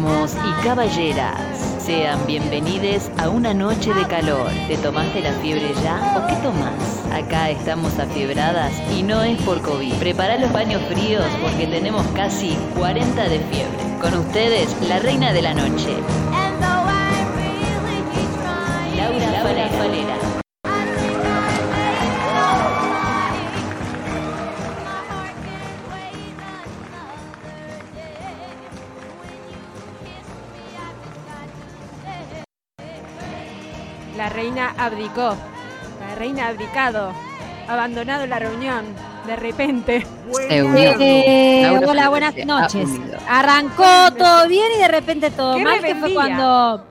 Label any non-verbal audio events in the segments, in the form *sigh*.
Y caballeras, sean bienvenidos a una noche de calor. ¿Te tomaste la fiebre ya o qué tomás? Acá estamos afiebradas y no es por COVID. Prepara los baños fríos porque tenemos casi 40 de fiebre. Con ustedes, la reina de la noche. Abdicó. La reina ha abdicado. Abandonado la reunión. De repente. Se unió. Eh, hola, buenas noches. Arrancó todo bien y de repente todo Qué mal, que fue cuando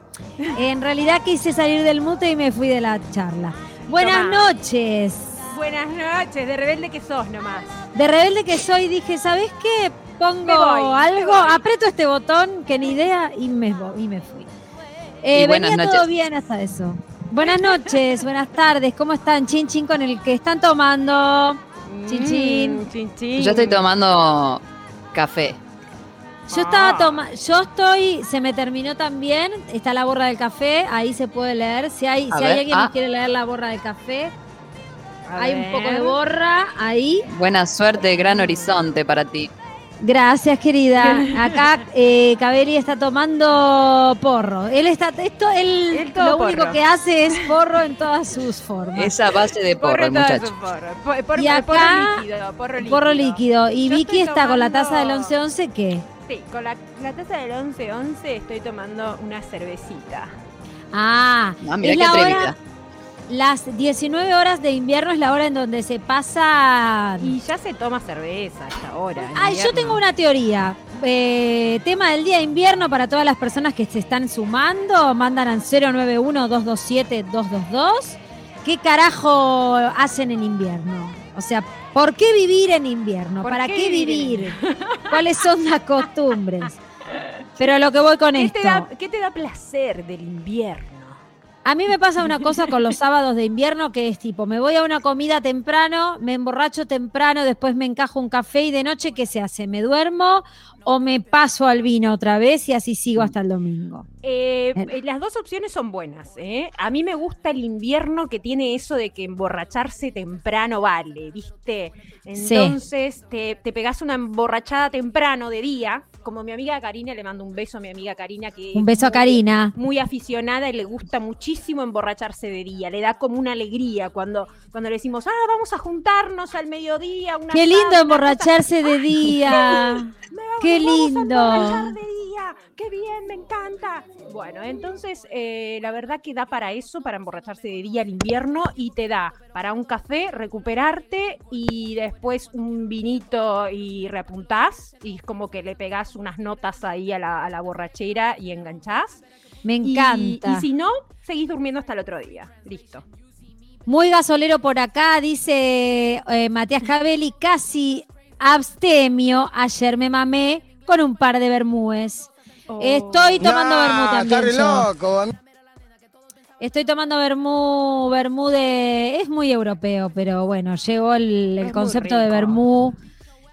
en realidad quise salir del mute y me fui de la charla. Buenas Tomá. noches. Buenas noches. De rebelde que sos nomás. De rebelde que soy, dije, ¿sabes qué? Pongo voy, algo, aprieto este botón que ni idea y me, y me fui. Eh, Y venía todo bien hasta eso. Buenas noches, buenas tardes, ¿cómo están? Chin chin con el que están tomando. Chin, chin. Mm, chin, chin. Yo estoy tomando café. Yo Ah. estaba tomando, yo estoy, se me terminó también, está la borra del café, ahí se puede leer. Si hay, A si hay ver, alguien ah. que quiere leer la borra del café, A hay un poco de borra ahí. Buena suerte, gran horizonte para ti. Gracias, querida. *laughs* Acá eh, Cabelli está tomando porro. Él está, esto, él, lo único porro. que hace es porro en todas sus formas. Esa base de porro, el todo muchacho. porro. Po- porro- Y acá- porro líquido. Porro líquido. porro líquido. Y Yo Vicky está con la taza del tomando- 11-11, ¿qué? Sí, con la, la taza del 11-11 estoy tomando una cervecita. Ah, Ah, mira es qué la atrevida. hora, las 19 horas de invierno es la hora en donde se pasa... Y ya se toma cerveza a esta hora. Ay, yo tengo una teoría. Eh, tema del día de invierno para todas las personas que se están sumando, mandan al 091-227-222. ¿Qué carajo hacen en invierno? O sea, ¿por qué vivir en invierno? ¿Por ¿Para qué qué vivir vivir? ¿Cuáles son las costumbres? Pero a lo que voy con ¿Qué esto. te, da, ¿Qué te da placer del invierno? A mí me pasa una cosa con los sábados de invierno que es tipo, me voy a una comida temprano, me emborracho temprano, después me encajo un café y de noche, ¿qué se hace? ¿Me duermo o me paso al vino otra vez y así sigo hasta el domingo? Eh, eh, las dos opciones son buenas. ¿eh? A mí me gusta el invierno que tiene eso de que emborracharse temprano vale, ¿viste? Sí. Entonces te, te pegás una emborrachada temprano de día, como mi amiga Karina, le mando un beso a mi amiga Karina que Un es beso a muy- Karina. Muy aficionada y le gusta muchísimo emborracharse de día, le da como una alegría cuando, cuando le decimos, ah, vamos a juntarnos al mediodía. Una Qué lindo tarde, una cosa". emborracharse de día. *laughs* Me vamos- Qué vamos a lindo. emborrachar de día. Qué bien, me encanta. Bueno, entonces eh, la verdad que da para eso, para emborracharse de día el invierno y te da para un café, recuperarte y después un vinito y reapuntás y es como que le pegás unas notas ahí a la, a la borrachera y enganchás. Me Y- encanta. Y, si no, seguís durmiendo hasta el otro día. Listo. Muy gasolero por acá, dice eh, Matías Cabelli, casi abstemio. Ayer me mamé con un par de bermúes. Estoy tomando vermú también. Está re yo. loco. Estoy tomando vermú, vermú de... Es muy europeo, pero bueno, llegó el, concepto de vermú.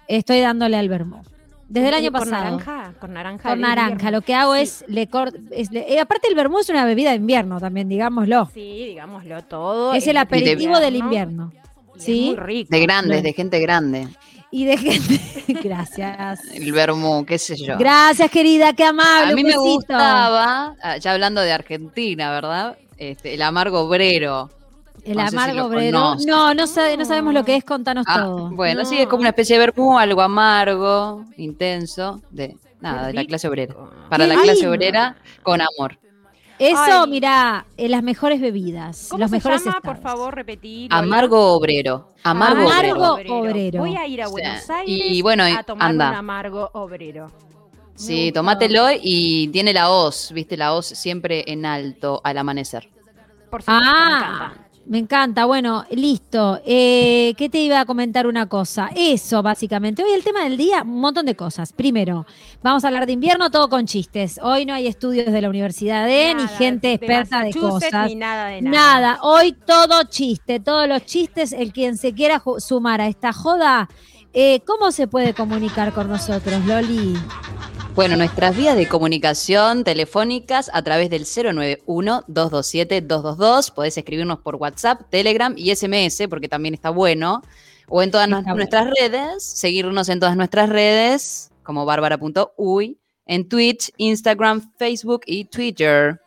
Estoy dándole al vermú. Desde el año ¿Con pasado. naranja? Con naranja. Con naranja. invierno. Lo que hago Sí. es... le cor- es le- eh, aparte el vermú es una bebida de invierno también, digámoslo. Sí, digámoslo todo. es el aperitivo del invierno. y es ¿Sí? muy rico. De grandes, de gente grande. Y de gente... *laughs* Gracias. El vermú, qué sé yo. Gracias, querida, qué amable. A mí me gustaba, ah, ya hablando de Argentina, ¿verdad? Este, el amargo obrero. El No sé si amargo obrero. No, no, sabe- no sabemos lo que es, contanos Ah, todo. bueno, No. sí, es como una especie de vermú, algo amargo, intenso, de nada, de la clase obrera. Para la clase obrera, con amor. Eso, Ay. mirá, eh, las mejores bebidas, ¿Cómo los se mejores llama? estados. Por favor, repetir. Amargo obrero. Amargo, Amargo obrero. obrero. Voy a ir a. Buenos Aires Y bueno, a tomar anda. un amargo obrero. Sí, tomátelo y tiene la hoz, viste, la hoz siempre en alto al amanecer. Por supuesto, me Ah, encanta. Me encanta. Bueno, listo. Eh, ¿Qué te iba a comentar una cosa? Eso, básicamente. Hoy el tema del día, un montón de cosas. Primero, vamos a hablar de invierno, todo con chistes. Hoy no hay estudios de la Universidad de ni gente experta de Massachusetts, cosas. Ni nada de nada. Nada, hoy todo chiste, todos los chistes, el quien se quiera sumar a esta joda, eh, ¿cómo se puede comunicar con nosotros, Loli? Bueno, nuestras vías de comunicación telefónicas a través del 091-227-222. Podés escribirnos por WhatsApp, Telegram y SMS, porque también está bueno. O en todas Está nuestras redes, seguirnos en todas nuestras redes, como bárbara.uy, en Twitch, Instagram, Facebook y Twitter.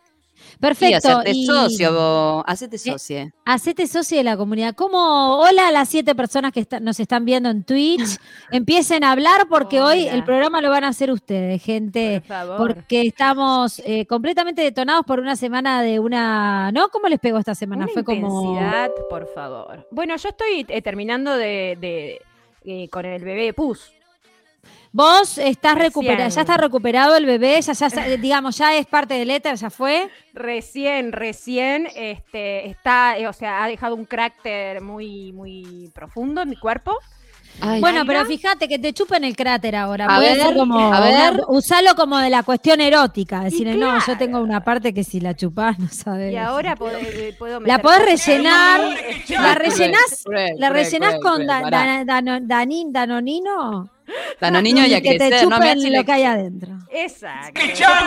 Y Perfecto. hacerte y- socio, hacete socio. Hacete socio de la comunidad. ¿Cómo? Hola a las siete personas que está- nos están viendo en Twitch. *laughs* Empiecen a hablar porque hoy el programa lo van a hacer ustedes, gente. Por favor. Porque estamos eh, completamente detonados por una semana de una. ¿No? ¿Cómo les pegó esta semana? Una Fue como. por favor. Bueno, yo estoy eh, terminando de, de- eh, con el bebé Pus. Vos estás recuperado, ya está recuperado el bebé, ya, ya, *laughs* digamos, ya es parte del éter, ya fue. Recién, recién, este, está, eh, o sea, ha dejado un carácter muy, muy profundo en mi cuerpo. Ay, Bueno, pero fíjate que te chupen el cráter ahora. A ver, ser como. a ver. usalo como de la cuestión erótica. Decirle, no, yo tengo una parte que si la chupás no sabes. Y ahora puedo, eh, puedo La meter podés cosas rellenar, la rellenás, la rellenás con cruel, da- danonino. Danoniño y a que te crecer, no me lo que hay adentro. Exacto.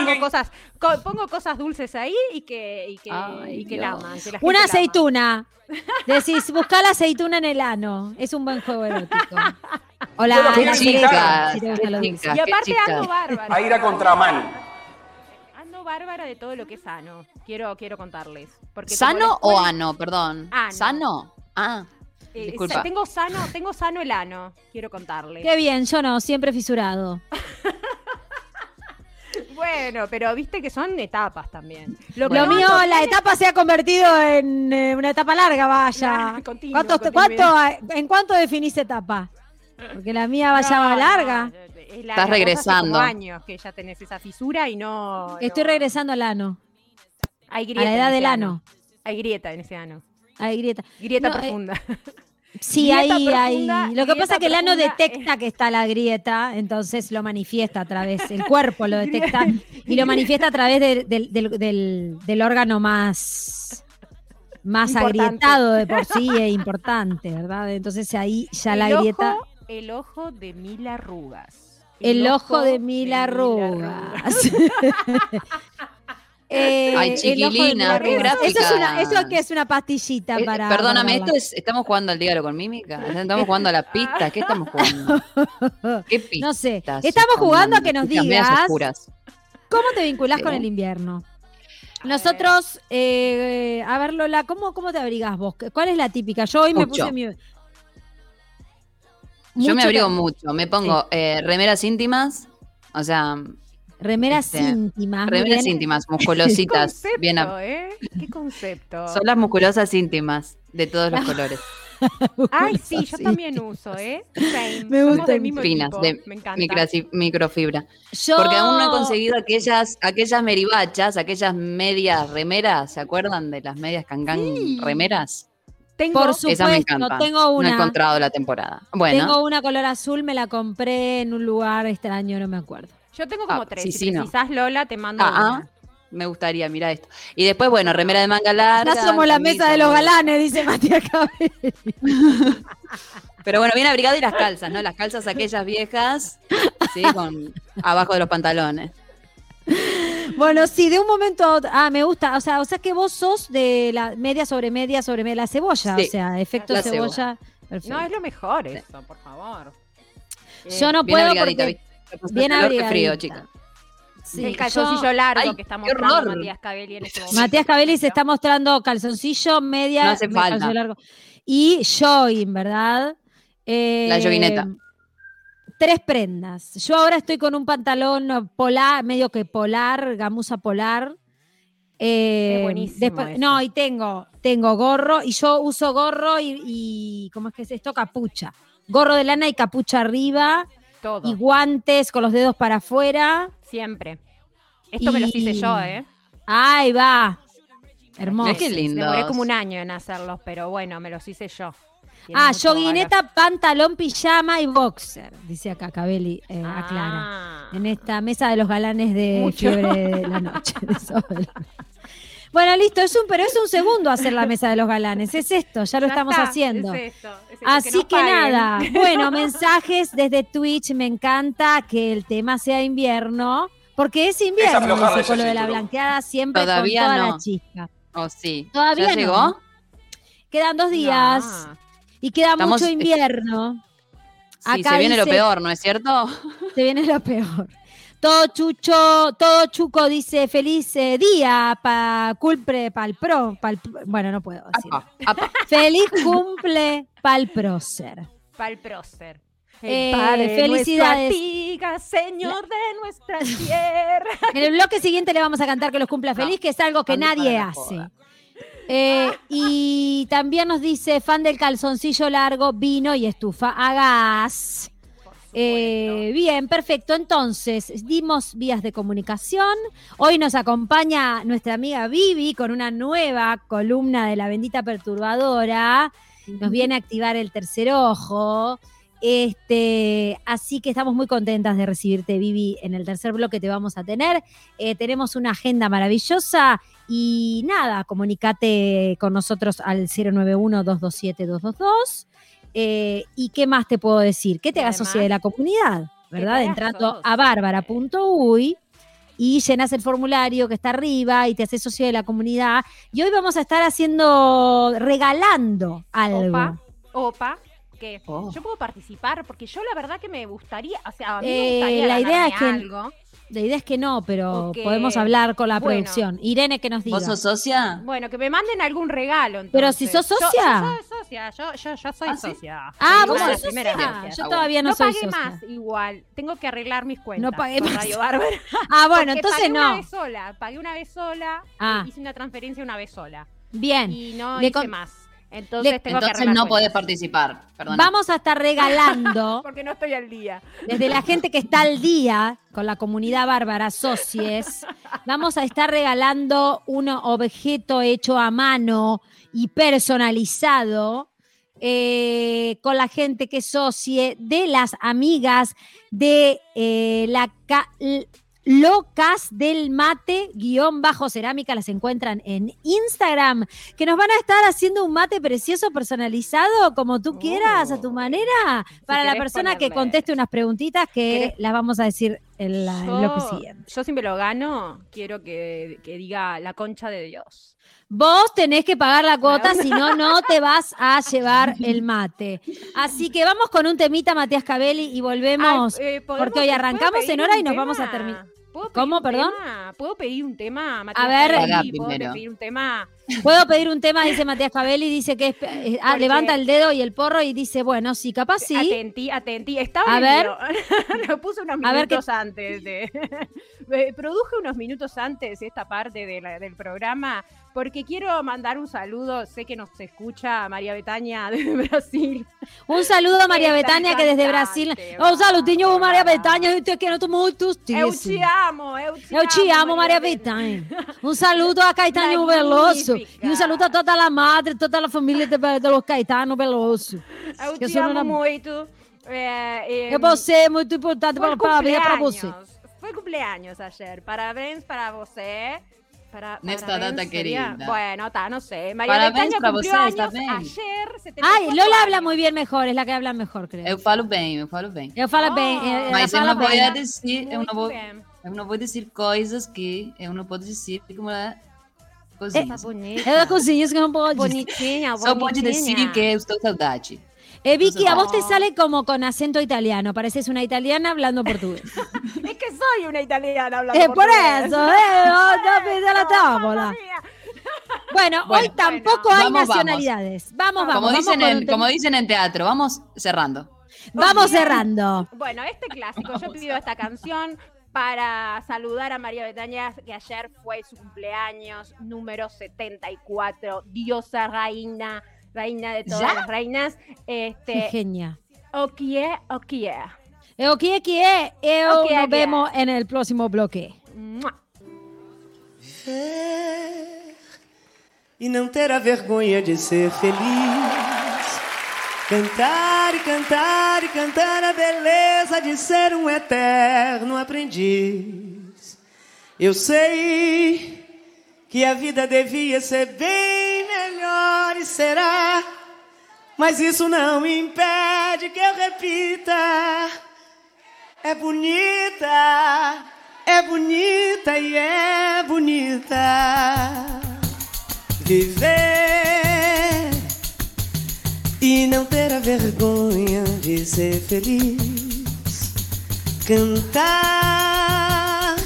Pongo cosas, co- pongo cosas dulces ahí y que, y que, Ay, y que la aman. que la Una la ama. aceituna. Decís, buscá la aceituna en el ano. Es un buen juego erótico. O la, Qué chicas, te chicas, Y aparte ando chicas. bárbara. A ir a contramano. Ando bárbara de todo lo que es sano. Quiero, quiero contarles. Porque ¿Sano o ano? Perdón. Ano. ¿Sano? Ah, eh, tengo sano, tengo sano el ano. Quiero contarles. Qué bien, yo no, siempre fisurado. *laughs* Bueno, pero viste que son etapas también. Lo, mío, la etapa se ha convertido en eh, una etapa larga, vaya. Continuo, ¿Cuánto, continuidad. cuánto, ¿En cuánto definís etapa? Porque la mía vaya No, no, larga. es la- Estás la hace regresando. años que ya tenés esa fisura y no. Estoy no- regresando al ano, Hay a grieta la en edad del ano. Hay grieta en ese ano. Hay grieta. Grieta No, eh, profunda. Sí, Grieta profunda, Lo que pasa es que el ano detecta que está la grieta, entonces lo manifiesta a través, el cuerpo lo *laughs* detecta y lo manifiesta a través del, órgano más, más Importante. agrietado de por sí e importante, ¿verdad? Entonces ahí ya la grieta. Ojo, el ojo de mil arrugas. El ojo de mil arrugas. *laughs* Eh, Ay, chiquilina, qué. Eso es una, gráficas. eso que es una pastillita Eh, para. perdóname, para esto es, estamos jugando al dígaro con mímica. Estamos jugando a la pista. ¿Qué estamos jugando? *laughs* ¿Qué pista? No sé. Estamos jugando a que nos digas cómo te vinculás Sí. con el invierno. Nosotros, eh, a ver, Lola, ¿cómo, ¿cómo te abrigás vos? ¿Cuál es la típica? Yo hoy me Mucho. puse mi. Yo me Mucho abrigo mucho. Me pongo eh, remeras íntimas. O sea, Remeras este, íntimas. remeras bien. íntimas, *laughs* Qué musculositas. concepto, bien a- ¿eh? Qué concepto. Son las musculosas íntimas de todos los colores. *laughs* Ay, sí, yo también uso, ¿eh? Same. Me Somos gusta del mismo finas, de Me encanta. Microfibra. Yo- Porque aún no he conseguido aquellas, aquellas meribachas, aquellas medias remeras, ¿se acuerdan de las medias cancán Sí. remeras? Tengo, Por me supuesto, encantan. tengo No he una. encontrado la temporada. Bueno, Tengo una color azul, me la compré en un lugar extraño, no me acuerdo. Yo tengo como Ah, tres. sí, si sí, no. precisás, Lola, te mando Ah, ah. me gustaría, mira esto. Y después, bueno, remera de manga larga. Ya somos la mesa de los galanes, dice Matías Cabelli. Pero bueno, bien abrigado y las calzas, ¿no? Las calzas aquellas viejas, sí, con abajo de los pantalones. Bueno, sí, de un momento a otro. Ah, me gusta. O sea, o sea que vos sos de la media sobre media sobre media, la cebolla. Sí, o sea, efecto la cebolla. Perfecto. No, es lo mejor eso, por favor. Yo no Bien puedo porque ¿viste? Bien que frío, abrigadita. chica. Sí, el calzoncillo yo- largo Ay, que está mostrando horror. Matías Cabelli en este momento. Matías Cabelli se está mostrando calzoncillo, media, No hace falta. calzoncillo largo. Y jogging, ¿verdad? Eh, La joguineta. Tres prendas. Yo ahora estoy con un pantalón polar, medio que polar, gamuza polar. Eh, Es buenísimo después- eso. no, y tengo, tengo gorro, y yo uso gorro y, y ¿cómo es que es esto? Capucha. Gorro de lana y capucha arriba, Todo, y guantes con los dedos para afuera. siempre. Esto me los hice yo, ¿eh? Ahí va. Hermoso. Qué lindo. Demoré como un año en hacerlos, pero bueno, me los hice yo. Tiene Ah, joguineta, pantalón, pijama y boxer, dice acá Cabelli, eh, valor. aclara. Ah. En esta mesa de los galanes de Mucho. fiebre de la noche. de. *laughs* Bueno, listo, es un, pero es un segundo hacer la mesa de los galanes. Es esto, ya lo Ya estamos está, haciendo. es esto, es esto, Así que, nada, *laughs* bueno, mensajes desde Twitch, me encanta que el tema sea invierno, porque es invierno, dice ese Polo de la blanqueada, siempre Todavía con toda no. la chispa. Oh, sí. Todavía ¿Ya no. llegó? Quedan dos días No. y queda Estamos- mucho invierno. Sí, Acá se viene lo peor, ¿no es cierto? Se viene lo peor. Todo chucho, todo chuco dice feliz eh, día pa cumple pal pro, pal- bueno, no puedo decir. Apa, apa. *laughs* Feliz cumple pal prócer. Pa'l prócer. Eh, El padre de felicidades. amiga, señor de nuestra tierra. *laughs* En el bloque siguiente le vamos a cantar que los cumpla feliz, que es algo que nadie para hace. Eh, y también nos dice fan del calzoncillo largo, vino y estufa a gas. Eh, bien, perfecto. Entonces, dimos vías de comunicación. Hoy nos acompaña nuestra amiga Vivi con una nueva columna de la bendita perturbadora. Nos viene a activar el tercer ojo. Este, así que estamos muy contentas de recibirte, Vivi. En el tercer bloque te vamos a tener. Eh, tenemos una agenda maravillosa y nada, comunicate con nosotros al 091-227-222. Eh, ¿Y qué más te puedo decir? Que te hagas socia de la comunidad, ¿verdad? Entrando a bárbara.uy y llenas el formulario que está arriba y te haces socio de la comunidad. Y hoy vamos a estar haciendo, regalando algo. Opa, opa, que Oh. yo puedo participar porque yo la verdad que me gustaría, o sea, a mí Eh, me gustaría la idea es ganarme que- algo. La idea es que no, pero podemos hablar con la Bueno. producción. Irene, que nos diga. ¿Vos sos socia? Bueno, que me manden algún regalo. Pero si sos Yo- socia. Yo, soy socia, yo, yo, yo soy Ah, ¿sí? socia. Ah, Soy vos sos socia. Yo todavía no, No soy pagué socia. más, igual. Tengo que arreglar mis cuentas. No pagué más. Radio Bárbara. *laughs* Ah, bueno, Porque entonces pagué Una no. vez sola, pagué una vez sola, Ah. hice una transferencia una vez sola. Bien. Y no Le hice con- más. Entonces Le- tengo que Entonces arreglar no podés participar. Vamos a estar regalando *laughs* Porque no estoy al día. desde la gente que está al día con la comunidad bárbara socies, vamos a estar regalando un objeto hecho a mano y personalizado eh, con la gente que es socie de las amigas de eh, la locas del mate guion bajo cerámica las encuentran en Instagram que nos van a estar haciendo un mate precioso personalizado como tú quieras a tu manera para la persona que conteste unas preguntitas que ¿Querés? las vamos a decir en la- en lo que siguiente. yo si me lo gano, quiero que, que diga la concha de Dios. Vos tenés que pagar la cuota, si no, no te vas a llevar el mate. Así que vamos con un temita, Matías Cabelli, y volvemos. Ay, eh, ¿podemos- porque hoy ¿puedo arrancamos en hora y nos vamos a terminar. ¿Puedo pedir ¿Cómo, perdón? tema? ¿Puedo pedir un tema, Matías ver. Cabelli? ¿Puedo primero. pedir un tema? Puedo pedir un tema, dice Matías Cabelli, dice que es- eh, ah, levanta el dedo y el porro y dice, bueno, sí, capaz sí. Atentí, atentí. Estaba A ver. *laughs* Lo puse unos A ver minutos antes de. Me *laughs* Produje unos minutos antes esta parte de la- del programa porque quiero mandar un saludo. Sé que nos escucha María Betania *laughs* de Brasil. Un saludo a María Betania, que desde Brasil. Un saludinho a María Betania, eu te quero muito. Eu te amo, eu te Eu te amo, Maria Betania. Um saludo a Caetano Veloso. Magnífica. E um saludo a toda a madre, toda a família de, de Caetano Veloso. Eu Eu te sou amo uma- muito. É, é, E você é muito importante para, para a vida para você. Foi cumpleaños ayer. Parabéns para você. Para, Nesta parabéns data sería- querida. Bueno, está, no sé. María Parabéns para cumplió você años também. ayer. Ai, 74 Lola habla muy bien mejor, es la que habla mejor, creo. Eu falo bem, eu falo bem. Eu falo Oh. bem. ela Mas eu não vou bem. dizer, eu Muito não vou, bem. eu não vou dizer coisas que eu não posso dizer como é Tá cozinha. bonita. Da cozinha, isso que não pode. Bonitinha, Só pode bonitinha. que estou saudade. Eh, Vicky, a vos te sale como con acento italiano, pareces una italiana hablando portugués. *laughs* Es que soy una italiana hablando Es por portugués. eso, eh, *laughs* no, no la mía. Bueno, Bueno. hoy tampoco hay Vamos, nacionalidades. Vamos, vamos, Como vamos, dicen, en, como dicen en teatro, vamos cerrando. Vamos cerrando. Bueno, este clásico, yo pido esta canción para saludar a María Betania, que ayer fue su cumpleaños número 74, diosa reina, reina de todas ¿Ya? las reinas. Qué Este, genia. Okie, Okie. Eh, o que que é, eu O que é nos que é? vemos en el próximo bloque. Mua. E não ter a vergonha de ser feliz. Cantar e cantar e cantar a beleza de ser um eterno aprendiz. Eu sei que a vida devia ser bem melhor e será. Mas isso não impede que eu repita. É bonita, é bonita e é bonita. Viver e não ter a vergonha de ser feliz. Cantar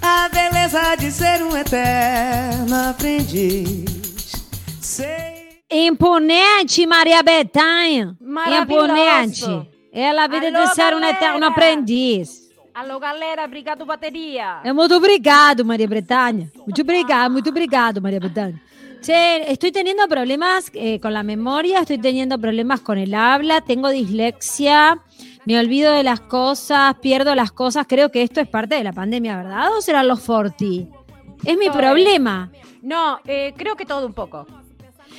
a beleza de ser um eterno aprendiz. Sei. Imponente, Maria Bethânia. Imponente. Ela a vida de Alô, ser um eterno aprendiz. Alô, galera, obrigado, bateria. É muito obrigado, María Bretaña. Muito obrigado, muito obrigado, María Bretaña. Che, estoy teniendo problemas eh, con la memoria, estoy teniendo problemas con el habla, tengo dislexia, me olvido de las cosas, pierdo las cosas. Creo que esto es parte de la pandemia, ¿verdad? ¿O serán los 40? Es mi es. problema. No, eh, creo que todo un poco.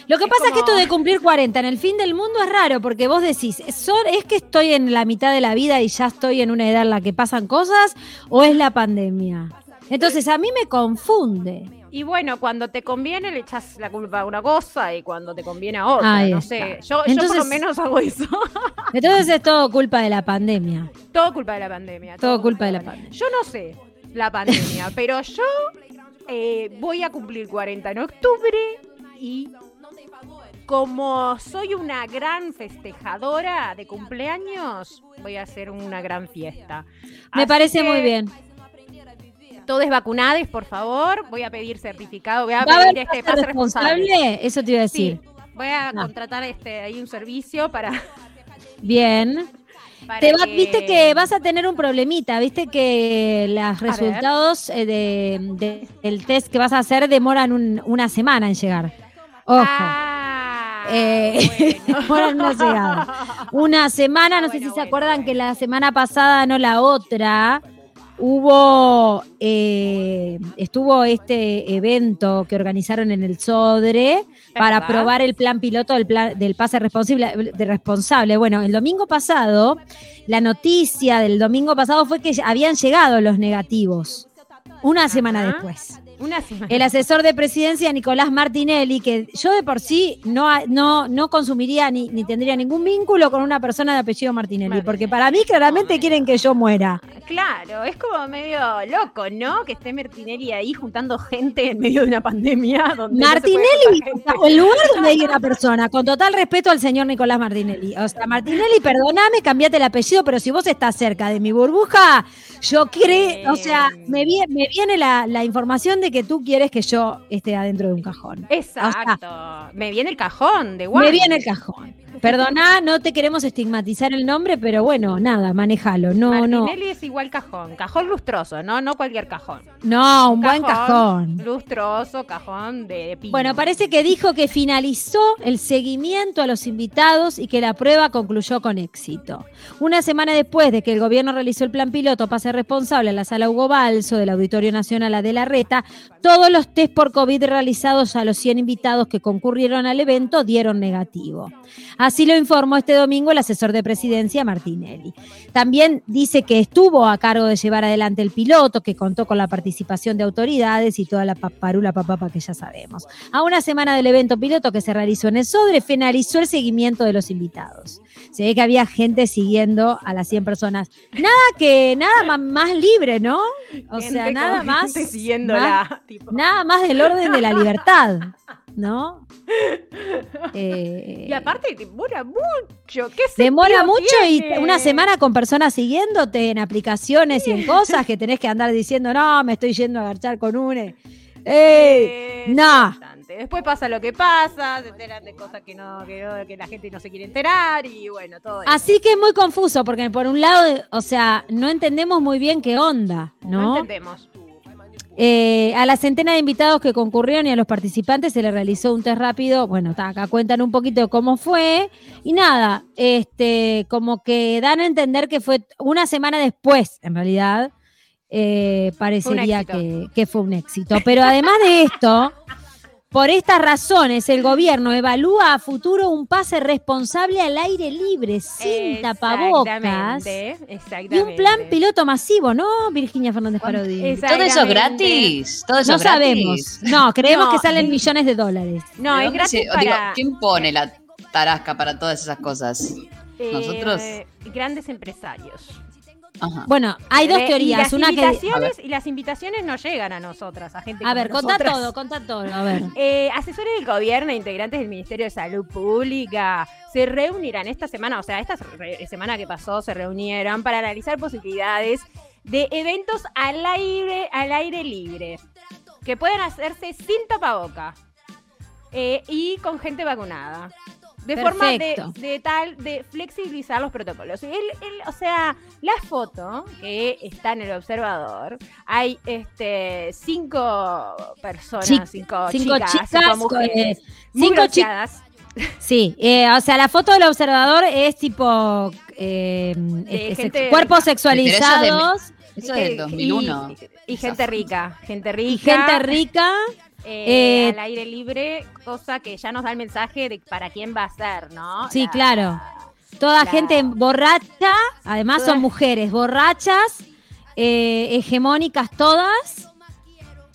Lo que Es pasa es que esto de cumplir 40 en el fin del mundo es raro, porque vos decís, ¿son- ¿es que estoy en la mitad de la vida y ya estoy en una edad en la que pasan cosas o es la pandemia? Entonces a mí me confunde. Y bueno, cuando te conviene le echas la culpa a una cosa y cuando te conviene a otra. Ahí no está. sé. Yo, yo por lo menos hago eso. *laughs* Entonces es todo culpa de la pandemia. todo culpa de la pandemia. Todo culpa de la pandemia. Yo no sé la pandemia, *laughs* pero yo eh, voy a cumplir 40 en octubre y como soy una gran festejadora de cumpleaños, voy a hacer una gran fiesta. Me Así parece que muy bien. Todos vacunados, por favor. Voy a pedir certificado. Voy a ¿Va a haber pedir este pase responsable. responsable? Eso te iba a decir. Sí, voy a No. contratar este ahí un servicio para. *laughs* Bien. para Te va- Viste que vas a tener un problemita, viste que los resultados eh, de, de- del test que vas a hacer demoran un- una semana en llegar. Ojo. Ah, Eh, *laughs* bueno. demoran una llegada. *laughs* Una semana, no Ah, sé bueno, si se acuerdan que la semana pasada, no la otra, hubo, eh, estuvo este evento que organizaron en el Sodre para ¿Verdad? probar el plan piloto del, plan, del pase responsable, de responsable. Bueno, el domingo pasado, la noticia del domingo pasado fue que habían llegado los negativos. Una semana después. *laughs* Una semana. El asesor de presidencia, Nicolás Martinelli, que yo de por sí no, no, no consumiría ni, ni tendría ningún vínculo con una persona de apellido Martinelli, Martinelli. porque para mí claramente quieren que yo muera. Claro, es como medio loco, ¿no? Que esté Martinelli ahí juntando gente en medio de una pandemia. Donde Martinelli, el lugar donde hay una persona, con total respeto al señor Nicolás Martinelli. O sea, Martinelli, perdóname, cambiate el apellido, pero si vos estás cerca de mi burbuja, yo creo, o sea, me, me viene la, la información de que tú quieres que yo esté adentro de un cajón. Exacto. me viene el cajón de Me Juan. viene el cajón. Perdona, no te queremos estigmatizar el nombre, pero bueno, nada, manejalo. No, no. Martinelli es igual cajón. Cajón lustroso, ¿no? No cualquier cajón. No, un buen cajón. Lustroso, cajón de, pino. Bueno, parece que dijo que finalizó el seguimiento a los invitados y que la prueba concluyó con éxito. Una semana después de que el gobierno realizó el plan piloto pase responsable en la sala Hugo Balso del Auditorio Nacional a de la Reta, todos los test por COVID realizados a los 100 invitados que concurrieron al evento dieron negativo. Así lo informó este domingo el asesor de presidencia Martinelli. También dice que estuvo a cargo de llevar adelante el piloto, que contó con la participación de autoridades y toda la paparula papapa que ya sabemos. A una semana del evento piloto que se realizó en el Sodre, finalizó el seguimiento de los invitados. Se ve que había gente siguiendo a las 100 personas. Nada que, nada más, más libre, ¿no? O Gente sea, nada más. gente más- siguiéndola. *laughs* tipo. Nada más del orden de la libertad, ¿no? Eh, Y aparte demora mucho. ¿Qué Demora mucho tiene? y una semana con personas siguiéndote en aplicaciones y en cosas que tenés que andar diciendo, no, me estoy yendo a garchar con une. ¡Ey! Eh, no. Después pasa lo que pasa, se enteran de cosas que no, que, no- que la gente no se quiere enterar y bueno, todo eso. Así que es muy confuso porque por un lado, o sea, no entendemos muy bien qué onda, no ¿no? entendemos. Eh, a la centena de invitados que concurrieron y a los participantes se les realizó un test rápido. Bueno, acá cuentan un poquito de cómo fue. Y nada, este, como que dan a entender que fue una semana después, en realidad, eh, parecería que, que fue un éxito. Pero además de esto, *laughs* Por estas razones, el gobierno evalúa a futuro un pase responsable al aire libre, sin tapabocas. Exactamente, Y un plan piloto masivo, ¿no, Virginia Fernández Parodi? ¿Todo eso gratis? ¿Todo eso No gratis? sabemos. No, creemos No. que salen millones de dólares. No, ¿De es gratis se- digo, para ¿Quién pone la tarasca para todas esas cosas? eh, nosotros? grandes empresarios. Ajá. Bueno, hay dos Eh, teorías. Y las, Una que. invitaciones, y las invitaciones no llegan a nosotras, a gente A ver, contá nosotras. todo, contá todo. A ver. *laughs* Eh, asesores del gobierno e integrantes del Ministerio de Salud Pública se reunirán esta semana, o sea, esta semana que pasó se reunieron para analizar posibilidades de eventos al aire, al aire libre que pueden hacerse sin tapaboca eh, y con gente vacunada. De forma de, de tal, de flexibilizar los protocolos. Él, él, o sea, la foto que está en el observador, hay este cinco personas, Chic- cinco, cinco chicas, chicas, cinco mujeres, muy cinco chi- bronceadas. Sí, eh, o sea, la foto del observador es tipo eh, De este, gente cuerpos sexualizados Eso es del Eh, 2001. Y, y gente rica, gente rica. y gente rica. Eh, al aire libre, cosa que ya nos da el mensaje de para quién va a ser, ¿no? Sí, La- claro. Toda La- gente borracha, además Todas- son mujeres borrachas, eh, hegemónicas todas,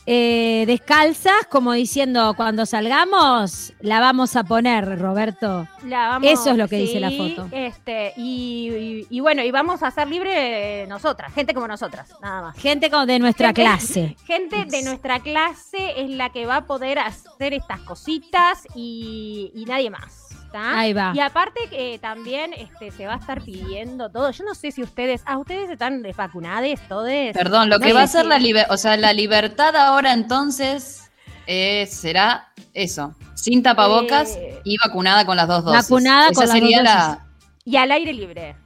eh, descalzas, como diciendo, cuando salgamos, la vamos a poner, Roberto. La vamos- Eso es lo que dice la foto. Este, y, y- y bueno, y vamos a ser libre nosotras, gente como nosotras, nada más. Gente como de nuestra Gente- clase. *laughs* Gente de nuestra clase es la que va a poder hacer estas cositas y, y nadie más. ¿Está? Ahí va. Y aparte que también este, se va a estar pidiendo todo. Yo no sé si ustedes, ah, ustedes están desvacunados, todos. Perdón, lo No que va a ser la libertad, o sea, la libertad ahora entonces eh, será eso, sin tapabocas Eh, y vacunada con las dos dosis. Vacunada Esa con las sería dos la Y al aire libre.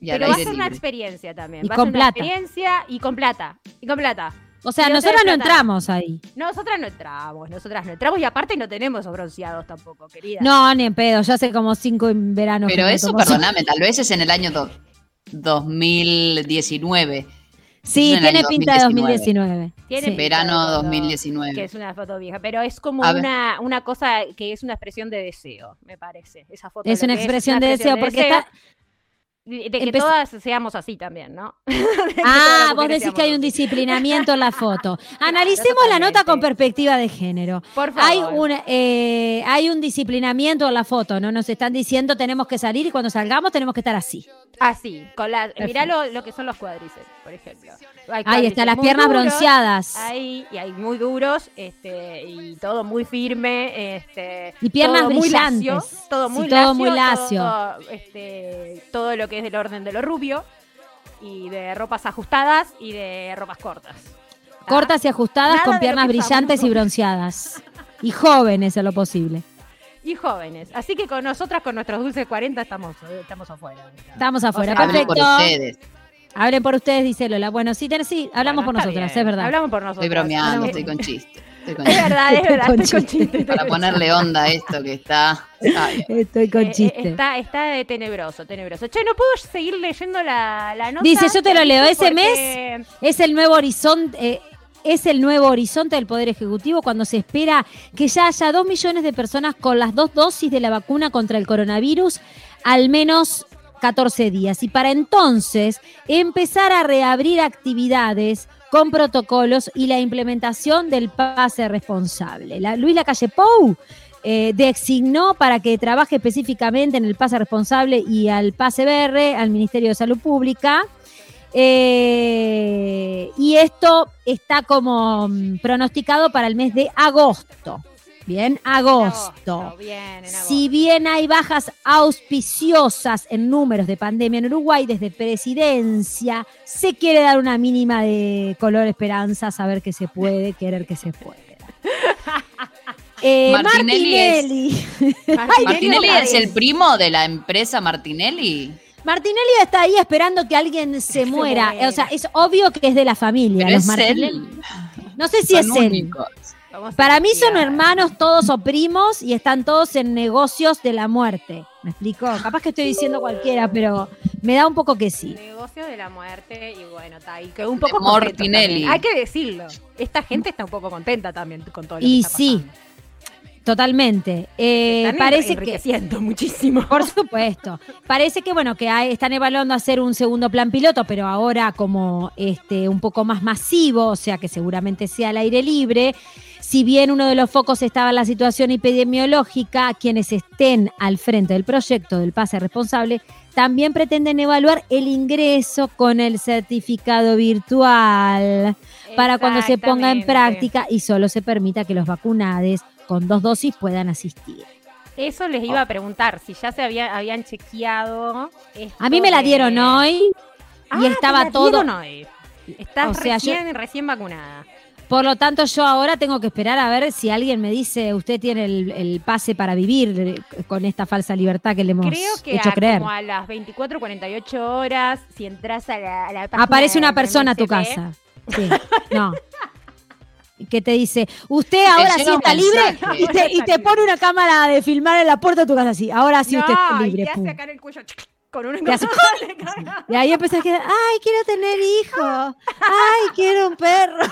y al Pero va a ser una experiencia también. Y va a con ser una plata. experiencia y con plata. Y con plata. O sea, Sí, nosotros no entramos ahí. Nosotras no entramos, nosotras no entramos y aparte no tenemos bronceados tampoco, querida. No, ni en pedo. Ya hace como cinco veranos. Pero que no eso, perdóname, tal vez es en el año do- 2019, Sí, en tiene pinta de 2019. 2019. Tiene Sí. verano Pero- Que 2019. es una foto vieja, pero es como una, una cosa que es una expresión de deseo, me parece. Esa foto Es una expresión una de deseo, porque está. De que empezó- todas seamos así también, ¿no? *laughs* Ah, vos decís que hay un disciplinamiento en la foto. *laughs* Analicemos la nota con perspectiva de género. Por favor. Hay un, eh, hay un disciplinamiento en la foto, ¿no? Nos están diciendo tenemos que salir y cuando salgamos tenemos que estar así. Así, con la, mirá lo, lo que son los cuádriceps, por ejemplo. Hay Ahí está, cuádriceps las muy piernas duros, bronceadas. Ahí, y hay muy duros, este, y todo muy firme, este, Y piernas todo muy brillantes. lacio, todo Sí, muy todo lacio, muy lacio. Todo, este, todo lo que es del orden de lo rubio, y de ropas ajustadas y de ropas cortas. Cortas y ajustadas Nada con piernas brillantes y bronceadas. Y jóvenes en lo posible. Y jóvenes. Así que con nosotras, con nuestros dulces 40, estamos, estamos afuera. Estamos afuera. O sea, por Perfecto. ustedes. Hablen por ustedes, dice Lola. Bueno, sí, ten- sí hablamos Bueno, por nosotras, bien. es verdad. Hablamos por nosotros. Estoy bromeando, estoy con chiste. Estoy con Es chiste. verdad, es verdad. Estoy con chiste. Para ponerle onda a esto que está. Ay, Estoy con Eh, eh, chiste. está, está de tenebroso, tenebroso. Che, no puedo seguir leyendo la, la nota. Dice, yo te lo leo, ese porque- Es el nuevo horizonte. eh, es el nuevo horizonte del Poder Ejecutivo cuando se espera que ya haya dos millones de personas con las dos dosis de la vacuna contra el coronavirus al menos 14 días. Y para entonces empezar a reabrir actividades con protocolos y la implementación del pase responsable. La, Luis Lacalle Pou eh, designó para que trabaje específicamente en el pase responsable y al pase BR, al Ministerio de Salud Pública. Eh, y esto está como mm, pronosticado para el mes de agosto. Bien, agosto. Bien, agosto. Si bien hay bajas auspiciosas en números de pandemia en Uruguay desde presidencia, se quiere dar una mínima de color esperanza, saber que se puede, querer que se puede. *laughs* Eh, Martinelli Martinelli. *laughs* ¿Martinelli es el primo de la empresa Martinelli? Martinelli está ahí esperando que alguien se muera. O sea, es obvio que es de la familia. Pero los es Martinelli. él. No sé si Son es él. únicos. Para mí son hermanos todos o primos y están todos en negocios de la muerte. ¿Me explico? Capaz que estoy diciendo cualquiera, pero me da un poco que sí. Negocio de la muerte y bueno, está ahí. Que un poco Mortinelli. Hay que decirlo. Esta gente está un poco contenta también con todo lo Y que está sí. Totalmente. Eh, Están parece que enriqueciendo *laughs* muchísimo. Por supuesto. Parece que bueno, que hay- están evaluando hacer un segundo plan piloto, pero ahora como este un poco más masivo, o sea que seguramente sea al aire libre. Si bien uno de los focos estaba en la situación epidemiológica, quienes estén al frente del proyecto del pase responsable también pretenden evaluar el ingreso con el certificado virtual para cuando se ponga en práctica y solo se permita que los vacunades con dos dosis puedan asistir. Eso les iba a preguntar, si ya se había, habían chequeado. A mí me la de- dieron hoy Ah, y te estaba la todo. hoy. Estás O sea, yo- recién vacunada. Por lo tanto, yo ahora tengo que esperar a ver si alguien me dice, usted tiene el, el pase para vivir eh, con esta falsa libertad que le hemos Creo que hecho a, creer. como a las 24, 48 horas, si entras a la, a la página Aparece una persona a tu casa. Sí, no. Que te dice, usted ahora sí un está libre y te, y te pone una cámara de filmar en la puerta de tu casa así. Ahora sí usted está y libre. te hace acá en el cuello con hace- *laughs* caga. Y ahí empezás a quedar, ay, quiero tener hijo, ay, quiero un perro,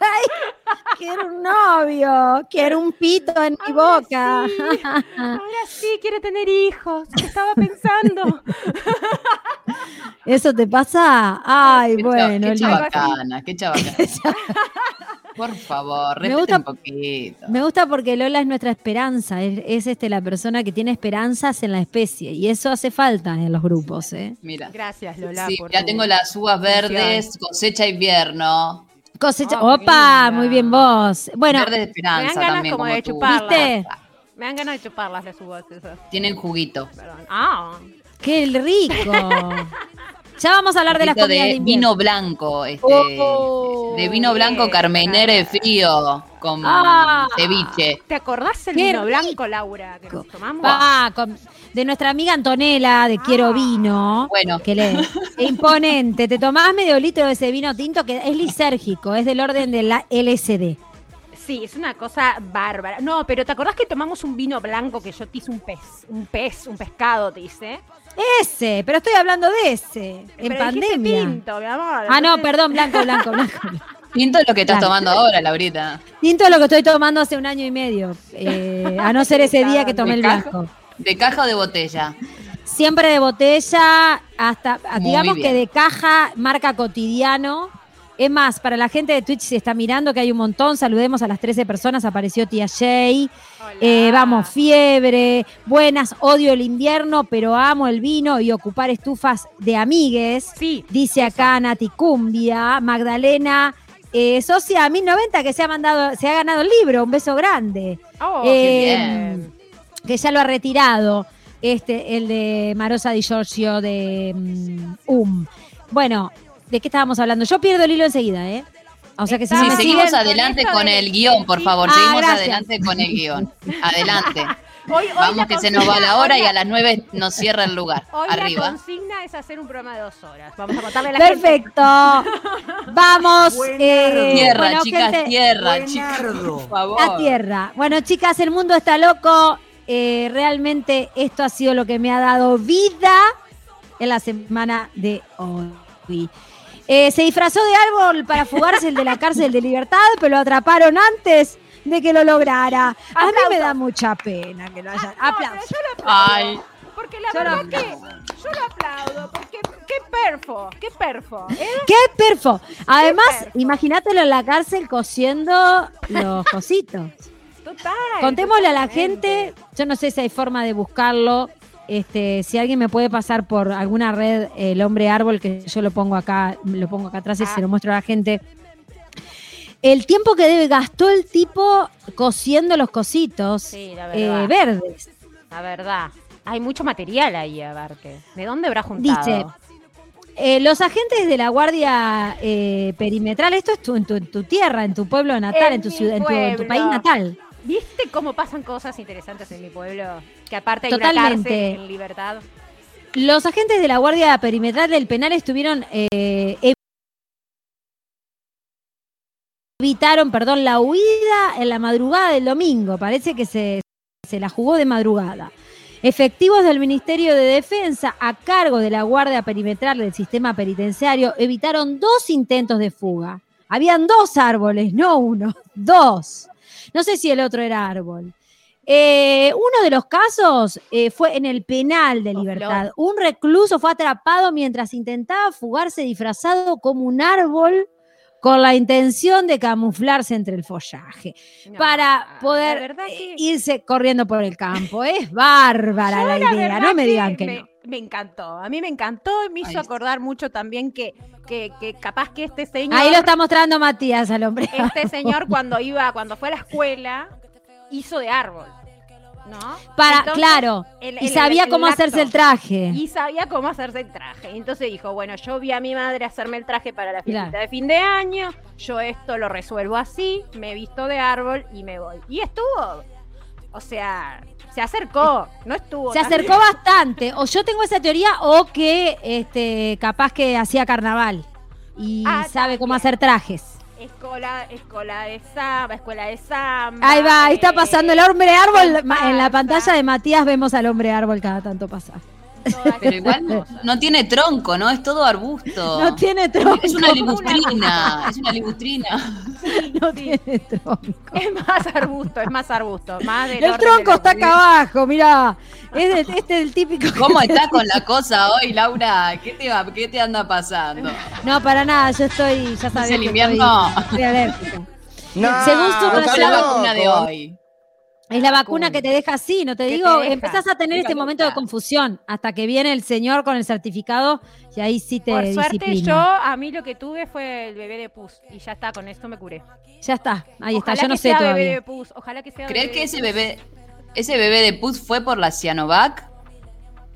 ay, quiero un novio, quiero un pito en mi boca. sí. Ahora sí quiere tener hijos. ¿Qué estaba pensando? *laughs* ¿Eso te pasa? Ay, Qué bueno, qué chabacana, qué chabacana. *laughs* Por favor, Me gusta- un poquito. Me gusta porque Lola es nuestra esperanza, es, es, este, la persona que tiene esperanzas en la especie y eso hace falta en los grupos. ¿eh? Mira. Gracias, Lola. Sí, por ya tu- tengo las uvas verdes, cosecha invierno. Cosecha, Oh, qué opa, muy bien vos. Bueno, Verdes de Me dan esperanza ganas también, como como, de chuparlas. ¿Viste? Me dan ganas de chuparlas las uvas esas. Tienen juguito. Perdón. Ah, qué rico. *laughs* ya vamos a hablar de las comidas de, de vino blanco, este, Oh, de vino blanco carmenere frío con Ah. ceviche. ¿te acordás el Qué vino blanco, Laura, que nos tomamos? Ah, con- de nuestra amiga Antonella de Quiero Ah. Vino. Bueno. Que le, imponente. Te tomás medio litro de ese vino tinto que es lisérgico, es del orden de la LSD. Sí, es una cosa bárbara. No, pero ¿te acordás que tomamos un vino blanco que yo te hice un pez? Un pez, un pescado, te hice. Ese, pero estoy hablando de ese, en Pero pandemia. tinto, mi amor. Ah, no, perdón, blanco, blanco, blanco. Tinto es lo que estás Claro. tomando ahora, Laurita. Tinto es lo que estoy tomando hace un año y medio, eh, a no ser ese día que tomé el blanco. ¿De caja o de botella? Siempre de botella, hasta, Muy digamos bien. que de caja, marca cotidiano. Es más, para la gente de Twitch si está mirando, que hay un montón, saludemos a las 13 personas, apareció tía Jay. Eh, vamos, fiebre, buenas, odio el invierno, pero amo el vino y ocupar estufas de amigues. Sí, Dice acá Nati Cumbia, Magdalena, eh, socia 1090 que se ha mandado, se ha ganado el libro, un beso grande. Oh, Eh, qué bien. Que ya lo ha retirado, este, el de Marosa Di Giorgio de UM. Bueno, ¿de qué estábamos hablando? Yo pierdo el hilo enseguida, ¿eh? O sea que si Sí, me seguimos siguen, adelante Con el guion, por favor. Ah, seguimos gracias. adelante con el guion. *laughs* Adelante. Hoy, hoy Vamos que se nos va la hora hoy y a las nueve nos cierra el lugar. *laughs* Hoy la Arriba. consigna es hacer un programa de dos horas. Vamos a contarle a la gente. Perfecto. Vamos. *laughs* eh, Tierra, bueno, chicas, gente, tierra, chicas. Por favor. La tierra. Bueno, chicas, el mundo está loco. Eh, realmente esto ha sido lo que me ha dado vida en la semana de hoy. Eh, se disfrazó de árbol para fugarse el de la cárcel de libertad, pero lo atraparon antes de que lo lograra. A mí me da mucha pena que lo hayan. No, Aplausos. pero yo lo aplaudo. Ay. Porque la Yo lo verdad que yo lo aplaudo. Porque qué perfo, qué perfo. ¿eh? ¡Qué perfo! Además, imagínatelo en la cárcel cosiendo los cositos. Total. Contémosle a la gente, yo no sé si hay forma de buscarlo. Este, si alguien me puede pasar por alguna red el hombre árbol, que yo lo pongo acá, lo pongo acá atrás y Ah. se lo muestro a la gente. El tiempo que debe gastó el tipo cosiendo los cositos Sí, la eh, verdes. La verdad. Hay mucho material ahí, aparte. ¿De dónde habrá juntado? Dice, Eh, los agentes de la Guardia eh, Perimetral, esto es tu- en, tu, en tu tierra, en tu pueblo natal, En en tu ciudad, en tu, en tu pueblo. país natal. ¿Viste cómo pasan cosas interesantes en mi pueblo? Que aparte hay una Totalmente. cárcel en libertad. Los agentes de la Guardia Perimetral del Penal estuvieron eh, evitaron, perdón, la huida en la madrugada del domingo. Parece que se, se la jugó de madrugada. Efectivos del Ministerio de Defensa a cargo de la Guardia Perimetral del Sistema Penitenciario evitaron dos intentos de fuga. Habían dos árboles, no uno, dos. No sé si el otro era árbol. Eh, uno de los casos eh, fue en el penal de Libertad. Un recluso fue atrapado mientras intentaba fugarse disfrazado como un árbol con la intención de camuflarse entre el follaje No, para poder que- irse corriendo por el campo. Es bárbara la la idea, no me digan que no. me encantó. A mí me encantó y me hizo acordar mucho también que, que, que capaz que este señor. Ahí lo está mostrando Matías al hombre. Este señor cuando iba, cuando fue a la escuela, hizo de árbol. ¿No? Para, Entonces, claro, el- y sabía el cómo hacerse el traje. Y sabía cómo hacerse el traje. Entonces dijo, bueno, yo vi a mi madre hacerme el traje para la fiesta Claro. de fin de año, yo esto lo resuelvo así, me visto de árbol y me voy. Y estuvo, o sea, se acercó, no estuvo. Se acercó bastante. O yo tengo esa teoría, o que este, capaz que hacía carnaval y Ah, sabe cómo hacer trajes. Escuela, escuela de samba, escuela de samba. Ahí va, ahí está eh, pasando el hombre árbol. Ma- En la pantalla de Matías vemos al hombre árbol cada tanto pasar. Pero igual no, tiene tronco, ¿no? Es todo arbusto. *laughs* No tiene tronco. Es una *laughs* libustrina, es una libustrina. *laughs* No Sí. tiene tronco. Es más arbusto, es más arbusto. Más del El tronco de está acá abajo, mirá. Es de- este es el típico. ¿Cómo está con la cosa hoy, Laura? ¿Qué te, va- qué te anda pasando? No, para nada, yo estoy, ya sabes. el que invierno? Estoy, estoy. No, Según su ¿Cuál es la vacuna de hoy? Es la La vacuna vacuna. que te deja así, no te digo, te empezás a tener este momento de confusión hasta que viene el señor con el certificado y ahí sí te Por suerte disciplina. yo, a mí lo que tuve fue el bebé de pus y ya está, con esto me curé. Ya está, ahí Ojalá está, yo no que sé sea bebé todavía. de pus, ojalá que sea ¿Crees bebé que ese pus. bebé, ese bebé de Puz fue por la Cianovac?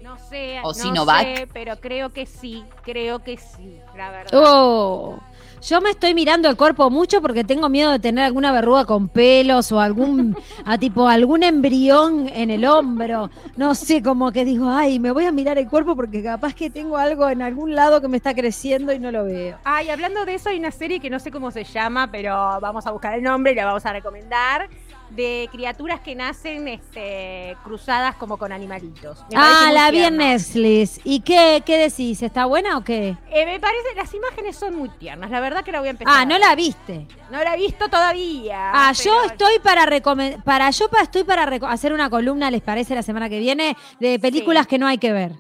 No sé, o no Sinovac? sé, pero creo que sí, creo que sí, la verdad. Oh, yo me estoy mirando el cuerpo mucho porque tengo miedo de tener alguna verruga con pelos o algún, *laughs* a tipo algún embrión en el hombro. No sé, como que digo, ay, me voy a mirar el cuerpo porque capaz que tengo algo en algún lado que me está creciendo y no lo veo. Ay, hablando de eso, hay una serie que no sé cómo se llama, pero vamos a buscar el nombre y la vamos a recomendar. De criaturas que nacen este, cruzadas como con animalitos. Me Ah, la vi en. Netflix. ¿Y qué, qué decís? ¿Está buena o qué? Eh, me parece, las imágenes son muy tiernas. La verdad que la voy a empezar. Ah, no la viste. No la he visto todavía. Ah, yo estoy para recomendar, para yo estoy para hacer una columna, ¿les parece la semana que viene? De películas Sí. que no hay que ver.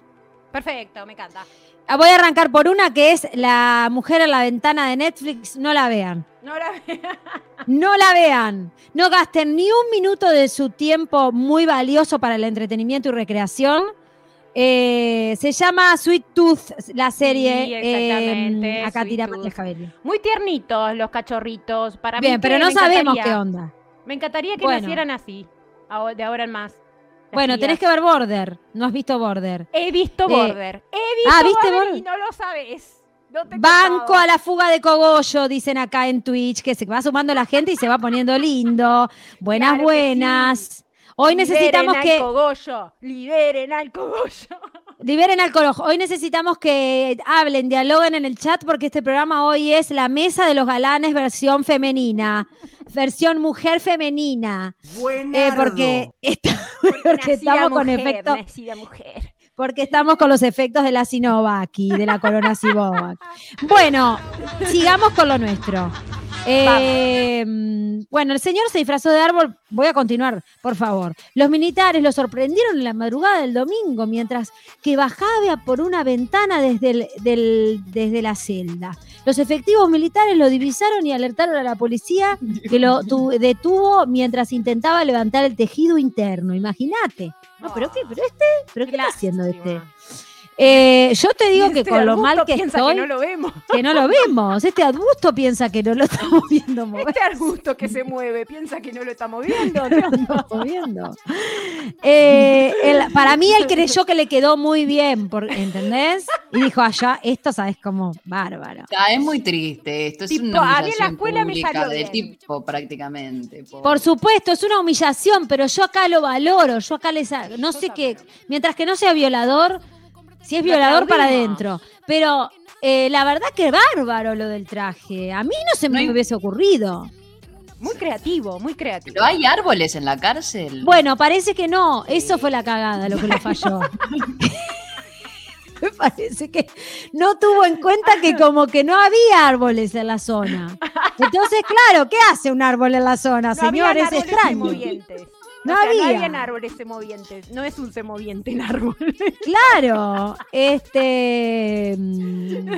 Perfecto, me encanta. Ah, Voy a arrancar por una que es La mujer en la ventana de Netflix. No la vean. No la No la vean. No gasten ni un minuto de su tiempo muy valioso para el entretenimiento y recreación. Eh, se llama Sweet Tooth, la serie. Sí, eh, exactamente, acá Sweet tira. Muy tiernitos los cachorritos. Para Bien, pero no sabemos qué onda. Me encantaría que Bueno. nacieran así, de ahora en más. *laughs* Bueno, tenés que ver Border. No has visto Border. He visto Eh, Border. He visto ah, ¿viste Border Border? y no lo sabes. No te he Banco a la fuga de Cogollo, dicen acá en Twitch, que se va sumando la gente y se va poniendo lindo. Buenas, Claro buenas. Hoy Liberen necesitamos al que cogollo, liberen al cogollo. Liberen al colojo. Hoy necesitamos que hablen, dialoguen en el chat porque este programa hoy es la mesa de los galanes versión femenina, versión mujer femenina. Eh, porque, está- *laughs* porque Nacida estamos con mujer, nacida mujer. Porque estamos con los efectos de la Sinovac y de la Corona Sinovac. *laughs* Bueno, sigamos con lo nuestro. Eh, bueno, el señor se disfrazó de árbol. Voy a continuar, por favor. Los militares lo sorprendieron en la madrugada del domingo mientras que bajaba por una ventana desde, el- del- desde la celda. Los efectivos militares lo divisaron y alertaron a la policía que lo tu- detuvo mientras intentaba levantar el tejido interno. Imagínate. No, pero qué, pero este, pero qué está haciendo este. Eh, yo te digo que este con lo mal que piensa estoy, que no lo vemos. que no lo vemos. Este arbusto piensa que no lo estamos viendo mover. Este arbusto que se mueve piensa que no lo estamos *laughs* viendo. No lo estamos viendo. Eh, el- para mí él creyó que le quedó muy bien, por, ¿entendés? Y dijo, allá, esto sabes como bárbaro. Ah, es muy triste esto, es Tipo, una a mí en la humillación escuela me salió bien. tipo prácticamente. po. Por supuesto, es una humillación, pero yo acá lo valoro. Yo acá les. No sé qué. Mientras que no sea violador, si es violador para adentro. Pero eh, la verdad que bárbaro lo del traje. A mí no se No me hubiese ocurrido. Muy creativo, muy creativo. ¿Pero hay árboles en la cárcel? Bueno, parece que no. Eso fue la cagada lo que le falló. Me *laughs* *laughs* parece que no tuvo en cuenta que como que no había árboles en la zona. *laughs* Entonces, claro, ¿qué hace un árbol en la zona, No señores? Extraño. No O sea, había. no habían árboles semovientes. No es un semoviente en árbol. *laughs* Claro, este. mm,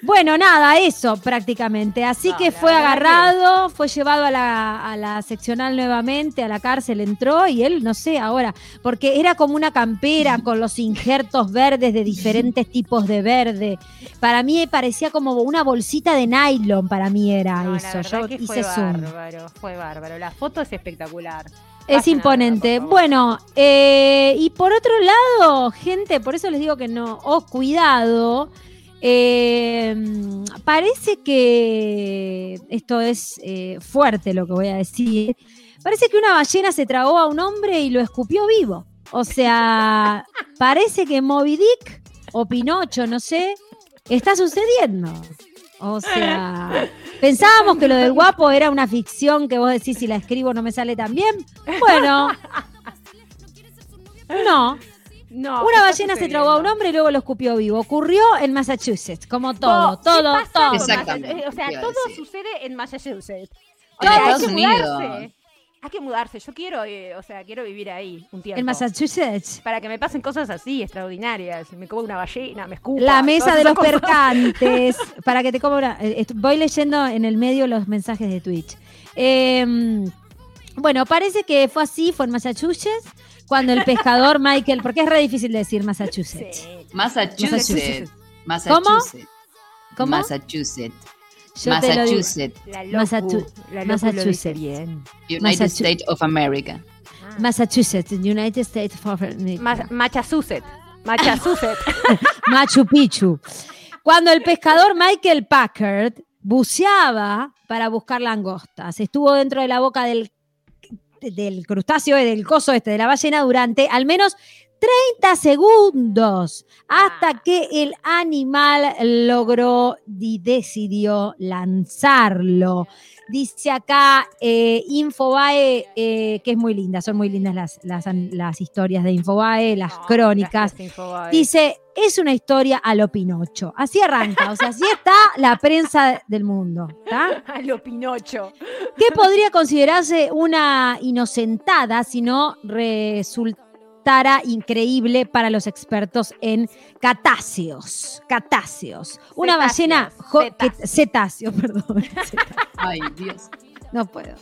Bueno, nada, eso prácticamente. Así No, que fue agarrado, fue llevado a la, a la seccional nuevamente, a la cárcel, entró y él, no sé, ahora, porque era como una campera *laughs* con los injertos verdes de diferentes tipos de verde. Para mí parecía como una bolsita de nylon, para mí era No, eso. Yo que hice fue zoom. bárbaro, fue bárbaro. La foto es espectacular. Es imponente. Bueno, eh, y por otro lado, gente, por eso les digo que no, oh, cuidado. eh, parece que esto es eh, fuerte lo que voy a decir. Parece que una ballena se tragó a un hombre y lo escupió vivo. O sea, *laughs* parece que Moby Dick o Pinocho, no sé, está sucediendo. O sea, *laughs* pensábamos que lo del guapo era una ficción que vos decís si la escribo no me sale tan bien. Bueno, no. No, Una ballena se tragó a un hombre y luego lo escupió vivo. Ocurrió en Massachusetts, como todo, No, ¿qué todo, todo. Exactamente? O sea, todo sucede en Massachusetts. O En sea, hay Estados que Unidos. mudarse. Hay que mudarse. Yo quiero, eh, o sea, quiero vivir ahí un tiempo. En Massachusetts. Para que me pasen cosas así, extraordinarias. Me como una ballena, me escupa. La mesa de los cosas. percantes. *laughs* para que te coma una- eh, Voy leyendo en el medio los mensajes de Twitch. Eh, bueno, parece que fue así, fue en Massachusetts, cuando el pescador *laughs* Michael, porque es re difícil de decir Massachusetts. Sí. Massachusetts. Massachusetts. ¿Cómo? Massachusetts. Yo. Massachusetts. La la Massachusetts. bien. United States of America. Ah. Massachusetts, United States of America. Ma- Massachusetts. Massachusetts. *laughs* Machu Picchu. Cuando el pescador Michael Packard buceaba para buscar langostas, estuvo dentro de la boca del, del crustáceo, del coso este, de la ballena, durante al menos 30 segundos, hasta Ah. que el animal logró y decidió lanzarlo. Dice acá eh, Infobae, eh, que es muy linda, son muy lindas las, las, las historias de Infobae, las crónicas. gracias, Infobae. Dice, es una historia a lo Pinocho. Así arranca, o sea, así está la prensa del mundo. ¿tá? *laughs* A lo Pinocho. ¿Qué podría considerarse una inocentada si no increíble para los expertos en catáceos? Catáceos. Una ballena... cetáceo, *laughs* perdón. Ay, Dios. No puedo.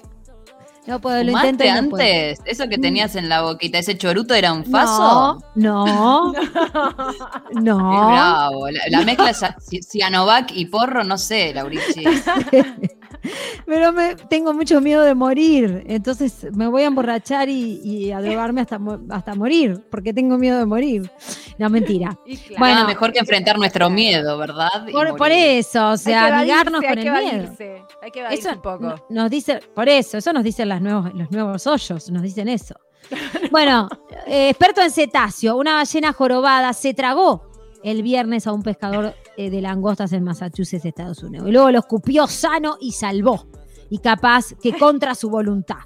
No puedo, lo intento ¿Fumaste y no puedo. antes? Eso que tenías en la boquita, ese choruto era un faso. No, no, *laughs* Qué no. bravo. La, la mezcla ya- ci- Cianovac y porro, no sé, Laurichi. *laughs* *laughs* Pero me, tengo mucho miedo de morir, entonces me voy a emborrachar y, y a drogarme hasta, hasta morir, porque tengo miedo de morir. No, mentira. *laughs* Y claro, Bueno, mejor que enfrentar nuestro miedo, ¿verdad? Por, eso, o sea, amigarnos con hay el que miedo. evadirse, Hay que evadirse Eso un poco. no- nos dice, por eso, eso nos dicen las nuevos, los nuevos hoyos, nos dicen eso. *laughs* Bueno, eh, experto en cetáceo, una ballena jorobada se tragó el viernes a un pescador eh, de langostas en Massachusetts, Estados Unidos. Y luego lo escupió sano y salvó. Y capaz que contra su voluntad.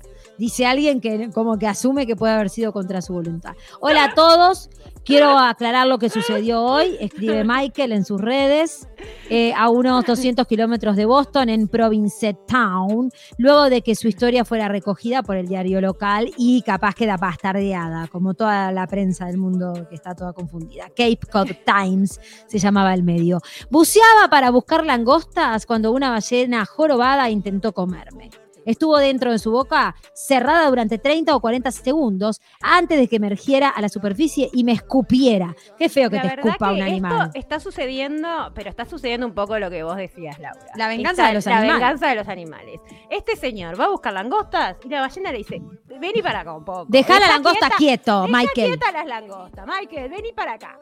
Dice alguien que como que asume que puede haber sido contra su voluntad. Hola a *laughs* todos. Quiero aclarar lo que sucedió hoy. Escribe Michael en sus redes. eh, a unos 200 kilómetros de Boston, en Provincetown, luego de que su historia fuera recogida por el diario local y capaz queda bastardeada, como toda la prensa del mundo que está toda confundida. Cape Cod Times se llamaba el medio. Buceaba para buscar langostas cuando una ballena jorobada intentó comerme. Estuvo dentro de su boca cerrada durante 30 o 40 segundos antes de que emergiera a la superficie y me escupiera. Qué feo que La te escupa que un animal. Esto está sucediendo, pero está sucediendo un poco lo que vos decías, Laura. La venganza Está- de los la animales. venganza de los animales. Este señor va a buscar langostas y la ballena le dice, vení para acá un poco. Deja la langosta quieta- quieto, Michael. quieta las langostas. Michael, vení para acá.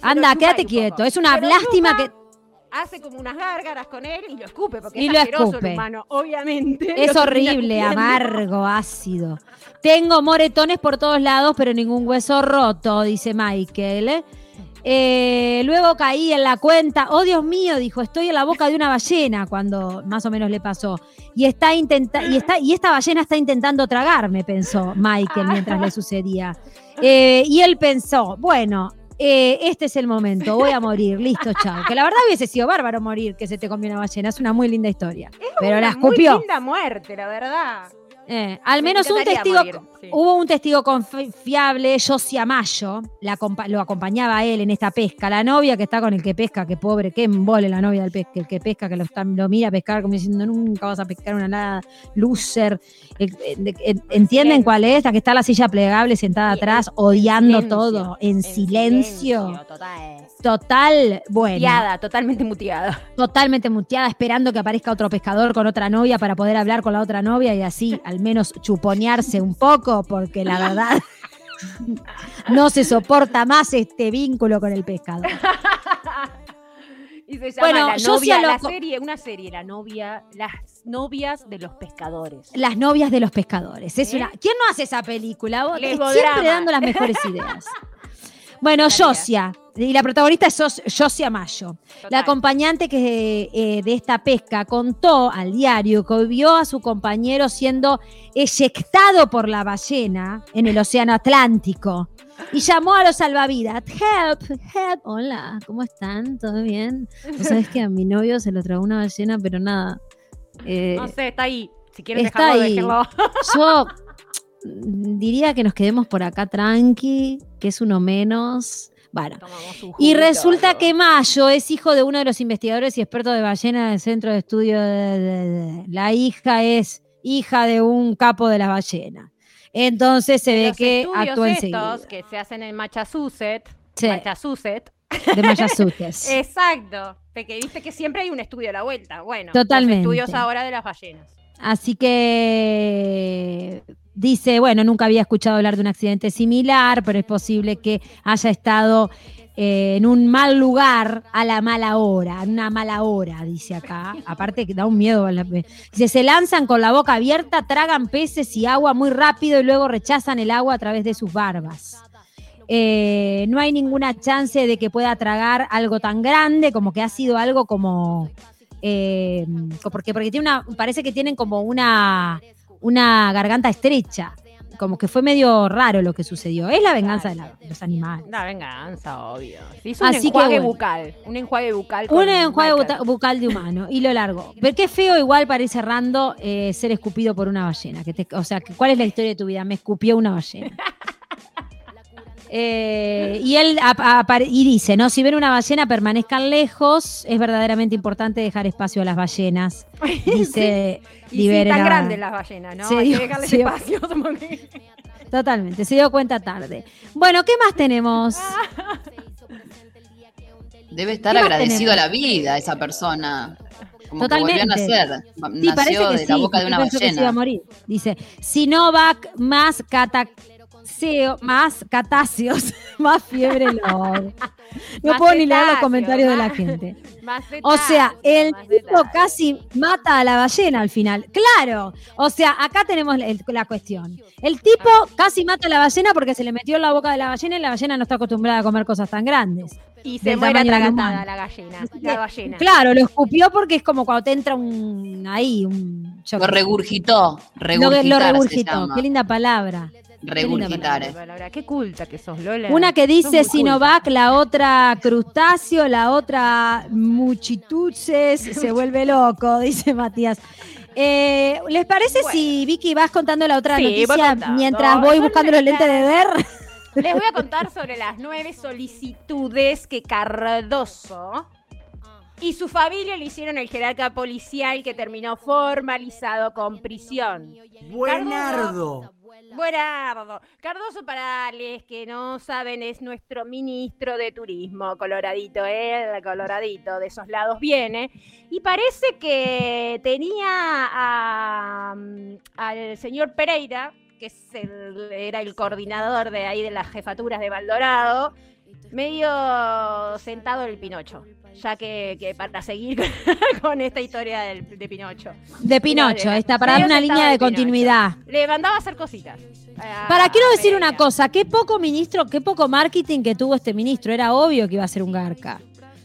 Anda, quédate quieto. poco. Es una Se lástima que Hace como unas gárgaras con él y lo escupe, porque Y es lo asqueroso escupe. el humano, obviamente. Es *laughs* horrible, amargo, ácido. Tengo moretones por todos lados, pero ningún hueso roto, dice Michael. Eh, luego caí en la cuenta. Oh, Dios mío, dijo, estoy en la boca de una ballena cuando más o menos le pasó. Y está intenta y está y esta ballena está intentando tragarme, pensó Michael mientras le sucedía. *laughs* Eh, y él pensó, bueno, eh, este es el momento, voy a *laughs* morir, listo, chao. Que la verdad hubiese sido bárbaro morir que se te comió una ballena, es una muy linda historia. Pero la Una Muy escupió. linda muerte, la verdad. Eh, al Me menos un testigo, morir, sí. hubo un testigo confiable, Josie Amayo, la lo acompañaba a él en esta pesca. La novia que está con el que pesca, que pobre, que embole la novia del pesca, el que pesca, que lo, lo mira a pescar como diciendo, nunca vas a pescar una nada, loser. Eh, eh, ¿Entienden cuál es? La que está en la silla plegable sentada atrás, en odiando silencio, todo, en, silencio. Total. Total, bueno. Muteada, totalmente muteada. totalmente muteada, esperando que aparezca otro pescador con otra novia para poder hablar con la otra novia y así *laughs* al menos chuponearse un poco, porque la verdad *laughs* no se soporta más este vínculo con el pescador. Y se llama Bueno, la yo novia, la serie, una serie, la novia, las novias de los pescadores. Las novias de los pescadores. Es ¿Eh? una, ¿Quién no hace esa película? Vos-. Siempre dando las mejores ideas. *laughs* Bueno. Josia, y la protagonista es Jos- Josia Mayo. La acompañante que, eh, de esta pesca contó al diario que vio a su compañero siendo eyectado por la ballena en el Océano Atlántico y llamó a los salvavidas. Help, help. Hola, ¿cómo están? ¿Todo bien? Vos sabés que a mi novio se lo tragó una ballena, pero nada. eh, No sé, está ahí. Si quieren está dejarlo, ahí. déjenlo. *laughs* yo diría que nos quedemos por acá tranqui, que es uno menos. Bueno, y resulta que Mayo es hijo de uno de los investigadores y expertos de ballena del Centro de Estudio de, de- de- La hija es hija de un capo de las ballenas. Entonces se ve Los que estos enseguida. que se hacen en Massachusetts, Sí, Massachusetts, de Mayazutes. *laughs* exacto, porque viste que siempre hay un estudio a la vuelta. Bueno, Totalmente. los estudios ahora de las ballenas. Así que dice, bueno, nunca había escuchado hablar de un accidente similar, pero es posible que haya estado eh, en un mal lugar a la mala hora, en una mala hora, dice acá. Aparte que da un miedo. a la- Dice, se lanzan con la boca abierta, tragan peces y agua muy rápido y luego rechazan el agua a través de sus barbas. Eh, no hay ninguna chance de que pueda tragar algo tan grande como que ha sido algo como eh, porque, porque tiene una, parece que tienen como una, una garganta estrecha. Como que fue medio raro lo que sucedió. Es la venganza de, la- de los animales. Una venganza, obvio. Se hizo un Así que enjuague bueno. bucal. Un enjuague bucal. Un enjuague Michael. bucal de humano y lo largo. Pero qué feo igual para ir cerrando eh, ser escupido por una ballena. Que te- o sea, que- ¿cuál es la historia de tu vida? Me escupió una ballena. *laughs* Eh, y él y dice, ¿no? Si ven una ballena, permanezcan lejos. Es verdaderamente importante dejar espacio a las ballenas. *laughs* Dice Y sí, Libera- tan grandes las ballenas, ¿no? Se Hay dio- que dejarles se dio- espacio. como que- Totalmente, se dio cuenta tarde. Bueno, ¿qué más tenemos? Debe estar ¿Qué más agradecido a la vida esa persona. Como Totalmente. que volvió a nacer. Sí, parece Nació que de sí. la boca de una pensé que se iba a ballena. morir. Dice, Sinovac más más catacios, *laughs* más fiebre. No Más puedo ni leer los comentarios de la gente. *laughs* Más O sea, el tipo casi mata a la ballena al final. Claro. O sea, acá tenemos la, el- la cuestión. El tipo casi mata a la ballena porque se le metió en la boca de la ballena y la ballena no está acostumbrada a comer cosas tan grandes. Y se muere atragantada la gallina. La ballena. Claro, lo escupió porque es como cuando te entra un ahí, un yo Lo regurgitó. Lo, Regurgitar lo se regurgitó. Qué linda palabra. Regurgitar. Qué palabra, Qué culta que sos, Lola. Una que dice Sinovac, la otra crustáceo, la otra muchituces, se vuelve *laughs* loco, dice Matías. Eh, ¿Les parece Bueno. si Vicky vas contando la otra Sí, noticia contando. mientras voy Son buscando los lentes de ver? Les voy a *laughs* contar sobre las nueve solicitudes que Cardoso y su familia le hicieron al jerarca policial que terminó formalizado con prisión. Buenardo. Buenardo. Cardoso, para los que no saben, es nuestro ministro de turismo, coloradito, él, coloradito, de esos lados viene. Y parece que tenía mm, al señor Pereira, que era el coordinador de ahí de las jefaturas de Valdorado, medio sentado en el Pinocho, ya que, que para seguir *laughs* con, esta historia del- de Pinocho. De Pinocho, está para dar una línea de continuidad. Le mandaba a hacer cositas. Para, quiero decir una cosa, qué poco ministro, qué poco marketing que tuvo este ministro. Era obvio que iba a ser un garca.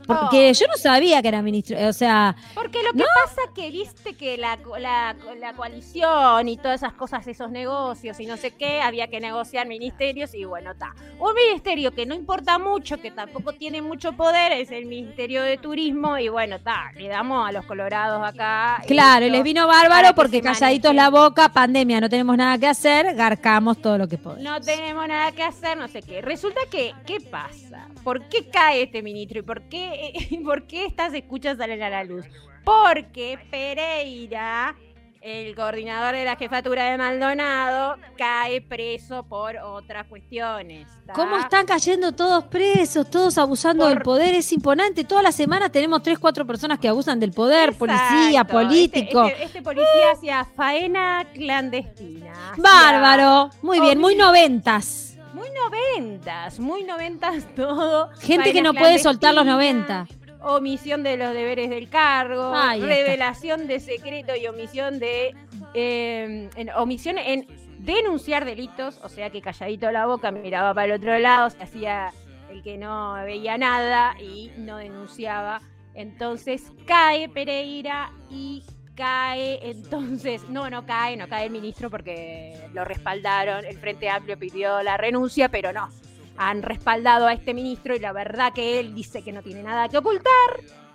Porque yo no sabía que era ministro. O sea, Porque lo que pasa que viste que la, la, la coalición y todas esas cosas, esos negocios y no sé qué, había que negociar ministerios y bueno, está. Un ministerio que no importa mucho, que tampoco tiene mucho poder, es el Ministerio de Turismo y bueno, está, le damos a los colorados acá. claro, y esto. les vino bárbaro que porque calladitos la boca, pandemia, no tenemos nada que hacer, garcamos todo lo que podemos. No tenemos nada que hacer, no sé qué. Resulta que, ¿qué pasa? ¿Por qué cae este ministro y por qué, *laughs* por qué estas escuchas salen a la luz? Porque Pereira, el coordinador de la jefatura de Maldonado, cae preso por otras cuestiones. ¿tá? ¿Cómo están cayendo todos presos, todos abusando Por- del poder? Es imponente. Todas las semanas tenemos tres, cuatro personas que abusan del poder, policía, Exacto. político. Este, este- este policía hacía faena clandestina. Bárbaro. Muy bien, muy Obvio. noventas. Muy noventas, muy noventas todo. Gente que no puede soltar los clandestina. 90. omisión de los deberes del cargo, Ahí está. revelación de secreto y omisión de eh, en- omisión en denunciar delitos, o sea que calladito la boca miraba para el otro lado, se hacía el que no veía nada y no denunciaba. Entonces cae Pereira y cae entonces, no, no cae, no cae el ministro porque lo respaldaron, el Frente Amplio pidió la renuncia, pero no, han respaldado a este ministro y la verdad que él dice que no tiene nada que ocultar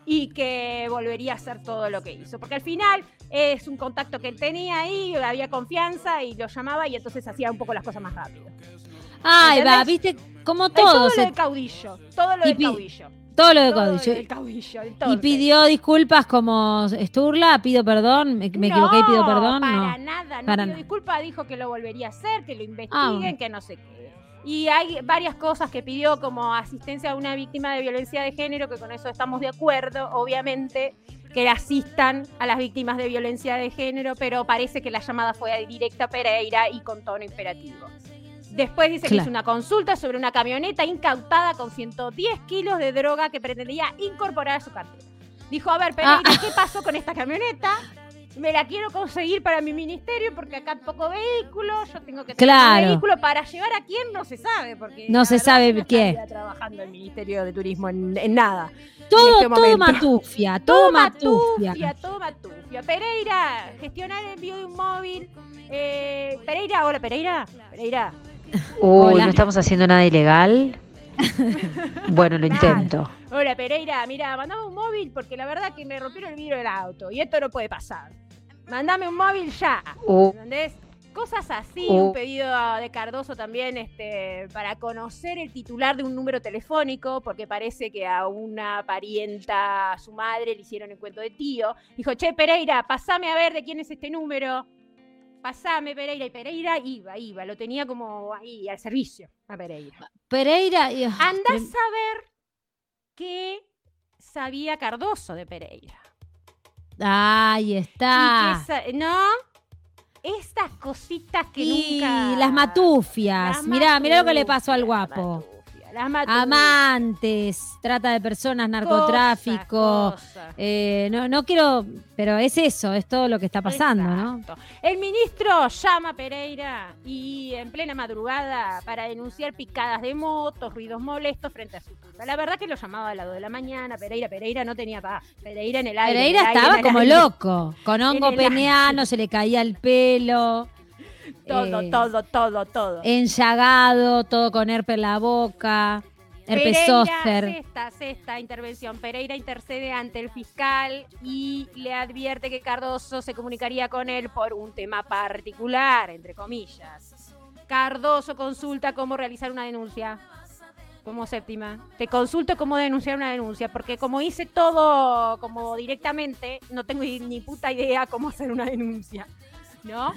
y que volvería a hacer todo lo que hizo. Porque al final es un contacto que él tenía ahí, había confianza y lo llamaba y entonces hacía un poco las cosas más rápido. Ay, va, ¿Entendés? viste, como todo todo, lo de caudillo, todo lo de caudillo. Todo lo de caudillo. Y pidió disculpas como Sturla, pido perdón, me, me equivoqué y pido perdón. Para No. nada, no para pidió nada. disculpa, dijo que lo volvería a hacer, que lo investiguen, Ah, bueno. que no sé qué. Y hay varias cosas que pidió como asistencia a una víctima de violencia de género, que con eso estamos de acuerdo, obviamente, que asistan a las víctimas de violencia de género, pero parece que la llamada fue directa a Pereira y con tono imperativo. Después dice que hizo una consulta sobre una camioneta incautada con 110 kilos de droga que pretendía incorporar a su cartera. Dijo, a ver, Pereira, Ah. ¿qué pasó con esta camioneta? Me la quiero conseguir para mi ministerio porque acá poco vehículo, yo tengo que tener Claro. un vehículo para llevar a quién no se sabe, porque No se sabe no estaría trabajando el Ministerio de Turismo en, en nada. Todo, este todo matufia, todo matufia. matufia, todo matufia. Pereira, gestionar el envío de un móvil. Eh, Pereira, hola Pereira. Pereira. Uy, Hola. no estamos haciendo nada ilegal. *laughs* bueno, lo intento. Hola Pereira, mira, mandame un móvil porque la verdad que me rompieron el vidrio del auto y esto no puede pasar. Mandame un móvil ya. Uh, ¿Entendés? Cosas así, Uh. un pedido de Cardoso también este, para conocer el titular de un número telefónico, porque parece que a una parienta, a su madre, le hicieron el cuento de tío. Dijo, che, Pereira, pasame a ver de quién es este número. Pasame, Pereira. Y Pereira iba, iba, lo tenía como ahí, al servicio, a Pereira. Pereira. y- Andá a trem- saber qué sabía Cardoso de Pereira. Ahí Y está. que sa- ¿No? Estas cositas que Y nunca... las matufias. Las mirá, mirá lo que le pasó al guapo. Las. Amantes, trata de personas, narcotráfico. Cosas, cosas. eh, no, no quiero, pero es eso, es todo lo que está pasando, ¿no? El ministro llama a Pereira y en plena madrugada para denunciar picadas de motos, ruidos molestos frente a su casa. La verdad que lo llamaba a las 2 de la mañana. Pereira, Pereira no tenía paz. Pereira en el aire. Pereira en el aire, estaba como aire. loco, con hongo peneano, se le caía el pelo. Todo, eh, todo, todo, todo. Enllagado, todo con herpes en la boca, herpes Pereira, sexta, sexta intervención. Pereira intercede ante el fiscal y le advierte que Cardoso se comunicaría con él por un tema particular, entre comillas. Cardoso consulta cómo realizar una denuncia. Como séptima. Te consulto cómo denunciar una denuncia, porque como hice todo como directamente, no tengo ni puta idea cómo hacer una denuncia. ¿No?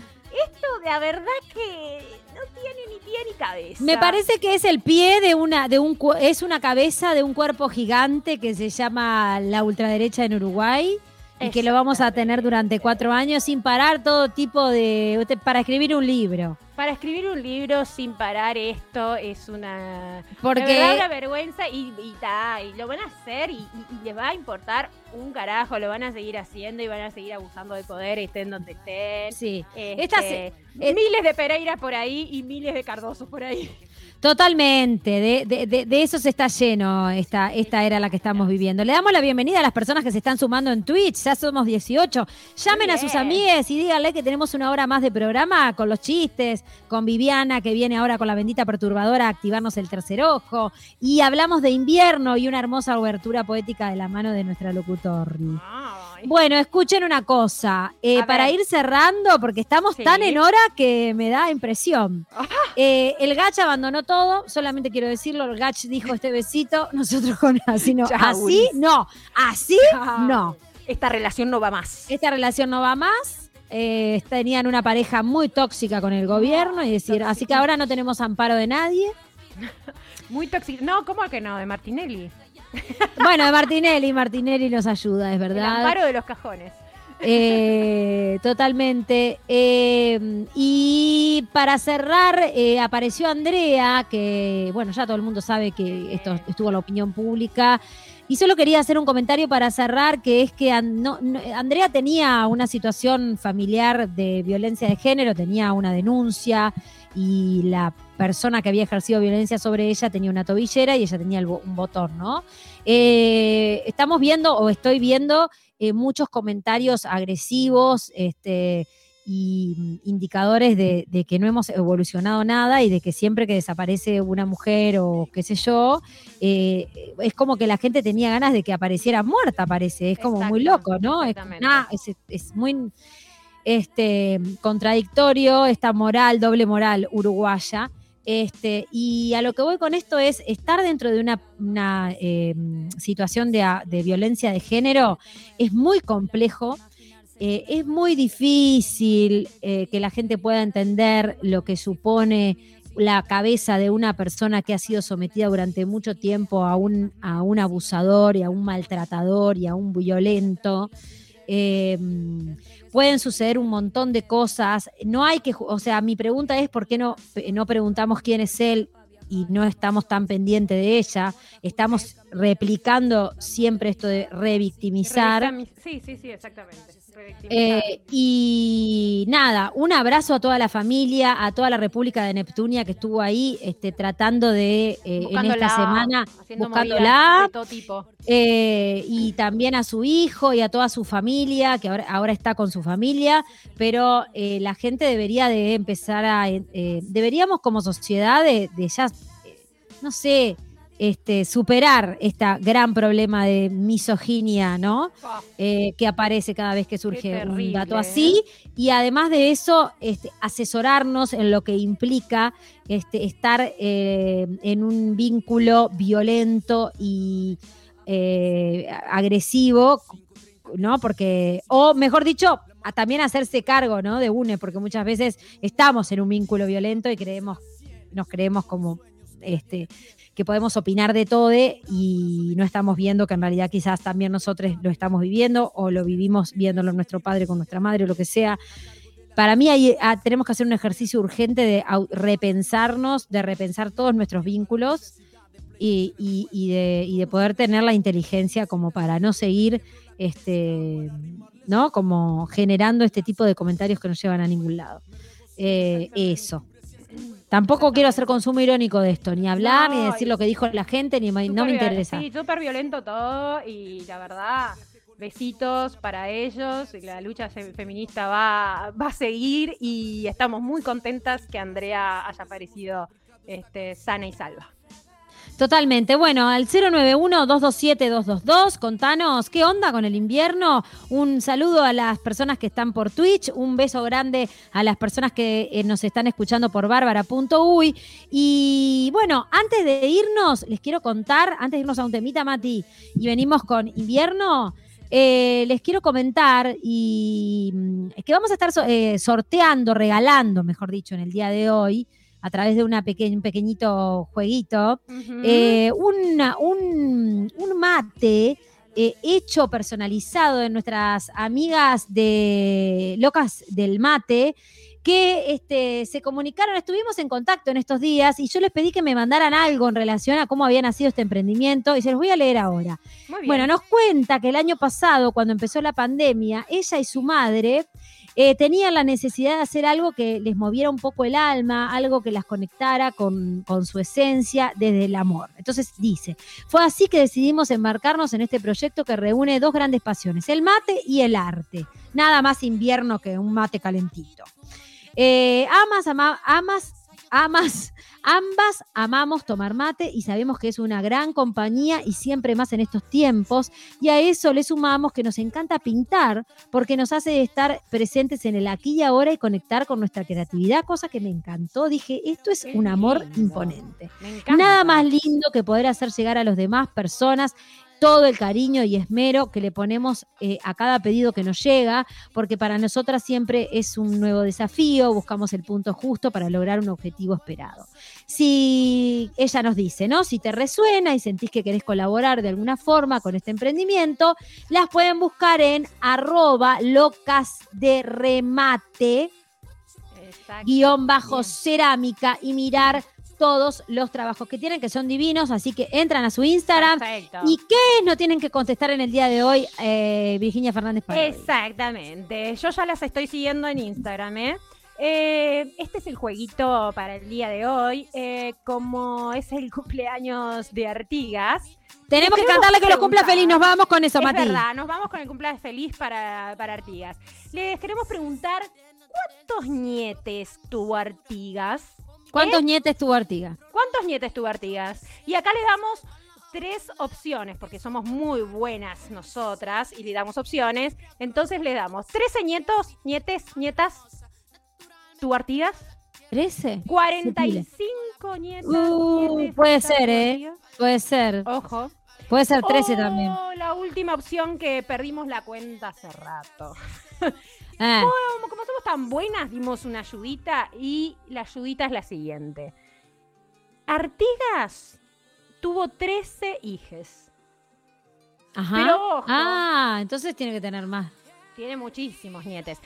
Esto de la verdad que no tiene ni pie ni cabeza. Me parece que es el pie de una, de un, es una cabeza de un cuerpo gigante que se llama la ultraderecha en Uruguay y que lo vamos a tener durante cuatro años sin parar todo tipo de, para escribir un libro. Para escribir un libro sin parar esto es una, Porque de verdad una vergüenza y, y, ta, y lo van a hacer y, les va a importar un carajo, lo van a seguir haciendo y van a seguir abusando de poder, estén donde estén. sí, Este, Esta se- eh, miles de Pereiras por ahí y miles de Cardosos por ahí. Totalmente, de, de- de- de eso se está lleno esta, esta era la que estamos viviendo. Le damos la bienvenida a las personas que se están sumando en Twitch, ya somos 18. Llamen a sus amigues y díganle que tenemos una hora más de programa con los chistes, con Viviana que viene ahora con la bendita perturbadora a activarnos el tercer ojo. Y hablamos de invierno y una hermosa obertura poética de la mano de nuestra locutor. Bueno, escuchen una cosa. eh, para ver. ir cerrando, porque estamos Sí. tan en hora que me da impresión. Eh, el Gach abandonó todo, solamente quiero decirlo. El Gach dijo este besito, *laughs* nosotros con así no. Chau, Así no. Así no. Esta relación no va más. Esta relación no va más. Eh, tenían una pareja muy tóxica con el gobierno y decir, así que ahora no tenemos amparo de nadie. *laughs* Muy tóxico. No, ¿cómo que no? De Martinelli. Bueno, Martinelli, Martinelli nos ayuda, es El verdad. amparo de los cajones. Eh, totalmente. Eh, y para cerrar, eh, apareció Andrea, que bueno, ya todo el mundo sabe que esto estuvo en la opinión pública. Y solo quería hacer un comentario para cerrar, que es que An- no- no- Andrea tenía una situación familiar de violencia de género, tenía una denuncia y la persona que había ejercido violencia sobre ella tenía una tobillera y ella tenía el bo- un botón, ¿no? Eh, estamos viendo o estoy viendo eh, muchos comentarios agresivos este, y mm, indicadores de, de que no hemos evolucionado nada y de que siempre que desaparece una mujer o qué sé yo, eh, es como que la gente tenía ganas de que apareciera muerta, parece. Es como muy loco, ¿no? Es, exactamente. nah, es- es muy este, contradictorio esta moral, doble moral uruguaya. Este, y a lo que voy con esto es estar dentro de una, eh, situación de, violencia de género es muy complejo, eh, es muy difícil eh, que la gente pueda entender lo que supone la cabeza de una persona que ha sido sometida durante mucho tiempo a un, a un abusador y a un maltratador y a un violento. Pueden suceder un montón de cosas. No hay que, o sea, mi pregunta es por qué no, no preguntamos quién es él y no estamos tan pendientes de ella. Estamos replicando siempre esto de revictimizar. Revictimi- Sí, sí, sí, exactamente. Eh, y nada, un abrazo a toda la familia, a toda la República de Neptunia que estuvo ahí este, tratando de, eh, en esta semana, buscándola. de todo tipo. eh, y también a su hijo y a toda su familia, que ahora, ahora está con su familia, pero la gente debería de empezar a, deberíamos como sociedad de, de ya, no sé, este, superar este gran problema de misoginia, ¿no? Ah, Eh, que aparece cada vez que surge un dato ¿eh? así. Y además de eso, este, asesorarnos en lo que implica este, estar eh, en un vínculo violento y eh, agresivo, ¿no? Porque, o mejor dicho, a también hacerse cargo, ¿no? De UNE, porque muchas veces estamos en un vínculo violento y creemos, nos creemos como este, que podemos opinar de todo y no estamos viendo que en realidad quizás también nosotros lo estamos viviendo o lo vivimos viéndolo nuestro padre con nuestra madre o lo que sea. Para mí hay- ah, tenemos que hacer un ejercicio urgente de repensarnos, de repensar todos nuestros vínculos y de poder tener la inteligencia como para no seguir este, ¿no? Como generando este tipo de comentarios que no llevan a ningún lado. Eh, eso. Tampoco quiero hacer consumo irónico de esto, ni hablar, ni decir lo que dijo la gente, ni no me interesa. Sí, súper violento todo y la verdad, besitos para ellos. La lucha fe- feminista va, va a seguir y estamos muy contentas que Andrea haya aparecido este, sana y salva. Totalmente. Bueno, al 091-227-222, contanos qué onda con el invierno. Un saludo a las personas que están por Twitch, un beso grande a las personas que eh, nos están escuchando por bárbara.uy. Y bueno, antes de irnos, les quiero contar, antes de irnos a un temita, Mati, y venimos con invierno. eh, les quiero comentar y mm, es que vamos a estar eh, sorteando, regalando, mejor dicho, en el día de hoy, a través de una peque- un pequeñito jueguito, eh, una- un, un mate eh, hecho personalizado de nuestras amigas de Locas del Mate que este, se comunicaron, estuvimos en contacto en estos días y yo les pedí que me mandaran algo en relación a cómo había nacido este emprendimiento y se los voy a leer ahora. Bueno, nos cuenta que el año pasado, cuando empezó la pandemia, ella y su madre eh, tenían la necesidad de hacer algo que les moviera un poco el alma, algo que las conectara con, con su esencia desde el amor. Entonces dice, fue así que decidimos embarcarnos en este proyecto que reúne dos grandes pasiones, el mate y el arte. Nada más invierno que un mate calentito. Eh, amas, ama- amas, amas, ambas amamos tomar mate y sabemos que es una gran compañía y siempre más en estos tiempos. Y a eso le sumamos que nos encanta pintar porque nos hace estar presentes en el aquí y ahora y conectar con nuestra creatividad, cosa que me encantó. Dije, esto es un amor imponente. Nada más lindo que poder hacer llegar a los demás personas todo el cariño y esmero que le ponemos eh, a cada pedido que nos llega, porque para nosotras siempre es un nuevo desafío, buscamos el punto justo para lograr un objetivo esperado. Si ella nos dice, ¿no? Si te resuena y sentís que querés colaborar de alguna forma con este emprendimiento, las pueden buscar en arroba locas de remate Exacto. guion bajo Bien. cerámica y mirar todos los trabajos que tienen, que son divinos, así que entran a su Instagram. Perfecto. ¿Y qué no tienen que contestar en el día de hoy, eh, Virginia Fernández Parodi? Exactamente. Yo ya las estoy siguiendo en Instagram, ¿eh? Eh, este es el jueguito para el día de hoy. Eh, como es el cumpleaños de Artigas, Tenemos que cantarle que lo cumpla feliz. Nos vamos con eso, es Mati. verdad, nos vamos con el cumpleaños feliz para, para Artigas. Les queremos preguntar, ¿cuántos nietes tuvo Artigas? ¿Cuántos nietes tuvo Artiga? ¿Cuántos nietes tuvo Artigas? Y acá le damos tres opciones, porque somos muy buenas nosotras y le damos opciones. Entonces le damos 13 nietos, nietes, nietas. ¿Tuvo Artigas? ¿13? 45 nietas. Uh, nietes, puede nietas, ser, ¿eh? Puede ser. Ojo. Puede ser 13 Oh, también. La última opción que perdimos la cuenta hace rato. *laughs* Ah, Como, como somos tan buenas, dimos una ayudita y la ayudita es la siguiente. Artigas tuvo 13 hijes. ajá. Pero ojo. Ah, entonces tiene que tener más. Tiene muchísimos nietes.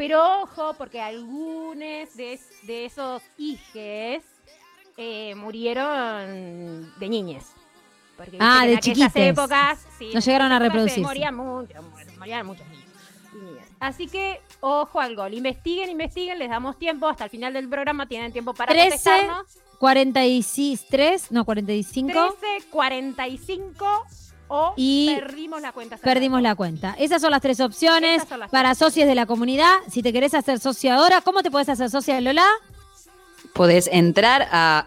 Pero ojo, porque algunos de, es- de esos hijes eh, murieron de. Porque viste Ah, de en chiquites. épocas, sí, No llegaron a reproducirse. Morían, mucho- morían muchos niños. Así que, ojo al gol. Investiguen, investiguen, les damos tiempo. Hasta el final del programa tienen tiempo para 13, contestarnos. 43, no, 45. 13, 45 o Y perdimos la cuenta. hace Perdimos rato. la cuenta. Esas son las tres opciones las para tres socios de la comunidad. Si te querés hacer socio ahora, ¿cómo te puedes hacer socia, Lola? Podés entrar a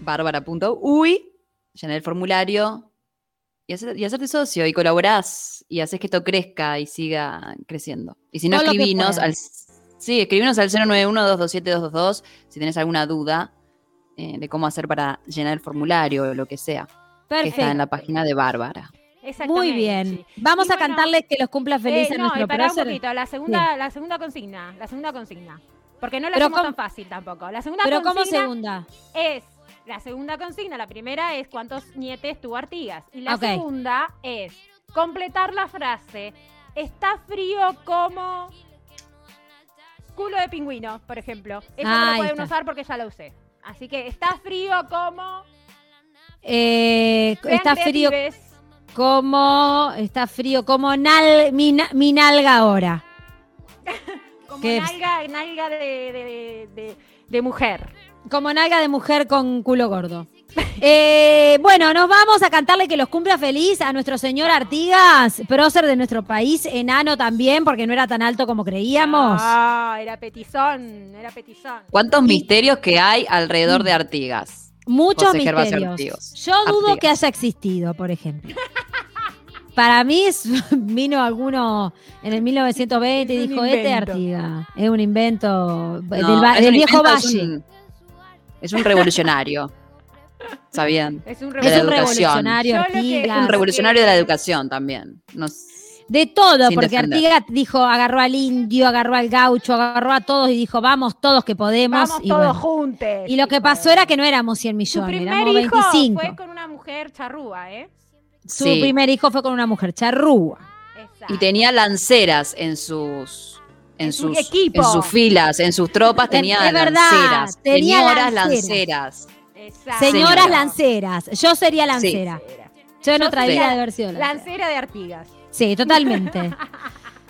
bárbara.uy, llenar el formulario y, hacer- y hacerte socio y colaborás y haces que esto crezca y siga creciendo. Y si no, Todo escribinos al, sí, escribinos al 091-227-222 si tenés alguna duda eh, de cómo hacer para llenar el formulario o lo que sea, que está en la página de Bárbara. Muy Exactamente. bien. Vamos Y a bueno, cantarle que los cumpla feliz Eh, a no, nuestro y pará un poquito, la segunda, la segunda consigna, la segunda consigna. Porque no la Pero hacemos ¿cómo- tan fácil tampoco. La segunda Pero como consigna segunda. es, la segunda consigna, la primera es cuántos nietes tuvo Artigas. Y la segunda es completar la frase, está frío como culo de pingüino, por ejemplo. Eso no Ahí lo pueden usar porque ya lo usé. Así que está frío como... Eh, está frío como. Está frío como nal, mi, na- mi nalga ahora. *laughs* Como ¿Qué? nalga, nalga de, de- de- de mujer. Como nalga de mujer con culo gordo. *laughs* Eh, bueno, nos vamos a cantarle que los cumpla feliz a nuestro señor Artigas, prócer de nuestro país, enano también, porque no era tan alto como creíamos. Ah, era petizón, era petizón. ¿Cuántos misterios que hay alrededor de Artigas? Muchos José misterios. Yo dudo Artigas. que haya existido, por ejemplo. *laughs* Para mí es- *laughs* vino alguno en el 1920 y Es dijo, este. Artigas, es un invento del, No, es del un viejo invento, es valle. un- Es un revolucionario. ¿Sabían? Es un de Es la un revolucionario. educación. revolucionario Yo lo que- Artigas. Un revolucionario de la educación también. Nos- De todo, Sin porque defender. Artigas dijo, agarró al indio, agarró al gaucho, agarró a todos y dijo, vamos todos que podemos. Vamos y, todos bueno. juntos. Y lo que pasó era que no éramos 100 Su millones, primer éramos hijo 25. fue con una mujer charrúa, ¿eh? Su sí. primer hijo fue con una mujer charrúa. Exacto. Y tenía lanceras en sus. En, En su sus, en sus filas, en sus tropas tenía es verdad, lanceras. tenía señoras lanceras. Señoras Señora. lanceras. Yo sería lancera. Yo en Yo otra vida de lancera. Lancera de Artigas. Sí, totalmente.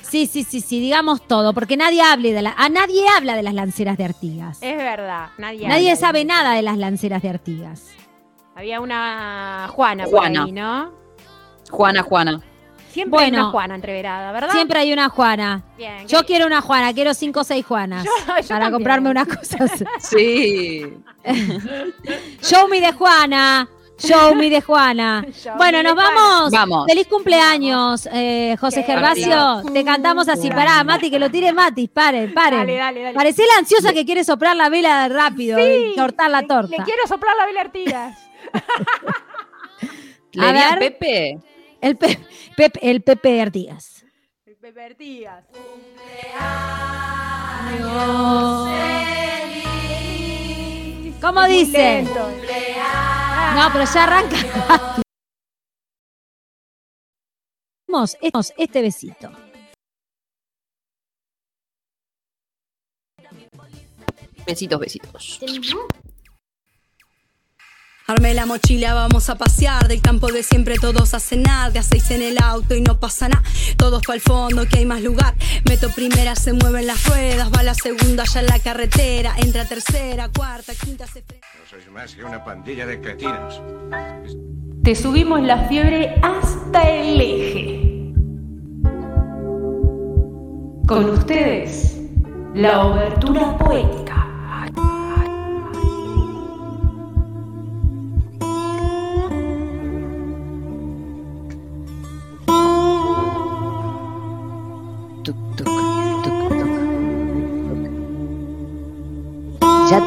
Sí, sí, sí, sí, digamos todo, porque nadie hable de la, a nadie habla de las lanceras de Artigas. Es verdad, nadie Nadie habla. sabe nada de las lanceras de Artigas. Había una Juana, Juana. por ahí, ¿no? Juana, Juana. Siempre hay una Juana entreverada, ¿verdad? Siempre hay una Juana. Bien, Yo quiero una Juana, quiero cinco o seis Juanas Yo- yo para también. comprarme unas cosas. Sí. *laughs* Show me de Juana. Show me de Juana. *laughs* Show Bueno, nos vamos. Vamos. Feliz cumpleaños, eh, José Qué Gervasio. Te cantamos así. Pará, Mati, que lo tire Mati. Paren, paren. Dale, dale, dale. Parecé la ansiosa que quiere soplar la vela rápido y cortar la Le- torta. Le, quiero soplar la vela a Artigas. *laughs* ¿Le A di a ver. Pepe? El, Pe- Pep- el Pepe de Artigas. Pepe Artigas. ¿Cómo Muy dice? lento. No, pero ya arranca. Vamos, vamos, este besito. Besitos, besitos. Armé la mochila, vamos a pasear. Del campo de siempre todos a cenar De a seis en el auto y no pasa nada. Todos para el fondo que hay más lugar. Meto primera, se mueven las ruedas. Va la segunda ya en la carretera. Entra tercera, cuarta, quinta, se frena. No sois más que una pandilla de cretinos. Te subimos la fiebre hasta el eje. Con ustedes, la obertura poética.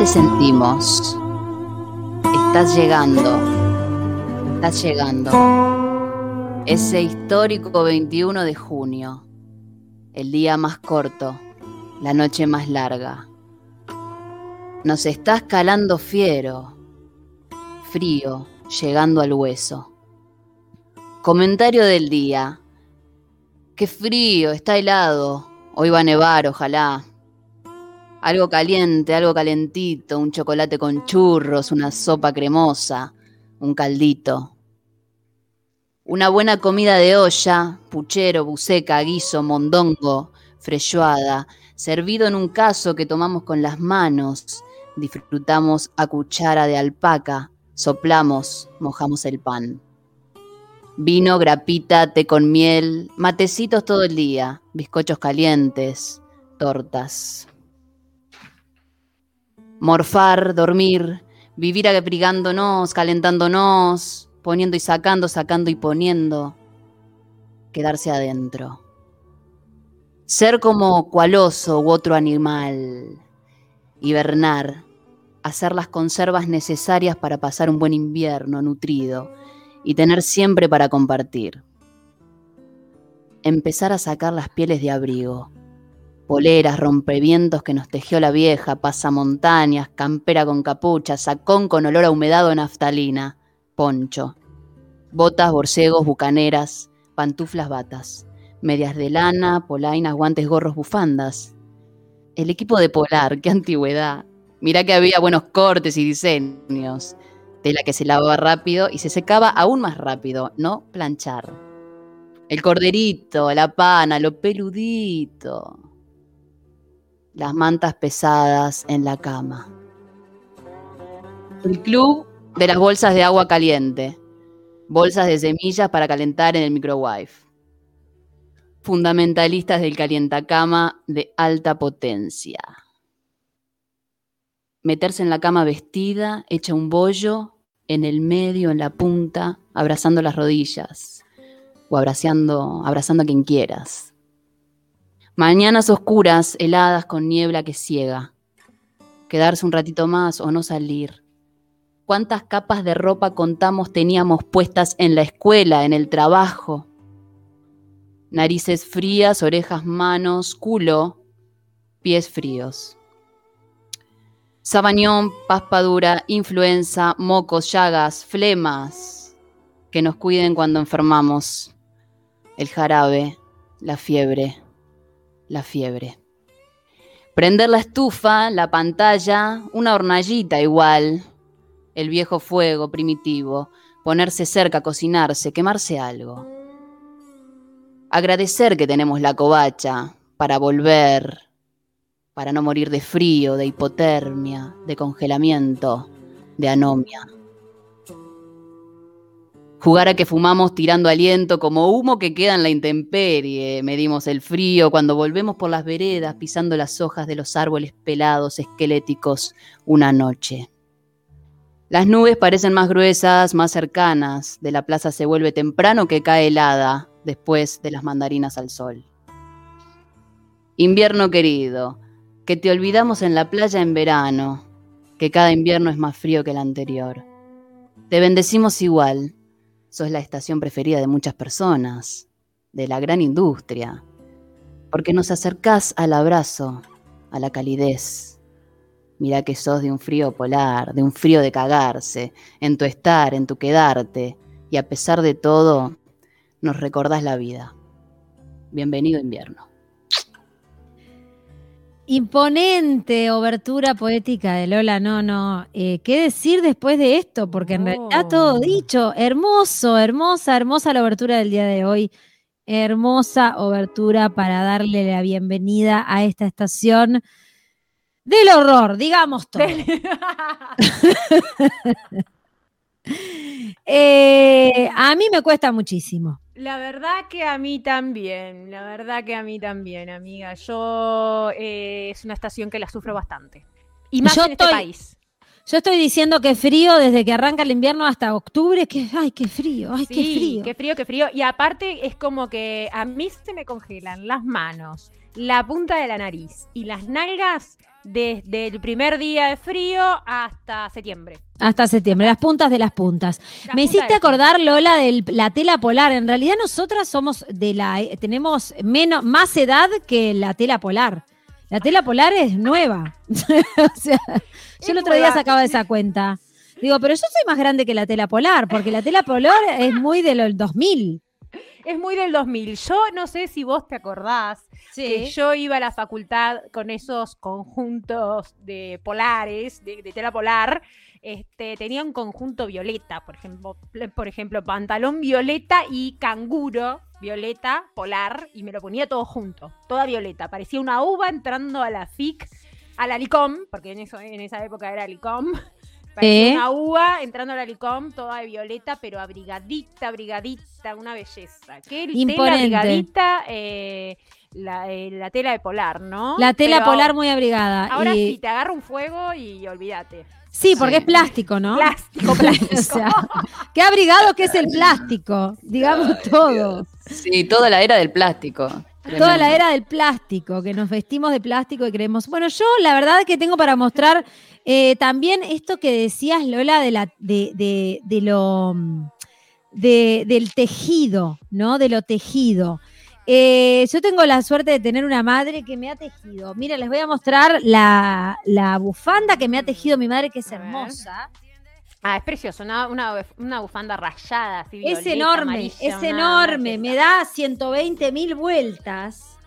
Sentimos. Estás llegando. Estás llegando. Ese histórico 21 de junio. El día más corto. La noche más larga. Nos estás calando fiero. Frío, llegando al hueso. Comentario del día. Qué frío, está helado. Hoy va a nevar, ojalá. Algo caliente, algo calentito, un chocolate con churros, una sopa cremosa, un caldito. Una buena comida de olla, puchero, buceca, guiso, mondongo, freshoada, servido en un caso que tomamos con las manos. Disfrutamos a cuchara de alpaca, soplamos, mojamos el pan. Vino, grapita, té con miel, matecitos todo el día, bizcochos calientes, tortas. Morfar, dormir, vivir abrigándonos, calentándonos, poniendo y sacando, sacando y poniendo. Quedarse adentro. Ser como cual oso u otro animal. Hibernar. Hacer las conservas necesarias para pasar un buen invierno nutrido y tener siempre para compartir. Empezar a sacar las pieles de abrigo, poleras, rompevientos que nos tejió la vieja, pasamontañas, campera con capucha, sacón con olor a humedad o naftalina, poncho, botas, borcegos, bucaneras, pantuflas, batas, medias de lana, polainas, guantes, gorros, bufandas. El equipo de Polar, qué antigüedad. Mirá que había buenos cortes y diseños tela que se lavaba rápido y se secaba aún más rápido, no planchar. El corderito, la pana, lo peludito. Las mantas pesadas en la cama. El club de las bolsas de agua caliente. Bolsas de semillas para calentar en el microwave. Fundamentalistas del calientacama de alta potencia. Meterse en la cama vestida, hecha un bollo, en el medio, en la punta, abrazando las rodillas o abrazando, abrazando a quien quieras. Mañanas oscuras, heladas con niebla que ciega. Quedarse un ratito más o no salir. ¿Cuántas capas de ropa contamos teníamos puestas en la escuela, en el trabajo? Narices frías, orejas, manos, culo, pies fríos. Sabañón, paspadura, influenza, mocos, llagas, flemas. Que nos cuiden cuando enfermamos. El jarabe, la fiebre, la fiebre. Prender la estufa, la pantalla, una hornallita igual. El viejo fuego primitivo. Ponerse cerca, cocinarse, quemarse algo. Agradecer que tenemos la covacha para volver, para no morir de frío, de hipotermia, de congelamiento, de anomia. Jugar a que fumamos tirando aliento como humo que queda en la intemperie. Medimos el frío cuando volvemos por las veredas pisando las hojas de los árboles pelados, esqueléticos, una noche. Las nubes parecen más gruesas, más cercanas. De la plaza se vuelve temprano que cae helada después de las mandarinas al sol. Invierno querido, que te olvidamos en la playa en verano, que cada invierno es más frío que el anterior. Te bendecimos igual sos la estación preferida de muchas personas, de la gran industria, porque nos acercás al abrazo, a la calidez. Mira que sos de un frío polar, de un frío de cagarse, en tu estar, en tu quedarte, y a pesar de todo, nos recordás la vida. Bienvenido invierno. Imponente obertura poética de Lola No, no. Eh, ¿Qué decir después de esto? Porque en realidad todo dicho. Hermoso, hermosa, hermosa la obertura del día de hoy. Hermosa obertura para darle la bienvenida a esta estación del horror, digamos todo. *laughs* Eh, a mí me cuesta muchísimo. La verdad que a mí también, la verdad que a mí también, amiga. Yo eh, es una estación que la sufro bastante. Y más Yo en este estoy- país. Yo estoy diciendo que frío desde que arranca el invierno hasta octubre, que ay, qué frío, ay, qué frío. qué frío, qué frío. Y aparte es como que a mí se me congelan las manos, la punta de la nariz y las nalgas desde el primer día de frío hasta septiembre. Hasta septiembre, las puntas de las puntas. Las Me puntas hiciste acordar, Lola, de la tela polar. En realidad nosotras somos de la, eh, tenemos menos, más edad que la tela polar. La tela polar es nueva. *laughs* o sea, yo el otro día sacaba esa cuenta. Digo, pero yo soy más grande que la tela polar, porque la tela polar es muy de los 2000. Es muy del 2000. Yo no sé si vos te acordás que yo iba a la facultad con esos conjuntos de polares, de, de tela polar. Este, tenía un conjunto violeta, por ejemplo, por ejemplo, pantalón violeta y canguro violeta polar, y me lo ponía todo junto, toda violeta. Parecía una uva entrando a la FIC, a la LICOM, porque en, eso, en esa época era LICOM. Parecía Sí. una uva entrando a la LICOM, toda de violeta, pero abrigadita, abrigadita, una belleza. Qué tela Imponente. abrigadita, eh, la, eh, la tela de polar, ¿no? La tela Pero polar muy abrigada. Ahora y- sí, te agarra un fuego y olvídate. Sí, porque Sí. es plástico, ¿no? Plástico, *laughs* plástico. O sea, qué abrigado que es el plástico, digamos todo. Sí, toda la era del plástico. Toda la era del plástico, que nos vestimos de plástico y creemos. Bueno, yo la verdad que tengo para mostrar eh, también esto que decías, Lola, de, la, de, de, de lo de- del tejido, ¿no? De lo tejido. Eh, yo tengo la suerte de tener una madre que me ha tejido. Mira, les voy a mostrar la, la bufanda que me ha tejido mi madre, que es A ver. Ah, es precioso, una, una, una bufanda rayada, así Es violeta, enorme, amarilla, es enorme, me da 120 mil vueltas.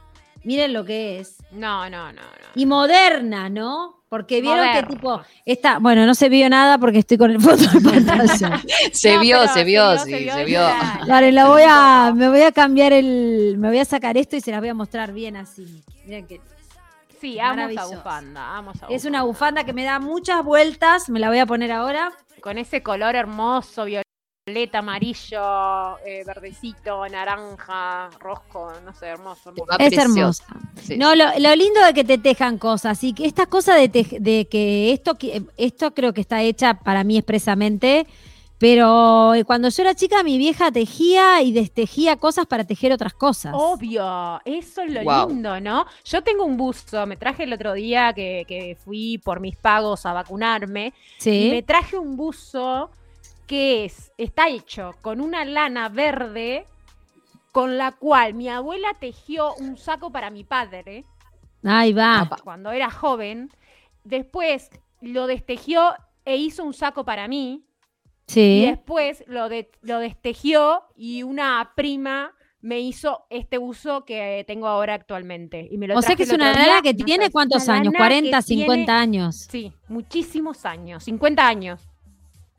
Miren lo que es. No, no, no, no. Y moderna, ¿no? Porque vieron que tipo, esta, bueno, no se vio nada porque estoy con el foto de *laughs* pantalla. Se No, vio, pero se vio, sí, se vio. Vale, *laughs* la voy a, me voy a cambiar el, me voy a sacar esto y se las voy a mostrar bien así. Miren que Sí, amo esa bufanda, amo esa es una bufanda que me da muchas vueltas, me la voy a poner ahora. Con ese color hermoso, violeta, amarillo, eh, verdecito, naranja, rojo, no sé, hermoso, es hermosa. Sí. No, lo, lo lindo de que te tejan cosas y que esta cosa de, tej- de que esto, que esto creo que está hecha para mí expresamente, pero eh, cuando yo era chica mi vieja tejía y destejía cosas para tejer otras cosas. Obvio, eso es lo Wow. lindo, ¿no? Yo tengo un buzo, me traje el otro día que, que fui por mis pagos a vacunarme y sí. me traje un buzo que es, está hecho con una lana verde con la cual mi abuela tejió un saco para mi padre Ahí va. Cuando era joven. Después lo destejió e hizo un saco para mí. Y Sí. después lo, de- lo destejió y una prima me hizo este buzo que tengo ahora actualmente. Y me lo O sea que es una lana que tiene cuántos años, lana 40, que 50 tiene- años. Sí, muchísimos años, 50 años.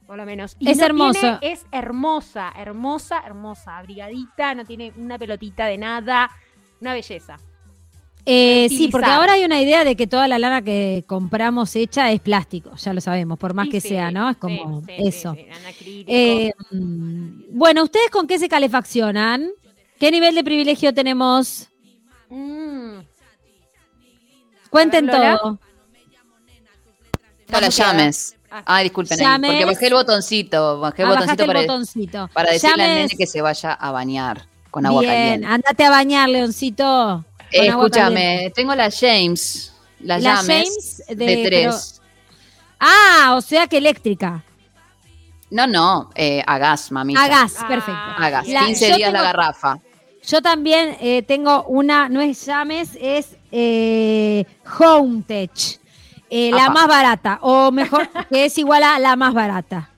por lo menos. Y Es no hermoso. tiene- es hermosa, hermosa, hermosa, abrigadita, no tiene una pelotita de nada, una belleza. Eh, sí, porque ahora hay una idea de que toda la lana que compramos hecha es plástico, ya lo sabemos, por más que sí, sea, ¿no? Es como sí, eso. Eh, bueno, ¿ustedes con qué se calefaccionan? ¿Qué nivel de privilegio tenemos? Mm, Cuenten A ver, todo. No la muteada. llames. Ah. Ay, disculpen, Llames. porque bajé el botoncito, bajé el Ah, botoncito bajaste el para, botoncito. para decirle al Llames. nene que se vaya a bañar con agua Bien, caliente. andate a bañar, Leoncito. Eh, escúchame, tengo la James, la, La James James de, de- tres. Ah, o sea que eléctrica. No, no, eh, a gas, mamita. A gas, Ah, perfecto. A gas, La- 15 yo días la tengo- garrafa. Yo también eh, tengo una, no es Llames, es eh, Home Tech. Eh, la más barata, o mejor, *laughs* que es igual a la más barata.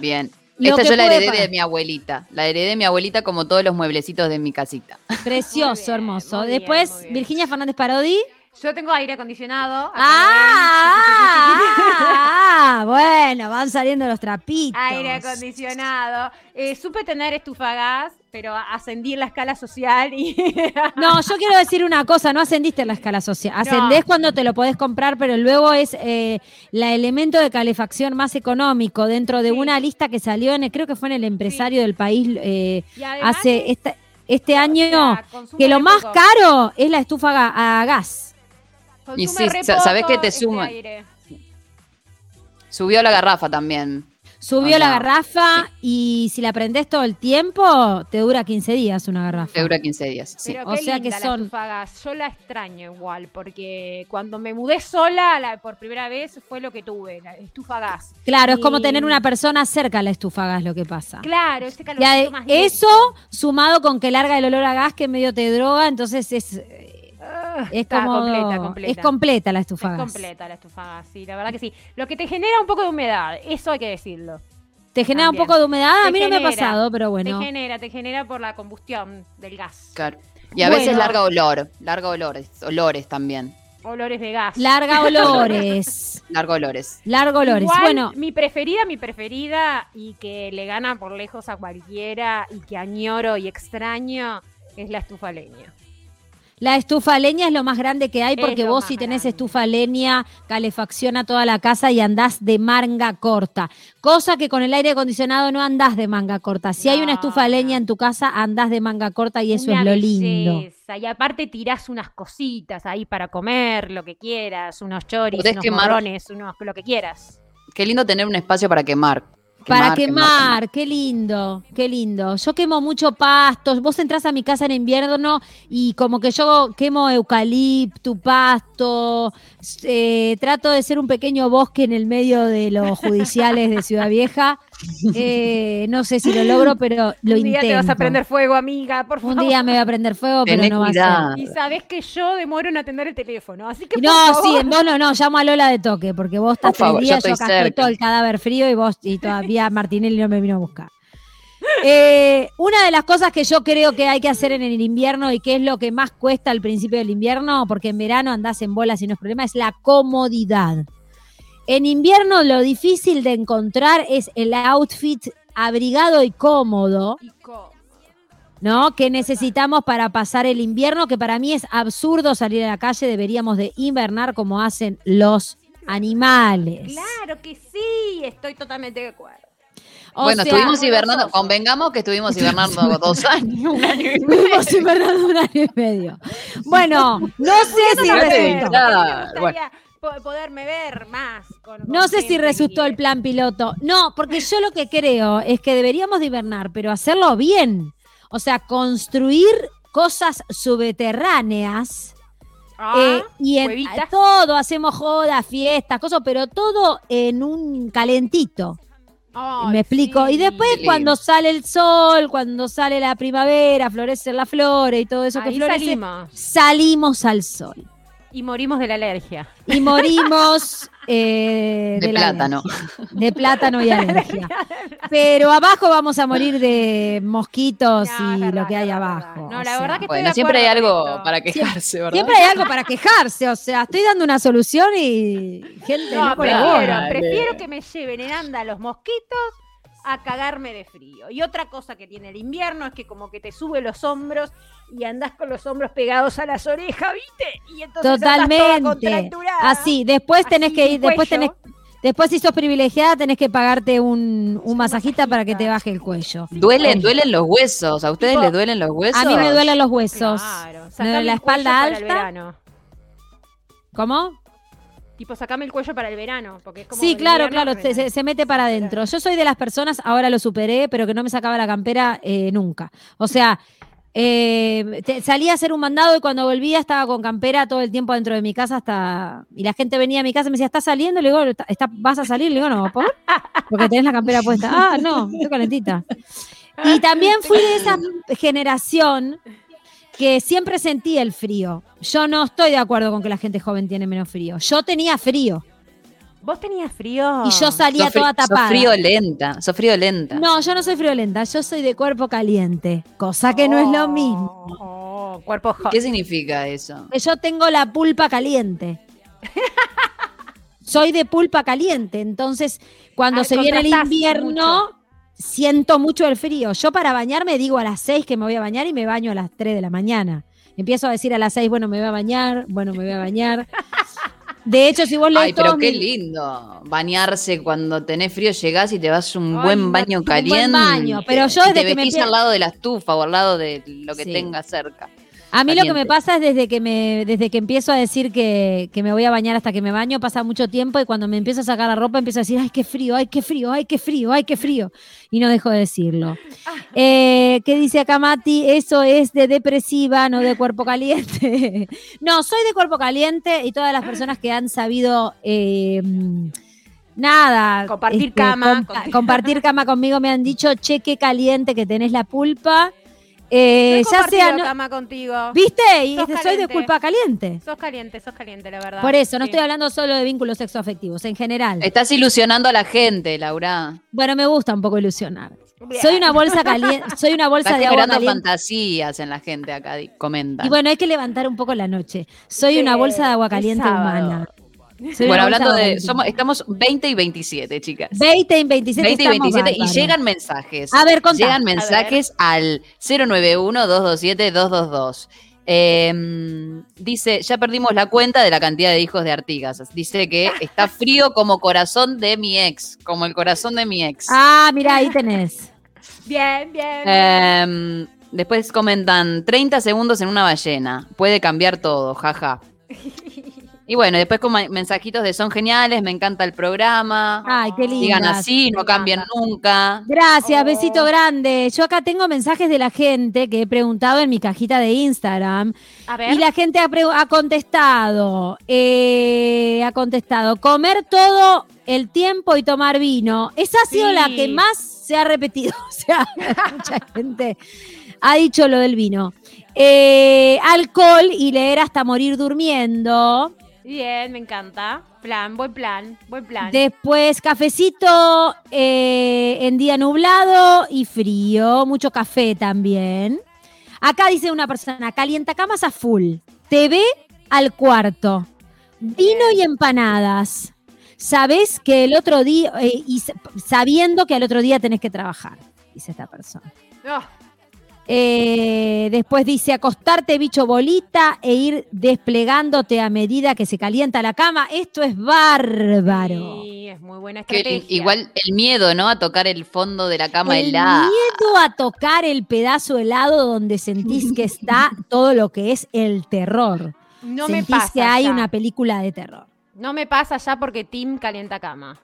Bien. Lo Esta yo la heredé pagar. de mi abuelita. La heredé de mi abuelita como todos los mueblecitos de mi casita. Precioso, bien, hermoso. muy bien, Después, muy bien. Virginia Fernández Parodi. Yo tengo aire acondicionado. Ah, ah, *laughs* bueno, van saliendo los trapitos. Aire acondicionado. Eh, supe tener estufa gas, pero ascendí en la escala social y. *laughs* No, yo quiero decir una cosa, no ascendiste en la escala social. Ascendés cuando te lo podés comprar, pero luego es eh, la elemento de calefacción más económico dentro de Sí. una lista que salió, en, creo que fue en el empresario del país eh, hace este, este o año, sea, que lo más poco. caro es la estufa a gas. Consume Y sí, re sa- ¿sabés qué te este suma? aire. Subió la garrafa también. Subió O la garrafa y si la prendés todo el tiempo, te dura 15 días una garrafa. Te dura 15 días. Sí. Pero O qué sea que linda la son- estufa a gas. Yo la extraño igual, porque cuando me mudé sola la- por primera vez fue lo que tuve, la estufa gas. Claro, es como tener una persona cerca a la estufa gas lo que pasa. Claro, ese ade- más lento. eso sumado con que larga el olor a gas que medio te droga, entonces es, *laughs* es está como completa, completa. es completa la Es estufa gas. completa la estufa sí, la verdad que sí. Lo que te genera un poco de humedad, eso hay que decirlo. ¿Te genera También. un poco de humedad? A mí no me ha pasado, pero bueno. Te genera, te genera por la combustión del gas. Claro. Y a veces larga olor. Larga olores. Olores también. Olores de gas. Larga *laughs* olores. Largo olores. Largo olores. Igual, bueno, mi preferida, mi preferida, y que le gana por lejos a cualquiera, y que añoro y extraño, es la estufa leña. La estufa leña es lo más grande que hay porque vos si tenés grande. estufa leña, calefacciona toda la casa y andás de manga corta. Cosa que con el aire acondicionado no andás de manga corta. Si hay una estufa leña en tu casa, andás de manga corta y eso es lo lindo. belleza. Y aparte tirás unas cositas ahí para comer, lo que quieras, unos choris, Podés unos quemar- unos lo que quieras. Qué lindo tener un espacio para quemar. Para Quemar, quemar, qué lindo, qué lindo. Yo quemo mucho pastos. Vos entrás a mi casa en invierno y como que yo quemo eucalipto, pasto. Eh, trato de ser un pequeño bosque en el medio de los *laughs* judiciales de Ciudad Vieja. Eh, no sé si lo logro, pero lo Un día intento. te vas a prender fuego, amiga, por favor. Un día me voy a prender fuego, pero no va a cuidado. Y sabés que yo demoro en atender el teléfono, así que ser. por No, favor, sí, en vos no, no, llamo a Lola de toque, porque vos estás favor, tres yo yo, todo el cadáver frío y vos y todavía Martinelli no me vino a buscar. Eh, una de las cosas que yo creo que hay que hacer en el invierno y que es lo que más cuesta al principio del invierno, porque en verano andás en bolas y no es problema, es la comodidad. En invierno lo difícil de encontrar es el outfit abrigado y cómodo, Y cómo. ¿no? Que necesitamos para pasar el invierno, que para mí es absurdo salir a la calle, deberíamos de invernar como hacen los animales. Claro que sí, estoy totalmente de acuerdo. O bueno, sea, estuvimos hibernando. sos- Convengamos que estuvimos hibernando dos años. Un año y Estuvimos invernando un año y medio. Bueno, no sé si resultó. poderme ver más. con- No sé si resultó el plan piloto. No, porque yo lo que creo es que deberíamos de hibernar, pero hacerlo bien. O sea, construir cosas subterráneas. Ah, eh, y en huevitas. todo, hacemos jodas, fiestas, cosas, pero todo en un calentito. Me explico. Y después cuando sale el sol, cuando sale la primavera, florecen las flores y todo eso que florece, salimos. salimos al sol. Y morimos de la alergia. y morimos eh, De plátano. alergia. De plátano y *laughs* alergia. Pero abajo vamos a morir de mosquitos No, y verdad, lo que hay abajo. No, la sea, verdad que estoy Bueno, siempre hay algo para quejarse, ¿verdad? Siempre hay algo para quejarse, o sea, estoy dando una solución y gente No, no prefiero, prefiero que me lleven en anda los mosquitos a cagarme de frío. Y otra cosa que tiene el invierno es que como que te sube los hombros y andás con los hombros pegados a las orejas, ¿viste? Y entonces toda Totalmente. Así, después tenés Así, que ir, después cuello. tenés, después si sos privilegiada tenés que pagarte un, un masajista para que te baje el cuello. Duelen, duelen los huesos. ¿A ustedes Tipo, les duelen los huesos? A mí me duelen los huesos. Claro, Me duele la espalda para el alta. verano. ¿Cómo? Tipo, sacame el cuello para el verano. Porque es como Sí, claro, claro, se, mete para adentro. Yo soy de las personas, ahora lo superé, pero que no me sacaba la campera eh, nunca. O sea, eh, te- salía a hacer un mandado y cuando volvía estaba con campera todo el tiempo dentro de mi casa hasta... Y la gente venía a mi casa y me decía, ¿estás saliendo? Le digo, "¿Está- está- ¿vas a salir? Le digo, no, ¿por? Porque tenés la campera puesta. Ah, no, estoy calentita. *laughs* Y también fui de esa *laughs* generación que siempre sentí el frío. Yo no estoy de acuerdo con que la gente joven tiene menos frío. Yo tenía frío. ¿Vos tenías frío? Y yo salía fri- toda sos tapada. friolenta, sos friolenta. No, yo no soy friolenta, yo soy de cuerpo caliente, cosa que no es lo mismo. Oh, cuerpo hot. ¿Qué significa eso? Que Yo tengo la pulpa caliente. *laughs* soy de pulpa caliente, entonces cuando Ah, se viene el invierno siento mucho el frío. Yo para bañarme digo a las 6 que me voy a bañar y me baño a las 3 de la mañana. Empiezo a decir a las 6, bueno, me voy a bañar, bueno, me voy a bañar. De hecho, si vos lees Ay, pero qué lindo. Bañarse cuando tenés frío, llegás y te vas un Ay, buen baño un buen caliente. baño, pero yo desde te que me al lado de la estufa o al lado de lo que Sí. tengas cerca. A mí lo que me pasa es desde que me, desde que empiezo a decir que, que me voy a bañar hasta que me baño, pasa mucho tiempo y cuando me empiezo a sacar la ropa empiezo a decir, ay, qué frío, ay, qué frío, ay, qué frío, ay, qué frío. Y no dejo de decirlo. Eh, ¿Qué dice acá Mati? Eso es de depresiva, no de cuerpo caliente. *laughs* no, soy de cuerpo caliente y todas las personas que han sabido... eh, Nada. Compartir cama compa- contigo. compartir cama conmigo me han dicho, che, qué caliente que tenés la pulpa. Eh, he ya sea, no- cama contigo. ¿Viste? Y Sos soy de caliente. culpa caliente. Sos caliente, sos caliente, la verdad. Por eso, no Sí. estoy hablando solo de vínculos sexoafectivos, en general. Estás ilusionando a la gente, Laura. Bueno, me gusta un poco ilusionar. Bien. Soy una bolsa caliente, *laughs* soy una bolsa Estás de agua caliente. fantasías en la gente acá, comentan. Y bueno, hay que levantar un poco la noche. Soy una bolsa de agua caliente humana. Soy bueno, hablando de. Somos, estamos 20 y 27, chicas. 20 y 27 20 y estamos 27 y llegan mensajes. A ver, contá. Llegan mensajes al 091-227-222. Eh, dice, ya perdimos la cuenta de la cantidad de hijos de Artigas. Dice que está frío como corazón de mi ex, como el corazón de mi ex. Ah, mira, ahí tenés. Bien, bien. Eh, después comentan 30 segundos en una ballena. Puede cambiar todo, jaja. *laughs* Y bueno, después con mensajitos de son geniales, me encanta el programa. Ay, qué lindo. Sigan así, no encanta. nunca. Gracias, Oh. besito grande. Yo acá tengo mensajes de la gente que he preguntado en mi cajita de Instagram. A ver. Y la gente ha, ha contestado, eh, ha contestado, comer todo el tiempo y tomar vino. Esa ha sido Sí. la que más se ha repetido. *laughs* O sea, mucha gente ha dicho lo del vino. Eh, alcohol y leer hasta morir durmiendo. Bien, me encanta. Plan, buen plan, buen plan. Después cafecito eh, en día nublado y frío. Mucho café también. Acá dice una persona, calienta camas a full. TV al cuarto. Vino y empanadas. Sabes que el otro día, eh, y sabiendo que al otro día tenés que trabajar, dice esta persona. Oh, Eh, después dice acostarte bicho bolita e ir desplegándote a medida que se calienta la cama. Esto es bárbaro. sí, es muy buena Que estrategia. igual el miedo, ¿no? A tocar el fondo de la cama el helada. miedo a tocar el pedazo helado donde sentís que está todo lo que es el terror. no me sentís pasa que hay ya. una película de terror. No me pasa ya porque Tim calienta cama.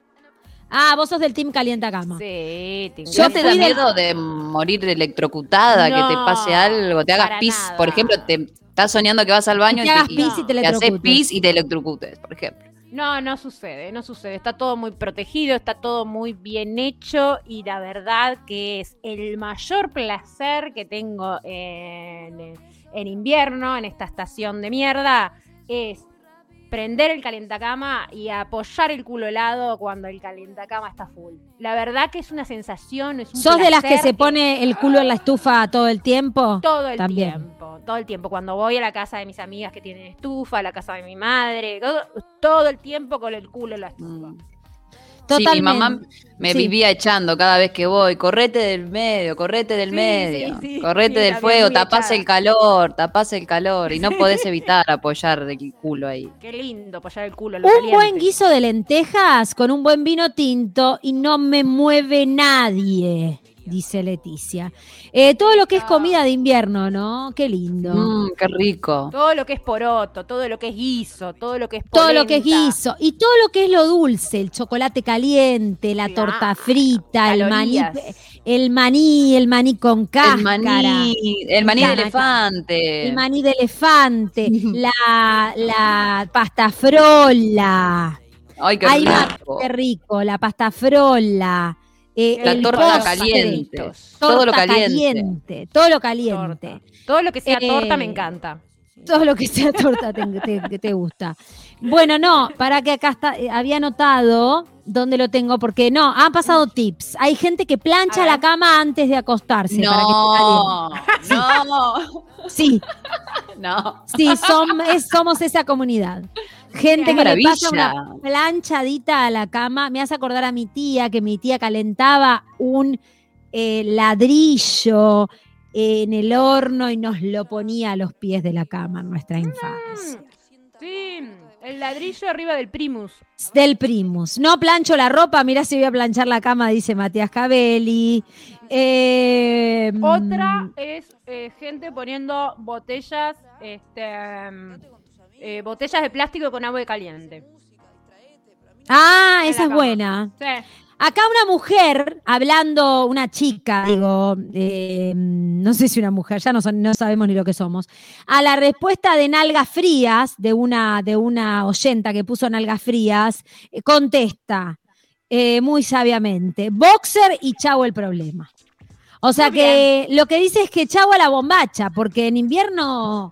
Ah, vos sos del team calienta cama. Sí, Tim Yo ¿No te da del- miedo de morir electrocutada, que te pase algo, te hagas pis? nada. Por ejemplo, te estás soñando que vas al baño te y, hagas te, pis y te te haces pis y te electrocutes, por ejemplo. No, no sucede, no sucede. Está todo muy protegido, está todo muy bien hecho y la verdad que es el mayor placer que tengo en, en invierno, en esta estación de mierda, es prender el calentacama y apoyar el culo helado cuando el calentacama está full. La verdad que es una sensación, es un ¿Sos de las que se pone el culo en la estufa todo el tiempo? todo el También. tiempo, todo el tiempo. Cuando voy a la casa de mis amigas que tienen estufa, a la casa de mi madre, todo, todo el tiempo con el culo en la estufa. Mm. Totalmente. Sí, mi mamá me Sí. vivía echando cada vez que voy, correte del medio, correte del Sí, medio, sí, sí, correte sí, del fuego, tapás echada. el calor, tapás el calor y no podés *laughs* evitar apoyar el culo ahí. Qué lindo apoyar el culo lo Un caliente. buen guiso de lentejas con un buen vino tinto y no me mueve nadie, dice Leticia. Eh, todo lo que es comida de invierno, ¿no? Qué lindo. Mm, qué rico. Todo lo que es poroto, todo lo que es guiso, todo lo que es Todo lo que es polenta. guiso y todo lo que es lo dulce, el chocolate caliente, la Claro, torta frita, el maní, el maní, el maní con cáscara. El maní, el maní de elefante. El maní de elefante, *laughs* la, la pasta frolla. Ay, qué Ay, rico. qué rico, la pasta frolla. Eh, La torta postre, caliente. Torta Todo lo caliente. Todo lo caliente. Torta. Todo lo que sea Eh, torta me encanta. Todo lo que sea torta te, te gusta. Bueno, no, para que acá está, eh, había notado dónde lo tengo, porque no, han pasado tips. Hay gente que plancha la cama antes de acostarse. para que No, no. Sí, no. sí, es- somos esa comunidad. Gente que le pasa una planchadita a la cama. Me hace acordar a mi tía, que mi tía calentaba un eh, ladrillo en el horno y nos lo ponía a los pies de la cama en nuestra infancia. Sí, el ladrillo arriba del primus. Del Primus. No plancho la ropa, mirá si voy a planchar la cama, dice Matías Cabelli. Eh, Otra es eh, gente poniendo botellas, este, eh, botellas de plástico con agua caliente. Ah, esa es buena. Sí. Acá una mujer hablando, una chica, digo, eh, no sé si una mujer, ya no, son- no sabemos ni lo que somos, a la respuesta de nalgas frías, de una, de una oyenta que puso nalgas frías, eh, contesta eh, muy sabiamente, boxer y chavo el problema. O sea Muy que lo que dice es que chavo a la bombacha, porque en invierno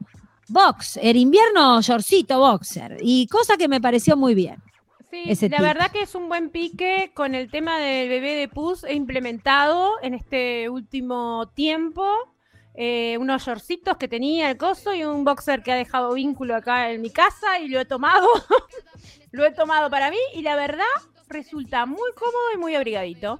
box, en invierno shortcito boxer, y cosa que me pareció muy bien. Sí, ese la verdad que es un buen pique con el tema del bebé de pus. He implementado en este último tiempo eh, unos shortcitos que tenía el coso y un boxer que ha dejado vínculo acá en mi casa y lo he tomado. *laughs* lo he tomado para mí y la verdad resulta muy cómodo y muy abrigadito.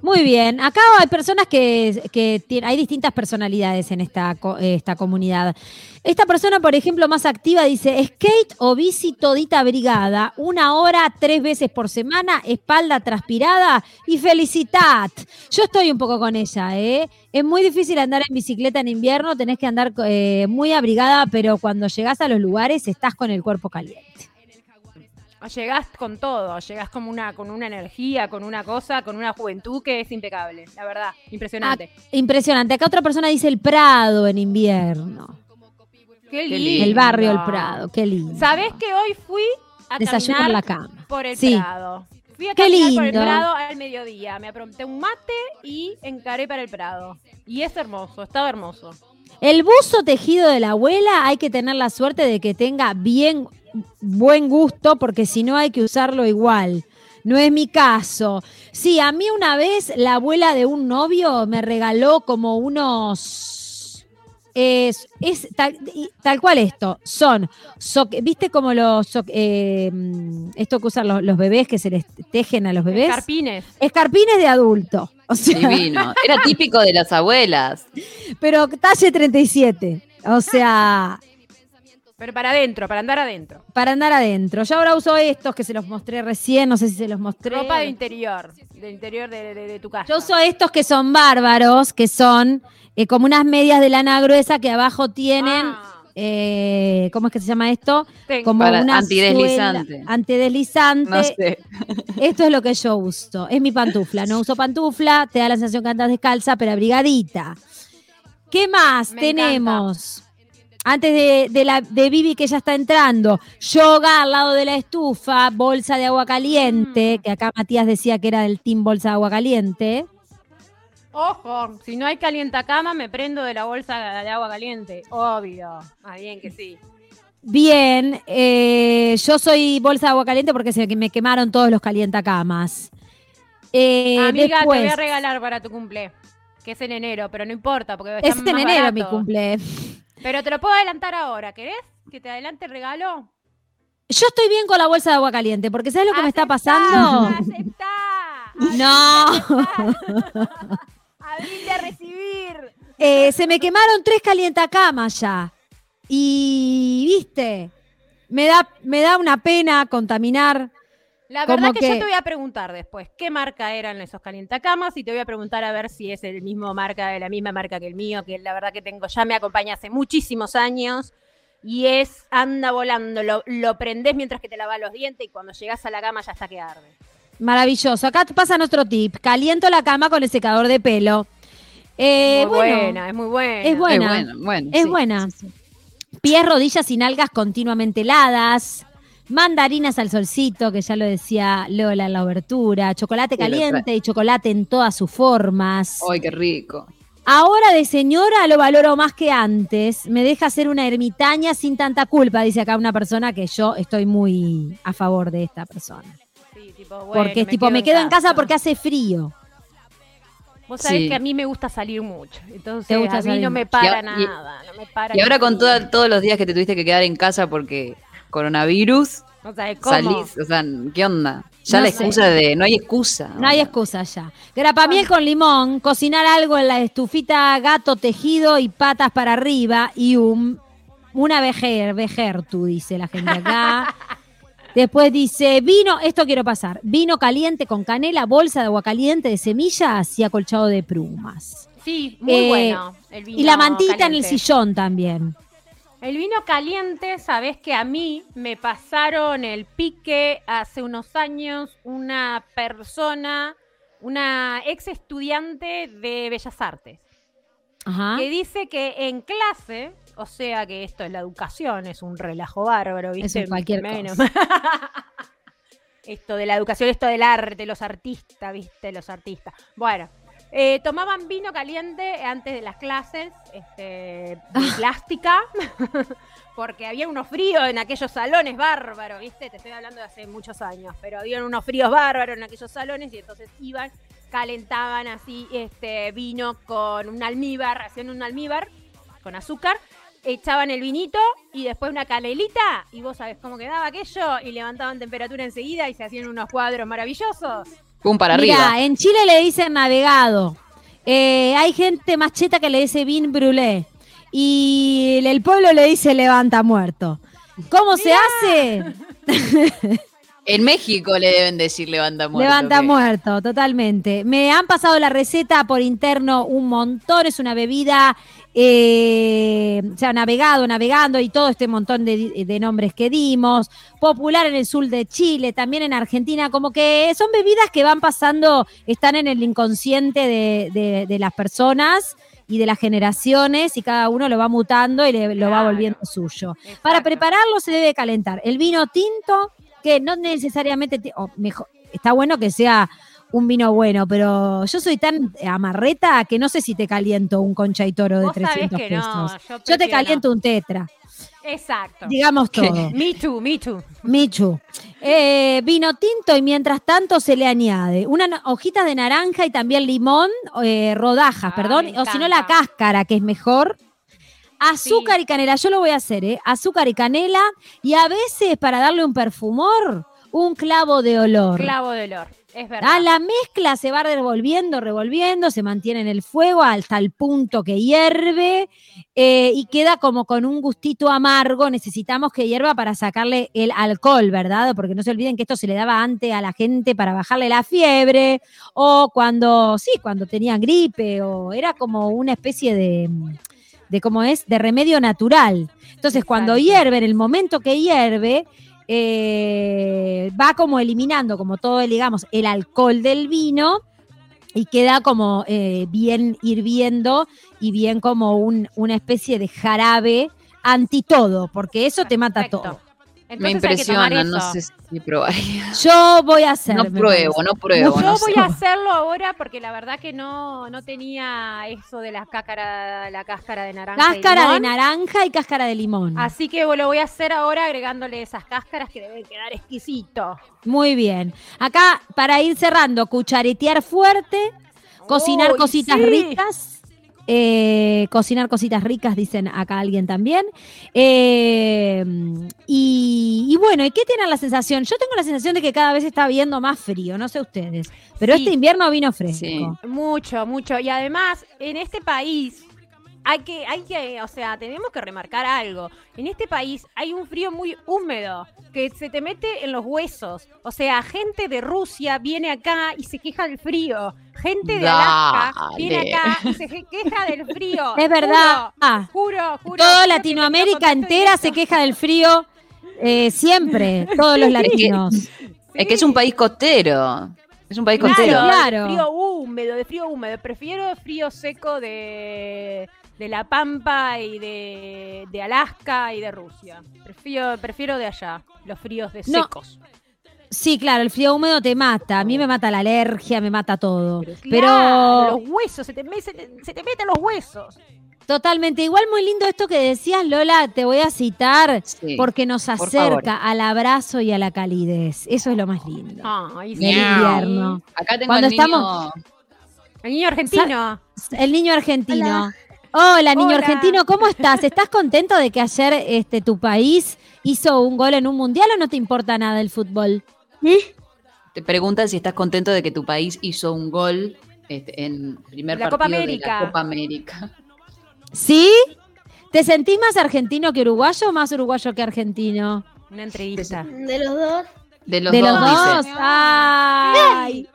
Muy bien, acá hay personas que, que hay distintas personalidades en esta, esta comunidad. Esta persona, por ejemplo, más activa dice, skate o bici todita brigada, una hora, tres veces por semana, espalda transpirada y felicidad. Yo estoy un poco con ella, ¿eh? Es muy difícil andar en bicicleta en invierno, tenés que andar eh, muy abrigada, pero cuando llegás a los lugares estás con el cuerpo caliente. Llegás con todo, llegás como una, con una energía, con una cosa, con una juventud que es impecable, la verdad, impresionante. Impresionante. Acá otra persona dice el Prado en invierno. Qué lindo. El barrio El Prado, qué lindo. ¿Sabés que hoy fui a caminar la cama. por el Sí. Prado? Fui a Qué caminar por el. Prado al mediodía. Me apronté un mate y encaré para el Prado. Y es hermoso, estaba hermoso. El buzo tejido de la abuela hay que tener la suerte de que tenga bien buen gusto, porque si no hay que usarlo igual. No es mi caso. Sí, a mí una vez la abuela de un novio me regaló como unos. Es, es tal, tal cual esto. Son. so- ¿Viste como los. so- eh, esto que usan los, los bebés que se les tejen a los bebés? Carpines. Escarpines de adulto. O sea, Divino. Era típico de las abuelas. pero talle 37. O sea, Pero para adentro, para andar adentro. para andar adentro. Yo ahora uso estos que se los mostré recién, no sé si se los mostré. Ropa de interior. De interior de, de- de tu casa. Yo uso estos que son bárbaros, que son eh, como unas medias de lana gruesa que abajo tienen, Ah, eh, ¿cómo es que se llama esto? tengo. Como Para- una antideslizante. suela- antideslizante. No sé. *laughs* Esto es lo que yo uso. Es mi pantufla. No uso pantufla, te da la sensación que andas descalza, pero abrigadita. ¿Qué más Me tenemos? Antes de, de la, de Vivi que ya está entrando, yoga al lado de la estufa, bolsa de agua caliente, Mm. que acá Matías decía que era del team bolsa de agua caliente. Ojo, si no hay calientacama, me prendo de la bolsa de agua caliente. Obvio. Ah, bien que sí. Bien, eh, yo soy bolsa de agua caliente porque se me quemaron todos los calientacamas. Eh, Amiga, te voy a regalar para tu cumple. Que es en enero, pero no importa, porque Es en más enero barato. mi cumple. Pero te lo puedo adelantar ahora, ¿querés? ¿Que te adelante el regalo? Yo estoy bien con la bolsa de agua caliente, porque ¿sabes lo que me está pasando? aceptá, *laughs* No. aceptá. *laughs* Abrite a recibir. Eh, se me quemaron tres calientacamas ya. Y, viste, me da, me da una pena contaminar. La Como verdad que, yo que- te voy a preguntar después qué marca eran esos calientacamas y te voy a preguntar a ver si es el mismo marca, de la misma marca que el mío, que la verdad que tengo, ya me acompaña hace muchísimos años y es anda volando, lo, lo prendés mientras que te lavas los dientes y cuando llegás a la cama ya está que arde. Maravilloso. Acá pasa nuestro tip. Caliento la cama con el secador de pelo. Eh, muy bueno, buena, es muy buena. es buena. Es bueno, bueno, Es sí, buena. sí, sí. Pies, rodillas y nalgas continuamente heladas. Mandarinas al solcito, que ya lo decía Lola en la obertura. Chocolate caliente y chocolate en todas sus formas. Ay, qué rico. Ahora de señora lo valoro más que antes. Me deja ser una ermitaña sin tanta culpa, dice acá una persona que yo estoy muy a favor de esta persona. Sí, tipo, bueno, porque tipo me quedo en casa porque hace frío. Vos sabés Sí. que a mí me gusta salir mucho, entonces Te gusta a mí salir no me para Y a- y- nada, no me para Y ahora con toda- todos los días que te tuviste que quedar en casa porque coronavirus, cómo. salís, o sea, ¿qué onda? Ya No la sé. excusa de, no hay excusa. No hay excusa ya. Grapamiel con limón, cocinar algo en la estufita gato tejido y patas para arriba y un, una vejer, vejer, tú dice la gente acá. *laughs* Después dice, vino, esto quiero pasar, vino caliente con canela, bolsa de agua caliente de semillas y acolchado de plumas. Sí, muy Eh, bueno. el Y la mantita en el sillón también. El vino caliente, sabés que a mí me pasaron el pique hace unos años una persona, una ex estudiante de Bellas Artes, Ajá. que dice que en clase, o sea que esto es la educación, es un relajo bárbaro, ¿viste? Eso, cualquier Menos. cosa. *laughs* esto de la educación, esto del arte, los artistas, ¿viste? Los artistas. Bueno. Eh, tomaban vino caliente antes de las clases este, Ah. plástica, *laughs* porque había unos fríos en aquellos salones bárbaros, ¿viste? Te estoy hablando de hace muchos años, pero había unos fríos bárbaros en aquellos salones y entonces iban, calentaban así este vino con un almíbar, hacían un almíbar con azúcar, echaban el vinito y después una canelita y vos sabés cómo quedaba aquello y levantaban temperatura enseguida y se hacían unos cuadros maravillosos. Pum para Mirá, arriba. en Chile le dicen navegado. Eh, hay gente más cheta que le dice vin brûlé. Y el pueblo le dice levanta muerto. ¿Cómo se hace? *laughs* En México le deben decir levanta muerto. Levanta muerto, totalmente. Me han pasado la receta por interno un montón. Es una bebida, eh, o sea, navegado, navegando y todo este montón de, de nombres que dimos. Popular en el sur de Chile, también en Argentina. Como que son bebidas que van pasando, están en el inconsciente de, de- de las personas y de las generaciones y cada uno lo va mutando y le- lo va volviendo suyo. Para prepararlo se debe calentar el vino tinto, que no necesariamente, o mejor, está bueno que sea un vino bueno, pero yo soy tan amarreta que no sé si te caliento un concha y toro de Vos sabés 300 que no, pesos. yo yo te caliento un tetra, Exacto. digamos todo. Me too, me too. Michu. Eh, vino tinto y mientras tanto se le añade una na- hojita de naranja y también limón, eh, rodajas, Ah, perdón, me o si no la cáscara, que es mejor. Azúcar y canela, yo lo voy a hacer, ¿eh? Azúcar y canela y a veces para darle un perfumor, un clavo de olor. Clavo de olor. Es verdad. Ah, la mezcla se va revolviendo, revolviendo, se mantiene en el fuego hasta el punto que hierve eh, y queda como con un gustito amargo. Necesitamos que hierva para sacarle el alcohol, ¿verdad? Porque no se olviden que esto se le daba antes a la gente para bajarle la fiebre o cuando, sí, cuando tenían gripe o era como una especie de, de ¿cómo es? De remedio natural. Entonces, cuando hierve, en el momento que hierve, eh, va como eliminando, como todo, digamos, el alcohol del vino y queda como eh, bien hirviendo y bien como un- una especie de jarabe anti todo, porque eso te mata todo. Me Entonces hay que tomar impresiona, no sé si probaría. Yo voy a hacer. No pruebo, no pruebo. Yo no voy sé. a hacerlo ahora porque la verdad que no, no tenía eso de la cáscara, la cáscara de naranja. y Cáscara de naranja y cáscara de limón. Así que lo voy a hacer ahora agregándole esas cáscaras que deben quedar exquisito. Muy bien. Acá, para ir cerrando, cucharetear fuerte, cocinar Uy, cositas sí. ricas. Eh, cocinar cositas ricas, dicen acá alguien también. Eh, y, y bueno, ¿y qué tienen la sensación? Yo tengo la sensación de que cada vez está viendo más frío, no sé ustedes. Pero Sí. este invierno vino fresco. Sí. Mucho, mucho. Y además, en este país hay que, hay que, o sea, tenemos que remarcar algo. En este país hay un frío muy húmedo que se te mete en los huesos. O sea, gente de Rusia viene acá y se queja del frío. Gente de Alaska Dale. viene acá y se queja del frío. *laughs* Es verdad. Ah, Juro, juro. juro. toda Juro que Latinoamérica entera se queja del frío eh, siempre, todos los *laughs* latinos. Es que es un país costero. Es un país Claro, costero. claro. de frío húmedo, de frío húmedo. Prefiero frío seco de, de La Pampa y de, de Alaska y de Rusia. Prefiero, prefiero de allá, los fríos de No. secos. Sí, claro, el frío húmedo te mata. A mí me mata la alergia, me mata todo. Pero, Claro, los huesos, se te, se te- se te meten los huesos. totalmente, igual muy lindo esto que decías, Lola, te voy a citar, Sí. porque nos acerca al abrazo y a la calidez. Eso es lo más lindo. Ay, Del Miau. invierno. Acá tengo Cuando el niño. estamos- El niño argentino. El niño argentino. Hola, niño Hola. argentino, ¿cómo estás? ¿Estás contento de que ayer este, tu país hizo un gol en un mundial o no te importa nada el fútbol? Te preguntan si estás contento de que tu país hizo un gol este, en el primer La partido Copa de América. la Copa América. ¿Sí? ¿Te sentís más argentino que uruguayo o más uruguayo que argentino? Una entrevista. De los dos. De los de dos, los dos. dice. Ay.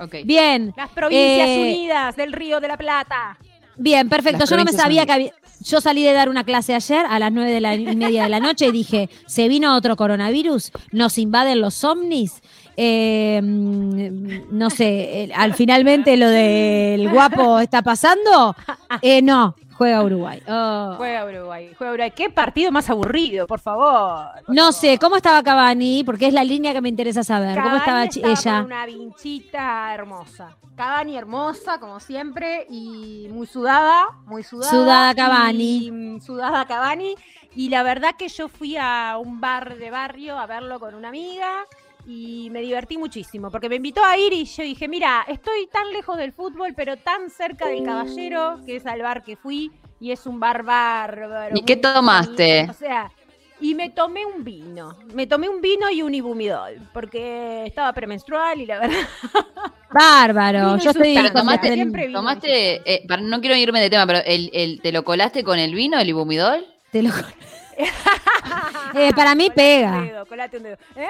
Ok. Bien, Las provincias Eh, unidas del Río de la Plata. Bien, perfecto. Las Yo no me sabía que había. Yo salí de dar una clase ayer a las nueve de la y media de la noche y dije, se vino otro coronavirus, nos invaden los ovnis. Eh, no sé, al finalmente lo del guapo está pasando. Eh, no, juega Uruguay. Oh. Juega Uruguay, juega Uruguay. Qué partido más aburrido, por favor. por No favor. sé, ¿cómo estaba Cavani? Porque es la línea que me interesa saber. ¿Cómo estaba estaba ella? con una vinchita hermosa. Cavani hermosa, como siempre, y muy sudada, muy sudada. Sudada Cavani. y, sudada Cavani. Y la verdad que yo fui a un bar de barrio a verlo con una amiga y me divertí muchísimo, porque me invitó a ir y yo dije, mira, estoy tan lejos del fútbol, pero tan cerca del caballero, que es al bar que fui, y es un bar bárbaro. ¿Y qué tomaste? bonito, O sea, y me tomé un vino. Me tomé un vino y un ibumidol, porque estaba premenstrual y la verdad. *laughs* Bárbaro. Yo estoy. Pero tomaste, siempre vino. tomaste eh, para- no quiero irme de tema, pero el, el- ¿te lo colaste con el vino, el ibumidol? Te lo- *laughs* Eh, para mí *laughs* Colate pega. un dedo, colate un dedo. ¿Eh?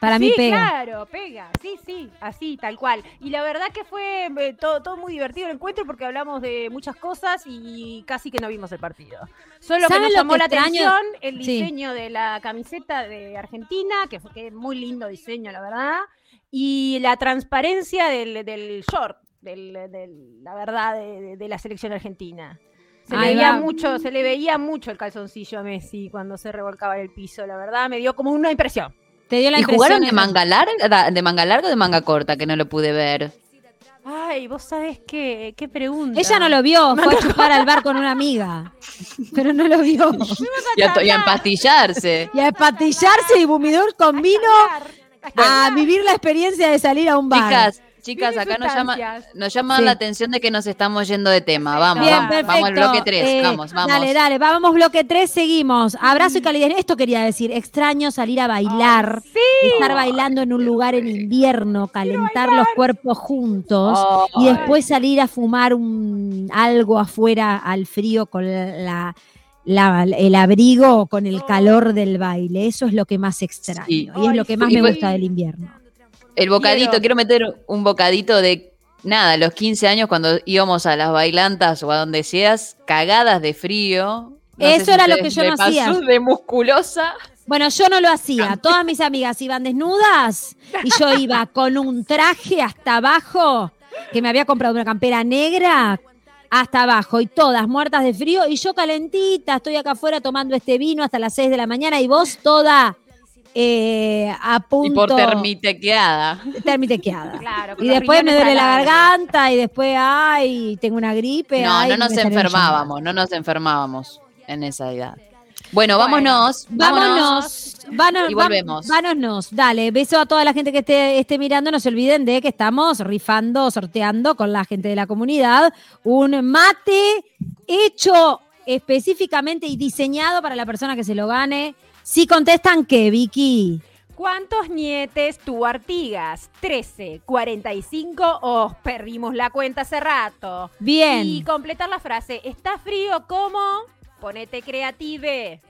Para sí, mí pega. claro, pega. Sí, sí, así, tal cual. Y la verdad que fue eh, todo, todo muy divertido el encuentro porque hablamos de muchas cosas y casi que no vimos el partido. Solo que ¿Saben nos llamó que la extraño? atención el Sí. diseño de la camiseta de Argentina, que fue que muy lindo diseño, la verdad. Y la transparencia del, del short, del, del- la verdad, de, la selección argentina. Se le, veía va. mucho, se le veía mucho el calzoncillo a Messi cuando se revolcaba en el piso, la verdad, me dio como una impresión. Te dio la ¿Y jugaron de manga larga, de manga larga o de manga corta, que no lo pude ver? Ay, vos sabés qué, qué pregunta. Ella no lo vio, fue a chupar al bar con una amiga. Pero no lo vio. *laughs* Y a, y a empastillarse. Y a espatillarse y bumidor con vino a vivir la experiencia de salir a un bar. Chicas, chicas, acá nos llama, nos llama Sí. la atención de que nos estamos yendo de tema. Vamos, Bien, vamos, perfecto. vamos al bloque 3. Eh, vamos, vamos. Dale, dale, vamos, bloque 3, seguimos. Abrazo y calidez. Esto quería decir, extraño salir a bailar, estar bailando en un lugar en invierno, calentar los cuerpos juntos y después salir a fumar un, algo afuera al frío con la, la- el abrigo o con el calor del baile. Eso es lo que más extraño Sí. y es lo que más me pues- gusta del invierno. El bocadito, Quiero- quiero meter un bocadito de nada, los 15 años cuando íbamos a las bailantas o a donde seas, cagadas de frío. Eso si era lo que yo no pasó hacía. de musculosa. Bueno, yo no lo hacía. Todas mis amigas iban desnudas y yo *laughs* iba con un traje hasta abajo, que me había comprado una campera negra hasta abajo y todas muertas de frío y yo calentita, estoy acá afuera tomando este vino hasta las 6 de la mañana y vos toda eh, a punto... Y por termitequeada. termitequeada. Claro, Y después me duele la garganta y después, ay, tengo una gripe. No, ay, no nos enfermábamos, no nos enfermábamos en esa edad. Bueno, Bueno, vámonos, Vámonos, vámonos, Y volvemos. Vámonos, dale, beso a toda la gente que esté, esté mirando. No se olviden de que estamos rifando, sorteando con la gente de la comunidad un mate hecho específicamente y diseñado para la persona que se lo gane. Si contestan que, Vicky. ¿Cuántos nietes tuvo Artigas? ¿13, 45 o perdimos la cuenta hace rato? Bien. Y completar la frase, ¿está frío como? Ponete creative.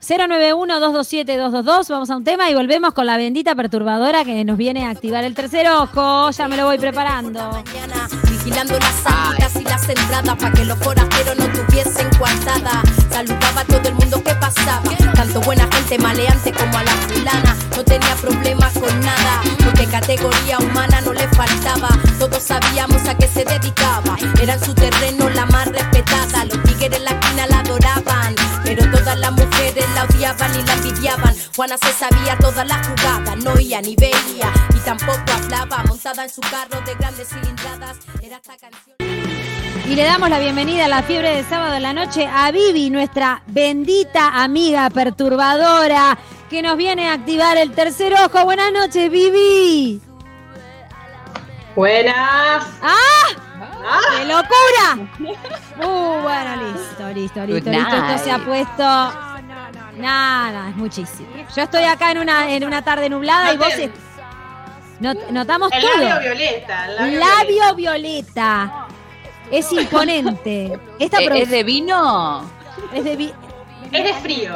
091-227-222. Vamos a un tema y volvemos con la bendita perturbadora que nos viene a activar el tercer ojo. Ya me lo voy preparando. mañana, vigilando las salidas y las entradas para que los forasteros no tuviesen coartada. Saludaba a todo el mundo pasaba, tanto buena gente maleante como a la fulana. No tenía problemas con nada, porque categoría humana no le faltaba. Todos sabíamos a qué se dedicaba, era en su terreno la más respetada. Los tigres en la esquina la adoraban, pero todas las mujeres la odiaban y la envidiaban. Juana se sabía todas las jugadas, no oía ni veía y tampoco hablaba. Montada en su carro de grandes cilindradas, era esta canción. Y le damos la bienvenida a la fiebre de sábado en la noche a Vivi, nuestra bendita amiga perturbadora, que nos viene a activar el tercer ojo. Buenas noches, Vivi. Buenas. ¡Ah! ¡Qué locura! *laughs* Uh, bueno, listo, listo, listo, listo. Esto se ha night. puesto. No, no, no. Nada, es muchísimo. Yo estoy acá en una, en una tarde nublada y vos notamos El todo. labio violeta. El labio, Labio violeta. Es imponente. *laughs* Esta ¿Es- produ- ¿Es de vino? es de, vi-. Es de frío.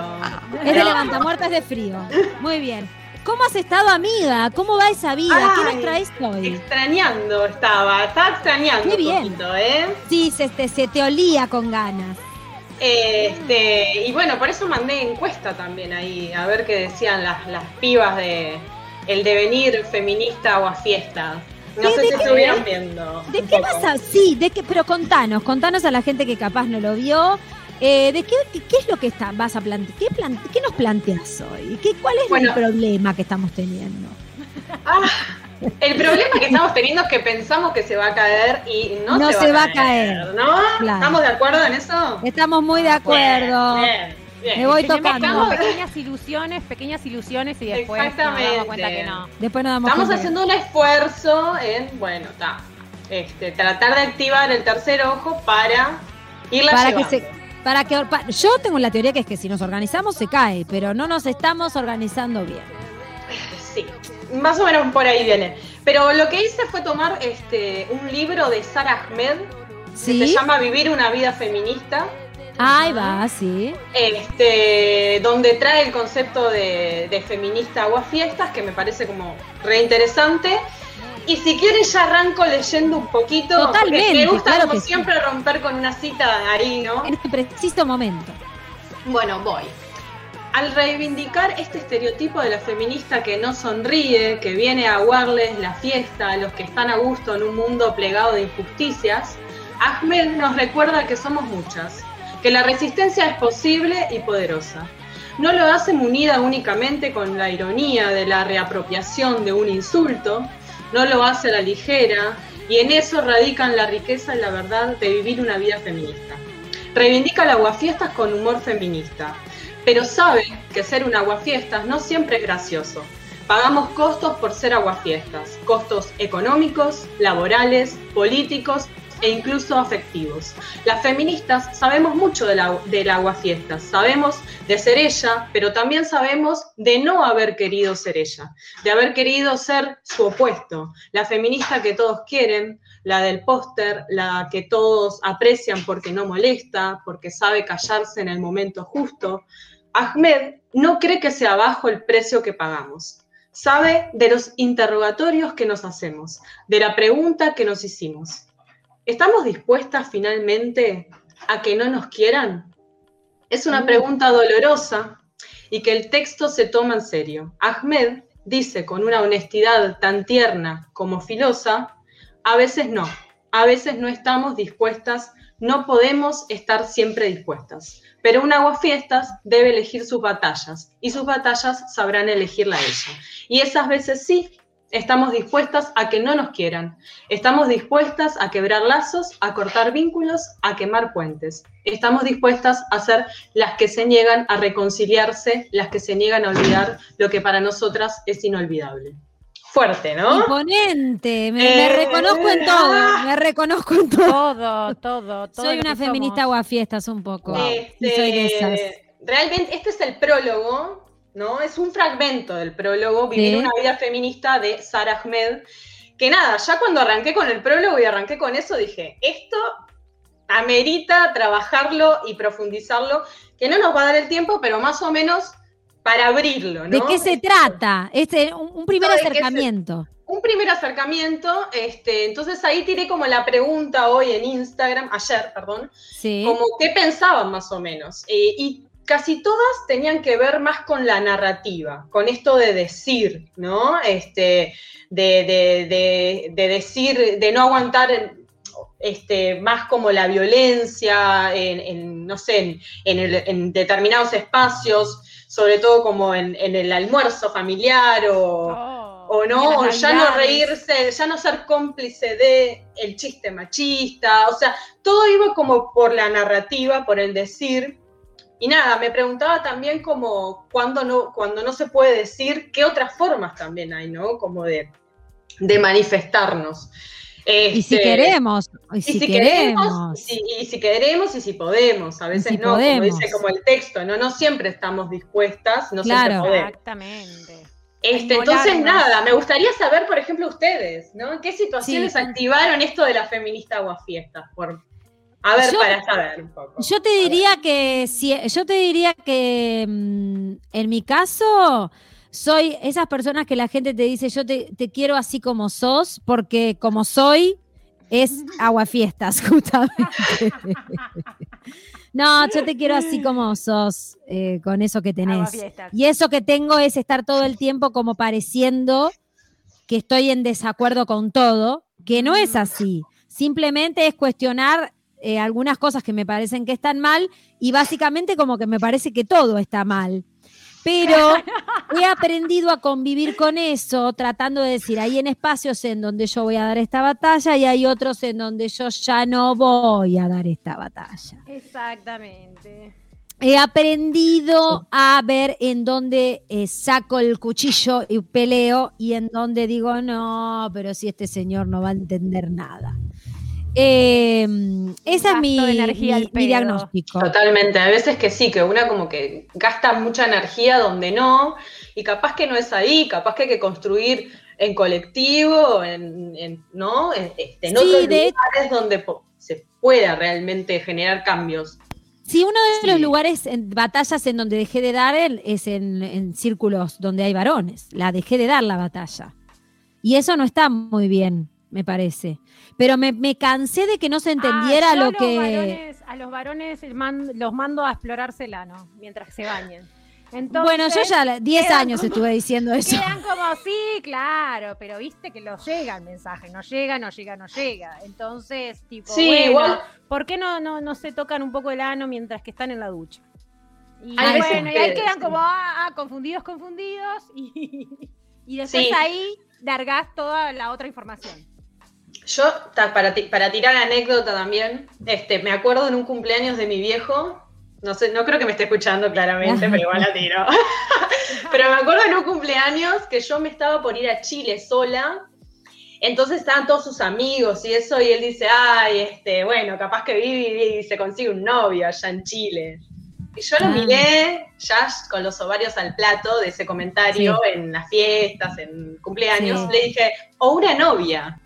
es de levanta es de frío. Muy bien. ¿Cómo has estado, amiga? ¿Cómo va esa vida? ¿Qué nos traes hoy? Extrañando estaba. Estaba extrañando Qué bien. un poquito, ¿eh? Sí, se te, se te olía con ganas. Este, y bueno, por eso mandé encuesta también ahí, a ver qué decían las, las pibas de el devenir feminista o a fiesta. No ¿Qué- sé si estuvieron viendo. ¿De qué poco. vas a...? Sí, de qué, pero contanos, contanos a la gente que capaz no lo vio. eh, ¿De qué, qué, qué es lo que está, vas a plantear? ¿Qué, plan- ¿Qué nos planteas hoy? ¿Qué, ¿Cuál es Bueno. el problema que estamos teniendo? Ah, el problema que estamos teniendo es que pensamos que se va a caer y no, No se va a caer. ¿No? Claro. ¿Estamos de acuerdo en eso? Estamos muy de acuerdo. Bien, bien. Me voy tocando. pequeñas ilusiones, pequeñas ilusiones y después nos damos cuenta que no. Después nos damos Estamos cuenta. haciendo un esfuerzo en, bueno, ta, este, tratar de activar el tercer ojo para irla para que llevando. se para que pa- yo tengo la teoría que es que si nos organizamos se cae, pero no nos estamos organizando bien. Sí, más o menos por ahí viene. Pero lo que hice fue tomar este, un libro de Sara Ahmed que se llama Vivir una vida feminista. Ahí va, sí. este, donde trae el concepto de, de feminista aguafiestas, que me parece como re interesante. Y si quieren ya arranco leyendo un poquito, Totalmente, me gusta claro como sí. siempre romper con una cita ahí, ¿no? En este preciso momento. Bueno, voy. Al reivindicar este estereotipo de la feminista que no sonríe, que viene a aguarles la fiesta a los que están a gusto en un mundo plegado de injusticias, Ahmed nos recuerda que somos muchas, que la resistencia es posible y poderosa. No lo hace munida únicamente con la ironía de la reapropiación de un insulto, no lo hace a la ligera, y en eso radican la riqueza y la verdad de vivir una vida feminista. Reivindica el aguafiestas con humor feminista, pero sabe que ser un aguafiestas no siempre es gracioso. Pagamos costos por ser aguafiestas, costos económicos, laborales, políticos e incluso afectivos. Las feministas sabemos mucho del, agu- del aguafiestas, sabemos de ser ella, pero también sabemos de no haber querido ser ella, de haber querido ser su opuesto, la feminista que todos quieren, la del póster, la que todos aprecian porque no molesta, porque sabe callarse en el momento justo. Ahmed no cree que sea bajo el precio que pagamos. Sabe de los interrogatorios que nos hacemos, de la pregunta que nos hicimos. ¿Estamos dispuestas finalmente a que no nos quieran? Es una pregunta dolorosa y que el texto se toma en serio. Ahmed dice con una honestidad tan tierna como filosa, a veces no, a veces no estamos dispuestas no podemos estar siempre dispuestas. Pero un aguafiestas debe elegir sus batallas y sus batallas sabrán elegirla ella. Y esas veces sí, estamos dispuestas a que no nos quieran. Estamos dispuestas a quebrar lazos, a cortar vínculos, a quemar puentes. Estamos dispuestas a ser las que se niegan a reconciliarse, las que se niegan a olvidar lo que para nosotras es inolvidable. Fuerte, ¿no? Imponente, me, me Eh, reconozco en todo, me reconozco en todo. Todo, todo, todo. Soy una feminista somos. guafiestas un poco. Este, Y soy de esas. Realmente, este es el prólogo, ¿no? Es un fragmento del prólogo, Vivir Sí. una vida feminista de Sara Ahmed. Que nada, ya cuando arranqué con el prólogo y arranqué con eso, dije, esto amerita trabajarlo y profundizarlo, que no nos va a dar el tiempo, pero más o menos para abrirlo, ¿no? ¿De qué se trata? Este, un, un primer No, ¿de qué se- acercamiento. un primer acercamiento, este, entonces ahí tiré como la pregunta hoy en Instagram, ayer, perdón, Sí. como qué pensaban más o menos. Eh, y casi todas tenían que ver más con la narrativa, con esto de decir, ¿no? Este, de, de- de- de decir, de no aguantar este, más como la violencia, en, en, no sé, en, en el- en determinados espacios, sobre todo como en, el almuerzo familiar o, Oh, o no, ya no reírse, ya no ser cómplice de el chiste machista, o sea, todo iba como por la narrativa, por el decir. Y nada, me preguntaba también como cuando no, cuando no se puede decir, qué otras formas también hay, ¿no? Como de, de manifestarnos. Y si Este, queremos, y y si, queremos. queremos, y si, y si queremos y si podemos, a veces si no, podemos. como dice como el texto, no, no siempre estamos dispuestas, no Claro. siempre podemos. Exactamente. Este, entonces, nada, me gustaría saber, por ejemplo, ustedes, ¿no? ¿En qué situaciones Sí. activaron esto de la feminista aguafiestas? Por, a ver, Yo- para saber un poco. Yo te diría que si yo te diría que mm, en mi caso soy esas personas que la gente te dice yo te, te quiero así como sos, porque como soy es *laughs* aguafiestas, *laughs* justamente. No, yo te quiero así como sos, eh, con eso que tenés. Y eso que tengo es estar todo el tiempo como pareciendo que estoy en desacuerdo con todo, que no es así. Simplemente es cuestionar eh, algunas cosas que me parecen que están mal y básicamente como que me parece que todo está mal. Pero *laughs* he aprendido a convivir con eso, tratando de decir, hay en espacios en donde yo voy a dar esta batalla y hay otros en donde yo ya no voy a dar esta batalla. Exactamente. He aprendido a ver en dónde eh, saco el cuchillo y peleo y en dónde digo, no, pero si este señor no va a entender nada. Eh, ese es mi, energía mi- diagnóstico. Totalmente, a veces que sí, que una como que gasta mucha energía donde no, y capaz que no es ahí, capaz que hay que construir en colectivo, en, en- ¿no? En, este, en Sí, otros de lugares donde se pueda realmente generar cambios. Sí, uno de los lugares, en batallas en donde dejé de dar el- es en, en círculos donde hay varones. La dejé de dar la batalla. Y eso no está muy bien, me parece. Pero me, me cansé de que no se entendiera Ah, yo lo que... varones- a los varones man- los mando a explorarse el ano mientras se bañen. Entonces, bueno, yo ya la- 10 quedan años como- estuve diciendo eso. Quedan como, sí, claro, pero viste que no llega el mensaje, no llega, no llega, no llega. Entonces, tipo, Sí, bueno, igual- ¿por qué no, no, no se tocan un poco el ano mientras que están en la ducha? Y bueno, y ahí que- quedan sí. como, ah, ah, confundidos, confundidos, y, *laughs* y después Sí. ahí largás toda la otra información. Yo, para, para tirar anécdota también, este, me acuerdo en un cumpleaños de mi viejo, no sé, no creo que me esté escuchando claramente, pero igual la *laughs* tiro. *laughs* pero me acuerdo en un cumpleaños que yo me estaba por ir a Chile sola, entonces estaban todos sus amigos y eso, y él dice, ay, este, bueno, capaz que vive y se consigue un novio allá en Chile. Y yo lo Ah. miré ya con los ovarios al plato de ese comentario en las fiestas, en cumpleaños, Sí. le dije, o una novia.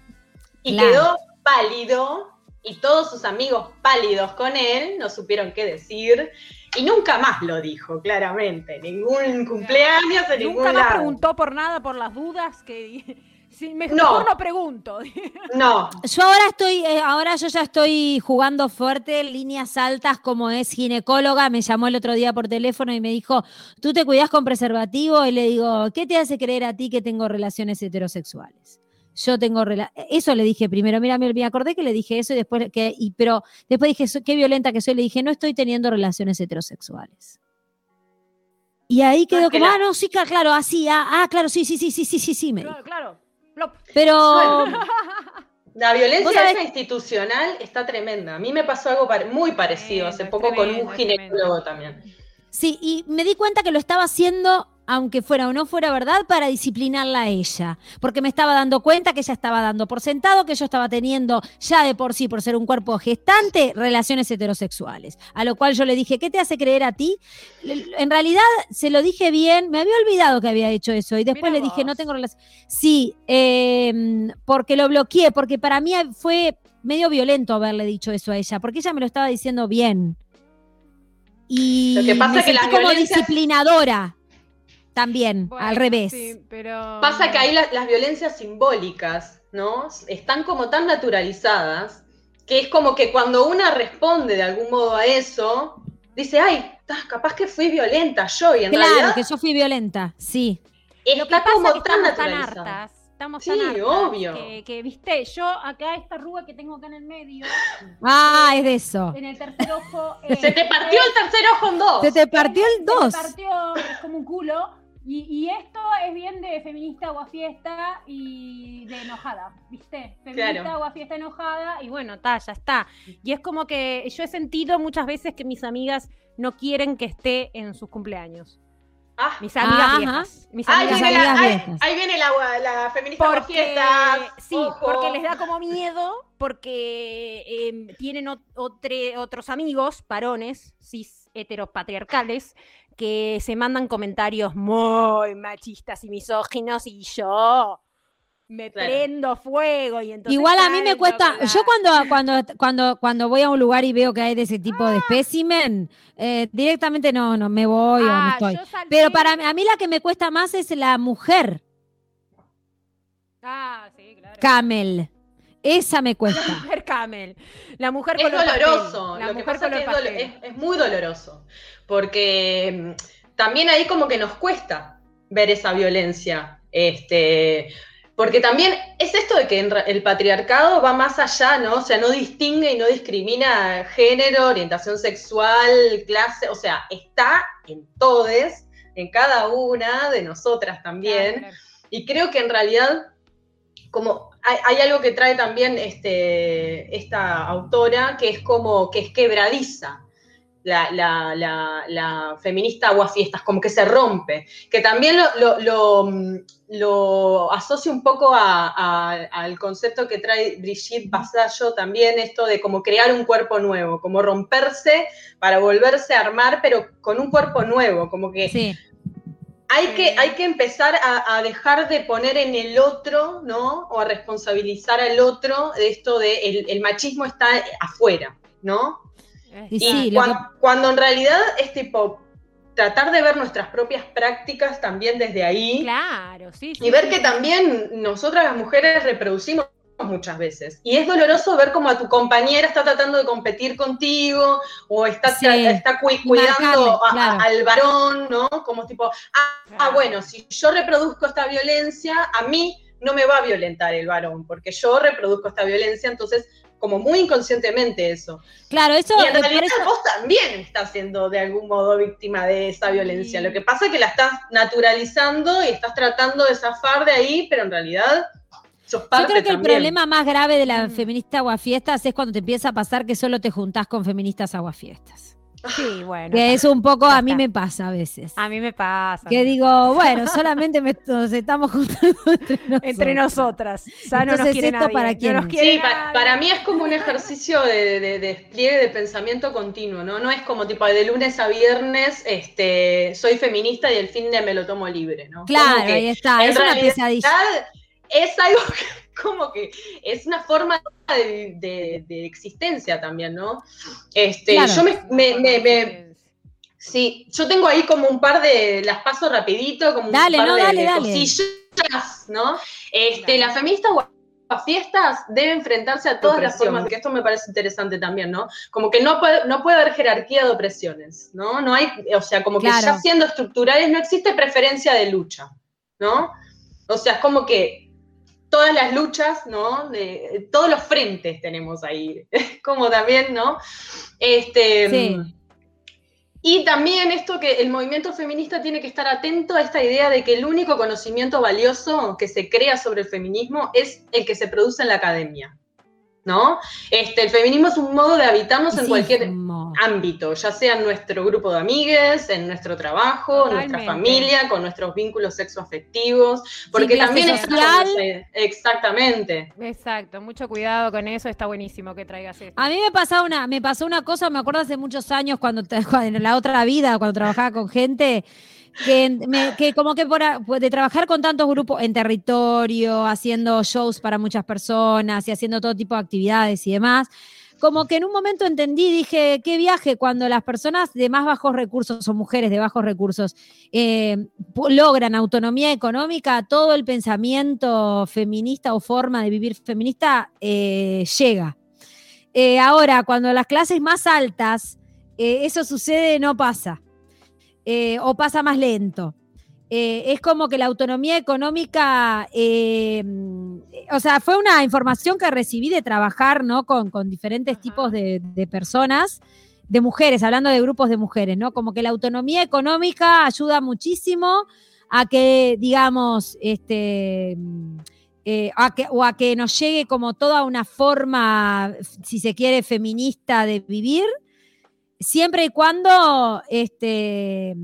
Y Claro. quedó pálido y todos sus amigos pálidos con él no supieron qué decir y nunca más lo dijo, claramente. Ningún cumpleaños en ningún Nunca más lado. preguntó por nada, por las dudas que... Sí, *laughs* mejor No. no, pregunto. *laughs* No, Yo ahora estoy, eh, ahora yo ya estoy jugando fuerte, líneas altas, como es ginecóloga, me llamó el otro día por teléfono y me dijo, ¿tú te cuidas con preservativo? Y le digo, ¿qué te hace creer a ti que tengo relaciones heterosexuales? Yo tengo eso le dije primero, mira, me, acordé que le dije eso y después que y, pero después dije, "So- qué violenta que soy, le dije, no estoy teniendo relaciones heterosexuales. Y ahí quedó como, ah, no, sí, claro, así, ah, ah, claro, sí, sí, sí, sí, sí, sí, sí, me Claro, claro. Pero *laughs* La violencia esa institucional está tremenda. A mí me pasó algo muy parecido hace Tremendo, poco con un ginecólogo también. Sí, y me di cuenta que lo estaba haciendo, aunque fuera o no fuera verdad, para disciplinarla a ella. Porque me estaba dando cuenta que ella estaba dando por sentado que yo estaba teniendo ya de por sí, por ser un cuerpo gestante, relaciones heterosexuales. A lo cual yo le dije, ¿qué te hace creer a ti? En realidad se lo dije bien, me había olvidado que había hecho eso. Y después Mira le dije, vos. no tengo relación. Sí, eh, porque lo bloqueé, porque para mí fue medio violento haberle dicho eso a ella, porque ella me lo estaba diciendo bien. Y Lo que pasa me es que sentí como disciplinadora también, Bueno, al revés. sí, pero... Pasa que ahí la- las violencias simbólicas, ¿no? Están como tan naturalizadas que es como que cuando una responde de algún modo a eso, dice, ay, capaz que fui violenta yo, y en claro, realidad que yo fui violenta, sí. Lo que está pasa como es que tan estamos tan naturalizada. hartas. Estamos Sí, tan hartas obvio. Que, que, viste, yo acá esta arruga que tengo acá en el medio, *laughs* Ah, es de eso. en el tercer ojo. Se te partió el tercer ojo en dos. Se te partió el 2. Se me partió, es como un culo. Y, y esto es bien de feminista guafiesta y de enojada, ¿viste? Feminista Claro. guafiesta enojada y bueno, ta, ya está. Y es como que yo he sentido muchas veces que mis amigas no quieren que esté en sus cumpleaños. Ah, Mis amigas viejas. Mis ahí, amigas viene la, amigas ahí- viejas. ahí viene la, la feminista porque, fiesta. sí, porque les da como miedo, porque eh, tienen ot- otre- otros amigos, varones, cis heteropatriarcales, que se mandan comentarios muy machistas y misóginos y yo me Claro. prendo fuego y entonces Igual a mí me cuesta, la- yo cuando, cuando, cuando, cuando voy a un lugar y veo que hay de ese tipo de espécimen, eh, directamente no, no me voy o no Ah, estoy. Pero para mí- a mí la que me cuesta más es la mujer, Ah, sí, claro. camel. Esa me La cuesta. mujer camel. La mujer Es doloroso. La Lo que mujer pasa es que color es, dolo- pastel. es- es muy doloroso. Porque mm, también ahí como que nos cuesta ver esa violencia. Este, porque también es esto de que el patriarcado va más allá, ¿no? O sea, no distingue y no discrimina género, orientación sexual, clase, o sea, está en todes, en cada una de nosotras también. Claro, claro. Y creo que en realidad, como hay, hay algo que trae también este, esta autora, que es como que es quebradiza. La, la- la- la feminista aguafiestas, como que se rompe, que también lo, lo, lo, mm, lo asocio un poco a- a- al concepto que trae Brigitte Basallo también, esto de como crear un cuerpo nuevo, como romperse para volverse a armar, pero con un cuerpo nuevo, como que Sí. hay que, hay que empezar a, a dejar de poner en el otro, ¿no? O a responsabilizar al otro de esto de el, el machismo está afuera, ¿no? Y sí, lo cuan- que- cuando, en realidad es tipo tratar de ver nuestras propias prácticas también desde ahí Claro, sí. sí, y ver sí, que sí. también nosotras las mujeres reproducimos muchas veces. Y es doloroso ver como a tu compañera está tratando de competir contigo o está, Sí. está cuidando marcarle, a- a- claro. al varón, ¿no? Como tipo, ah, ah, bueno, si yo reproduzco esta violencia, a mí no me va a violentar el varón, porque yo reproduzco esta violencia, entonces, como muy inconscientemente eso. Claro, eso, Y en realidad vos también estás siendo de algún modo víctima de esa violencia. Sí. Lo que pasa es que la estás naturalizando y estás tratando de zafar de ahí, pero en realidad Yo creo que el problema más grave de la Mm. feminista aguafiestas es cuando te empieza a pasar que solo te juntás con feministas aguafiestas. Sí, bueno. Que es un poco, a mí me pasa a veces. A mí me pasa. Que digo, bueno, *laughs* solamente me- nos estamos juntando *laughs* entre nosotros. Entre nosotras. Ya no nos Entonces, quiere ¿esto nadie. para no quién nos quiere Sí, para mí es como un ejercicio de, de- de despliegue de pensamiento continuo, ¿no? No es como tipo de lunes a viernes, este, soy feminista y el fin de me lo tomo libre, ¿no? Claro, ahí está, es una pesadilla. Es algo *laughs* que, como que es una forma de, de- de existencia también, ¿no? Este, Claro. yo me, me- me- me- sí, yo tengo ahí como un par de, las paso rapidito, como Dale, un par no, de, dale, de dale. cosillas, ¿no? Este, Dale. la feminista fiestas debe enfrentarse a todas las formas, que esto me parece interesante también, ¿no? Como que no puede, no puede haber jerarquía de opresiones, ¿no? No hay, o sea, como que ya siendo estructurales no existe preferencia de lucha, ¿no? O sea, es como que todas las luchas, ¿no? De, todos los frentes tenemos ahí, *laughs* como también, ¿no? Este, Sí. Y también esto que el movimiento feminista tiene que estar atento a esta idea de que el único conocimiento valioso que se crea sobre el feminismo es el que se produce en la academia. ¿No? Este, el feminismo es un modo de habitarnos en cualquier ámbito, ya sea en nuestro grupo de amigues, en nuestro trabajo, en nuestra familia, con nuestros vínculos sexoafectivos, porque clase también esa- exactamente. Exacto, mucho cuidado con eso, está buenísimo que traigas esto. A mí me pasó una, me pasó una cosa, me acuerdo hace muchos años cuando te- *laughs* en la otra vida, cuando trabajaba con gente, que, como que pues, de trabajar con tantos grupos en territorio, haciendo shows para muchas personas y haciendo todo tipo de actividades y demás, como que en un momento entendí, dije, qué viaje cuando las personas de más bajos recursos o mujeres de bajos recursos eh, logran autonomía económica, todo el pensamiento feminista o forma de vivir feminista eh, llega. Eh, ahora, cuando las clases más altas, eso sucede, no pasa. Eh, o pasa más lento. Eh, es como que la autonomía económica, eh, o sea, fue una información que recibí de trabajar, ¿no? Con, con diferentes tipos de, de personas, de mujeres, hablando de grupos de mujeres, ¿no? Como que la autonomía económica ayuda muchísimo a que, digamos, este, eh, a que, o a que nos llegue como toda una forma, si se quiere, feminista de vivir, siempre y cuando este,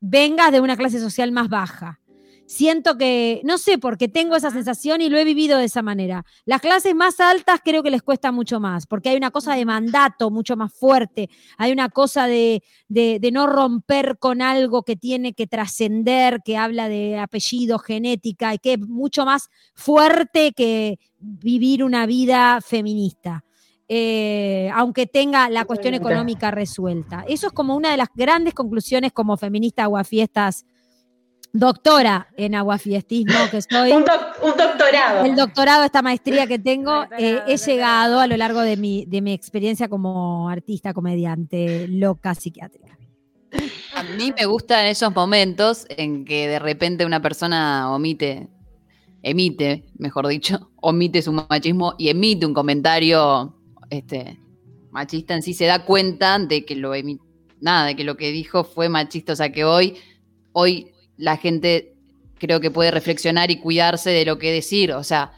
vengas de una clase social más baja. Siento que, no sé, porque tengo esa sensación y lo he vivido de esa manera. Las clases más altas creo que les cuesta mucho más, porque hay una cosa de mandato mucho más fuerte, hay una cosa de, de, de no romper con algo que tiene que trascender, que habla de apellido, genética, y que es mucho más fuerte que vivir una vida feminista. Eh, aunque tenga la cuestión económica resuelta. Eso es como una de las grandes conclusiones como feminista aguafiestas, doctora en aguafiestismo que soy. Un, doc- un doctorado. El doctorado, esta maestría que tengo, eh, he llegado a lo largo de mi, de mi experiencia como artista, comediante, loca, psiquiátrica. A mí me gustan esos momentos en que de repente una persona omite, emite, mejor dicho, omite su machismo y emite un comentario este, machista en sí, se da cuenta de que lo nada, de que lo que dijo fue machista. O sea que hoy, hoy la gente creo que puede reflexionar y cuidarse de lo que decir. O sea,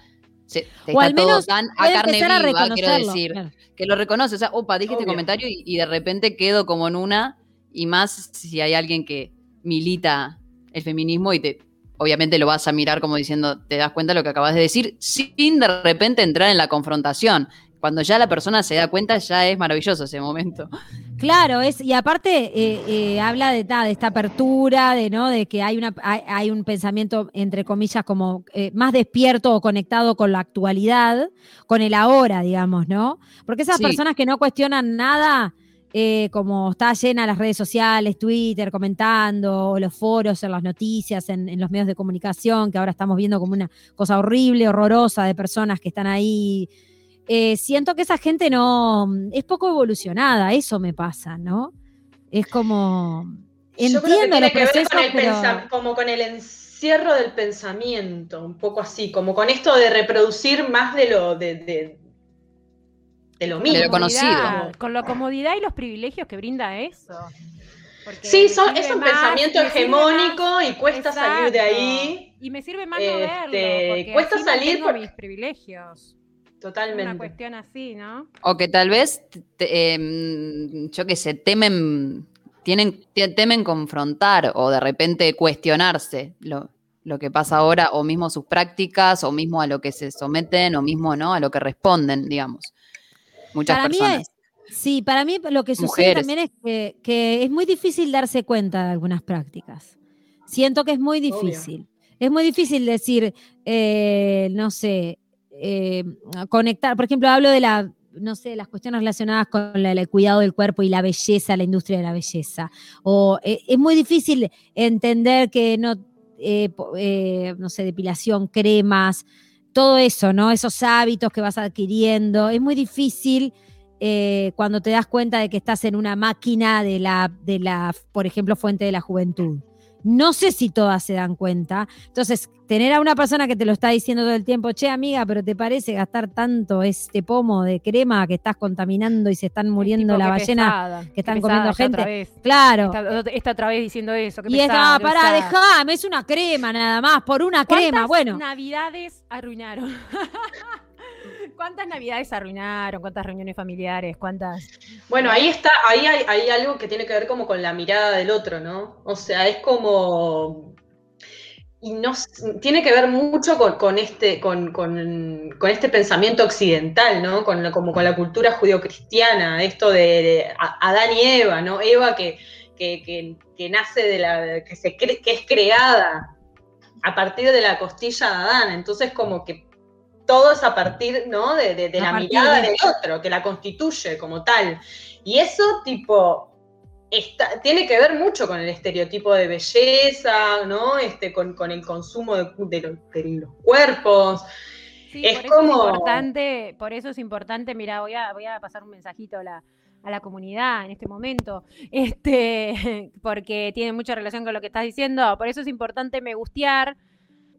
se, O está al todo menos tan a carne a viva, quiero decir claro. que lo reconoce. O sea, opa, dije este comentario y, y de repente quedo como en una, y más si hay alguien que milita el feminismo y te, obviamente lo vas a mirar como diciendo, te das cuenta de lo que acabas de decir, sin de repente entrar en la confrontación. Cuando ya la persona se da cuenta, ya es maravilloso ese momento. Claro, es, y aparte eh, eh, habla de, ta, de esta apertura, de, ¿no? de que hay, una, hay, hay un pensamiento, entre comillas, como eh, más despierto o conectado con la actualidad, con el ahora, digamos, ¿no? Porque esas Sí. personas que no cuestionan nada, como está llena las redes sociales, Twitter, comentando, o los foros, en las noticias, en, en los medios de comunicación, que ahora estamos viendo como una cosa horrible, horrorosa de personas que están ahí eh, siento que esa gente no es poco evolucionada, eso me pasa, ¿no? Es como Yo creo que entiendo tiene los que ver procesos, con el pero pensa- como con el encierro del pensamiento, un poco así, como con esto de reproducir más de lo de, de, de lo mismo. De lo conocido. Con la comodidad y los privilegios que brinda eso. Porque Sí, son, es un más, pensamiento hegemónico más- y cuesta salir de ahí Y me sirve más no Este, verlo, porque cuesta así salir por- mis privilegios. Una totalmente. cuestión así, ¿no? O que tal vez, te- em, yo qué sé, temen, tienen, te- temen confrontar o de repente cuestionarse lo, lo que pasa ahora, o mismo sus prácticas, o mismo a lo que se someten, o mismo ¿no? a lo que responden, digamos. Muchas para mí personas. es- sí, para mí lo que sucede Mujeres. también es que, que es muy difícil darse cuenta de algunas prácticas. Siento que es muy difícil. Es muy difícil decir, eh, no sé, eh, conectar, por ejemplo, hablo de la, no sé, las cuestiones relacionadas con el cuidado del cuerpo y la belleza, la industria de la belleza. O eh, es muy difícil entender que no, eh, no sé, depilación, cremas, todo eso, ¿no? Esos hábitos que vas adquiriendo. Es muy difícil cuando te das cuenta de que estás en una máquina de la, de la, por ejemplo, fuente de la juventud. No sé si todas se dan cuenta. Entonces, tener a una persona que te lo está diciendo todo el tiempo, che, amiga, pero ¿te parece gastar tanto este pomo de crema que estás contaminando y se están muriendo la ballena? pesada, que están comiendo esta otra gente. vez. Claro. Esta, esta otra vez diciendo eso. Y es, pesada, ah, qué pará, dejame, es una crema nada más, por una crema. ¿Cuántas Bueno, navidades arruinaron? *laughs* ¿Cuántas navidades arruinaron? ¿Cuántas reuniones familiares? ¿Cuántas? Bueno, ahí está, ahí hay, algo que tiene que ver como con la mirada del otro, ¿no? O sea, es como. Y no, tiene que ver mucho con, este, con, con- con este pensamiento occidental, ¿no? Con, como con la cultura judio-cristiana, esto de, Adán y Eva, ¿no? Eva que, que, que- que nace de la. que se cre- que es creada a partir de la costilla de Adán. Entonces, como que todo es a partir, ¿no? De, de- de A la mirada de- del otro, que la constituye como tal. Y eso, tipo, está- tiene que ver mucho con el estereotipo de belleza, ¿no? Este, con, con el consumo de, de los, cuerpos. Sí, Es por eso como- es importante, por eso es importante, mira, voy a, voy a pasar un mensajito a la, a la comunidad en este momento, *laughs* este, porque tiene mucha relación con lo que estás diciendo, por eso es importante me gustear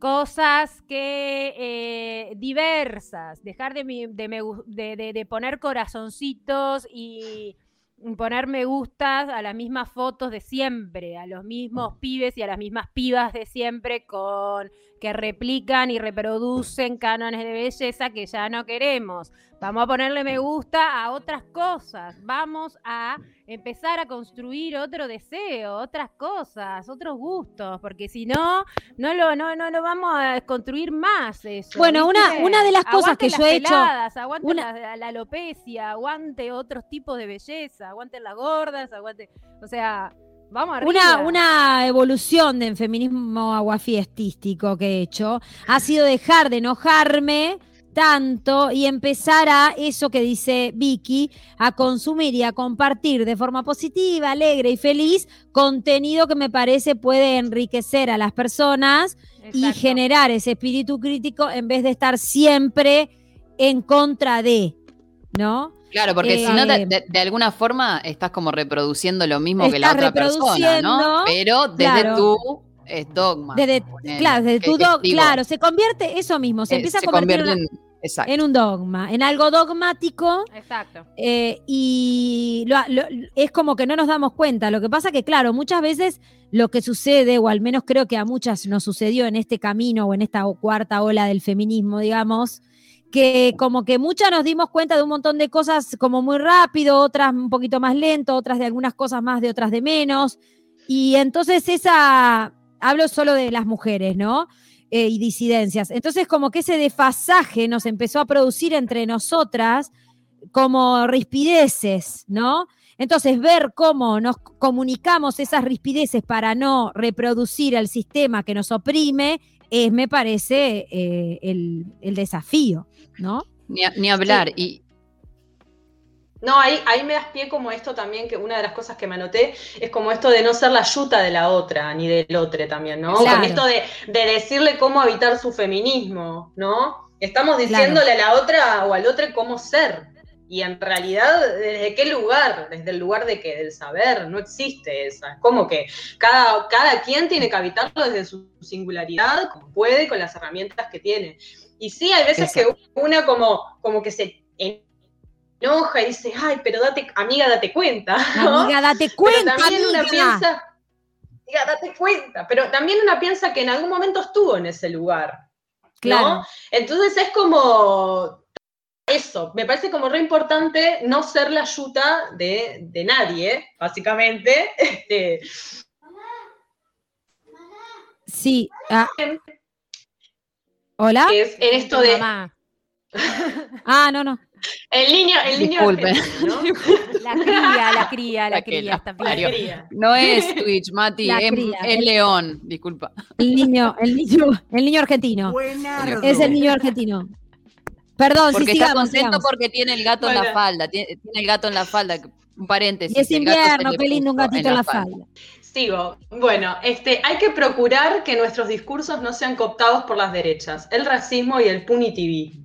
cosas que eh, diversas, dejar de, mi- de, me de- de poner corazoncitos y poner me gustas a las mismas fotos de siempre, a los mismos pibes y a las mismas pibas de siempre con que replican y reproducen cánones de belleza que ya no queremos. Vamos a ponerle me gusta a otras cosas. Vamos a empezar a construir otro deseo, otras cosas, otros gustos, porque si no, no lo, no, no lo vamos a construir más eso. Bueno, una- ¿viste? una de las cosas Aguante que yo he hecho- Aguante una- la, la alopecia, aguante otros tipos de belleza, aguante las gordas, aguante. O sea, vamos arriba. Una, una evolución del feminismo aguafiestístico que he hecho ha sido dejar de enojarme tanto y empezar a eso que dice Vicky, a consumir y a compartir de forma positiva, alegre y feliz contenido que me parece puede enriquecer a las personas y generar ese espíritu crítico en vez de estar siempre en contra de, ¿no? Claro, porque si no, Eh, de, de- de alguna forma estás como reproduciendo lo mismo que la otra persona, ¿no? Pero desde claro. tu es dogma. Desde, claro, desde tu claro, se convierte eso mismo, se eh, empieza a convertir en, una- un dogma, en algo dogmático Exacto. eh, y lo- lo- es como que no nos damos cuenta. Lo que pasa que, claro, muchas veces lo que sucede, o al menos creo que a muchas nos sucedió en este camino o en esta cuarta ola del feminismo, digamos, que como que muchas nos dimos cuenta de un montón de cosas como muy rápido, otras un poquito más lento, otras de algunas cosas más, de otras de menos. Y entonces esa, hablo solo de las mujeres, ¿no? Eh, y disidencias. Entonces como que ese desfasaje nos empezó a producir entre nosotras como rispideces, ¿no? Entonces, ver cómo nos comunicamos esas rispideces para no reproducir el sistema que nos oprime, es, me parece, eh, el, el desafío, ¿no? Ni, a- ni hablar. Y No, ahí, ahí me das pie como esto también, que una de las cosas que me anoté es como esto de no ser la yuta de la otra, ni del otro también, ¿no? Claro. Con esto de, de decirle cómo habitar su feminismo, ¿no? Estamos diciéndole a la otra o al otro cómo ser. Y en realidad, ¿desde qué lugar? Desde el lugar de que del saber, no existe esa. Es como que cada, cada quien tiene que habitarlo desde su singularidad, como puede, con las herramientas que tiene. Y sí, hay veces que una como, como que se enoja y dice, ay, pero date, amiga, date cuenta. ¿no? Amiga, date Pero cuenta, también una amiga. piensa, amiga, date cuenta, pero también una piensa que en algún momento estuvo en ese lugar. Claro. Entonces es como eso, me parece como re importante no ser la yuta de, de nadie, básicamente. *laughs* Este, Sí. ah. ¿Hola? es en esto de Mamá. *laughs* Ah, no, no. El niño, el niño Disculpe. argentino, ¿no? *laughs* La cría, la cría, la La cría. la está parió. bien. Cría. no es *laughs* Twitch, Mati, La es, cría. es León, disculpa. El niño, el niño, el niño argentino. Es el niño argentino. Perdón, Porque sí, está sigamos, contento sigamos. porque tiene el gato en la falda. Tiene, tiene el gato en la falda. Un paréntesis. Y es invierno, qué lindo un gatito en la falda. Sigo. Bueno, este, hay que procurar que nuestros discursos no sean cooptados por las derechas, el racismo y el punitivismo.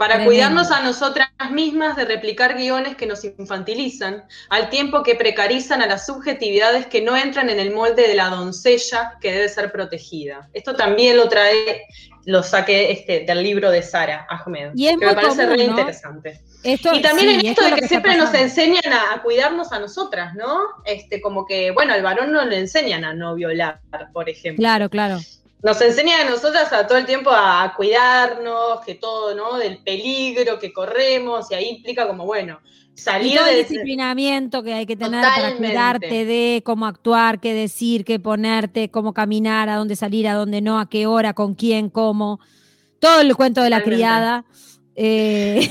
Para Tremendo. cuidarnos a nosotras mismas de replicar guiones que nos infantilizan, al tiempo que precarizan a las subjetividades que no entran en el molde de la doncella que debe ser protegida. Esto también lo trae, lo saqué este, del libro de Sara Ahmed, Y es que me parece común, re ¿no? interesante. Esto, Y también sí, en esto es de que siempre nos enseñan a, a cuidarnos a nosotras, ¿no? Este, como que, bueno, al varón no le enseñan a no violar, por ejemplo. Claro, claro. Nos enseñan a nosotras a todo el tiempo a cuidarnos, que todo, ¿no? Del peligro que corremos, y ahí implica como, bueno, Y salir el de... disciplinamiento que hay que tener para cuidarte de cómo actuar, qué decir, qué ponerte, cómo caminar, a dónde salir, a dónde no, a qué hora, con quién, cómo. Todo el cuento de la Totalmente. criada. Eh,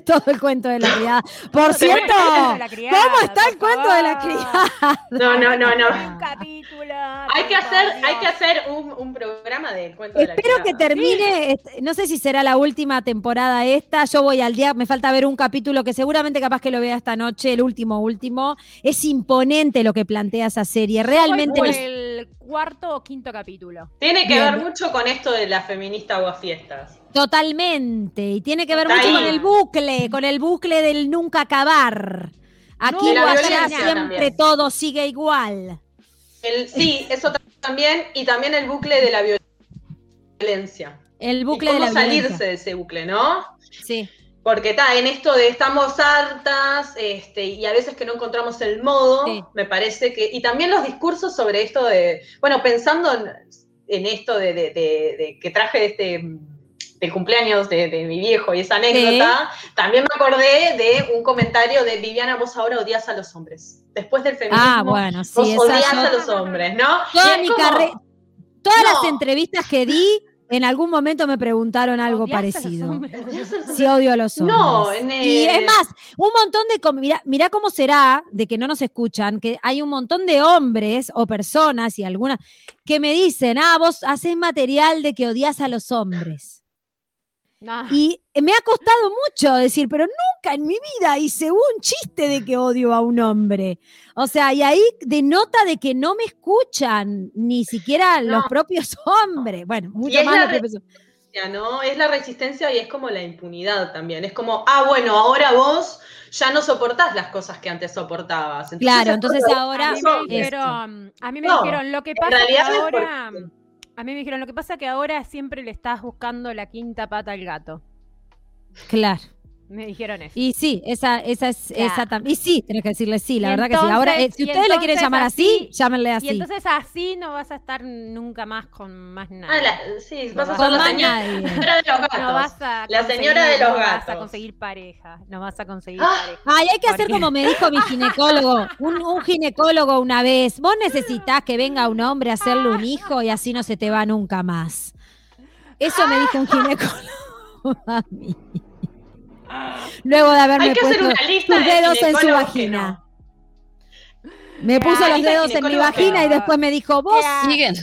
*laughs* todo el cuento de la criada. Por cierto, ¿cómo está el cuento de la criada? No, no, no, no. Un capítulo. Hay que hacer, hay que hacer un, un programa del cuento de la Espero que criada. termine, este, no sé si será la última temporada esta, yo voy al día, me falta ver un capítulo que seguramente capaz que lo vea esta noche, el último, último. Es imponente lo que plantea esa serie, realmente nos- por el cuarto o quinto capítulo. Tiene que Bien. ver mucho con esto de la feminista aguafiestas. totalmente, y tiene que ver Está mucho ahí. con el bucle, con el bucle del nunca acar. Aquí No, allá siempre también. todo sigue igual. El, sí, eso también, y también el bucle de la violencia. El Y bucle de cómo la salirse violencia. de ese bucle, ¿no? Sí. Porque está en esto de estamos hartas este, y a veces que no encontramos el modo, Sí. me parece que. Y también los discursos sobre esto de. Bueno, pensando en, en esto de, de- de- de que traje este del cumpleaños de, de mi viejo y esa anécdota, también me acordé de un comentario de Viviana, vos ahora odias a los hombres. Después del feminismo, Ah, bueno, sí, vos odias yo- a los hombres, ¿no? Toda mi como- todas No. las entrevistas que di, en algún momento me preguntaron algo parecido. Si *laughs* odio a los hombres. No, en Y el- es más, un montón de. Mirá, mirá cómo será de que no nos escuchan, que hay un montón de hombres o personas y algunas que me dicen, ah, vos haces material de que odias a los hombres. No. Y me ha costado mucho decir, pero nunca en mi vida hice un chiste de que odio a un hombre. O sea, y ahí denota de que no me escuchan, ni siquiera los propios *laughs* hombres. Bueno, mucho es más los propios ¿no? Es la resistencia y es como la impunidad también. Es como, ah, bueno, ahora vos ya no soportás las cosas que antes soportabas. Claro, entonces ahora a mí me dijeron, a mí me No, dijeron lo que pasa que ahora, a mí me dijeron lo que pasa que ahora siempre le estás buscando la quinta pata al gato. Claro. Me dijeron eso. Y sí, esa, esa es, Ya. esa también. Y sí, tenés que decirle sí, la Y verdad que sí. Ahora, eh, si y ustedes le quieren llamar así, así- llámenle Y así. entonces así no vas a estar nunca más con más nada. Ah, la- sí, vas a ser Con la señora nadie. de los gatos. no vas a La señora de los no vas a gatos. conseguir pareja. No vas a conseguir Ah. pareja. Ay, hay que hacer como me dijo mi ginecólogo, un, un ginecólogo una vez. Vos necesitas que venga un hombre a hacerle un hijo y así no se te va nunca más. Eso me dijo un *laughs* ginecólogo *laughs* a mí. Luego de haberme Hay que hacer puesto sus de dedos en su vagina. no. Me puso Ah, los dedos en mi vagina y después me dijo, vos, Siguen,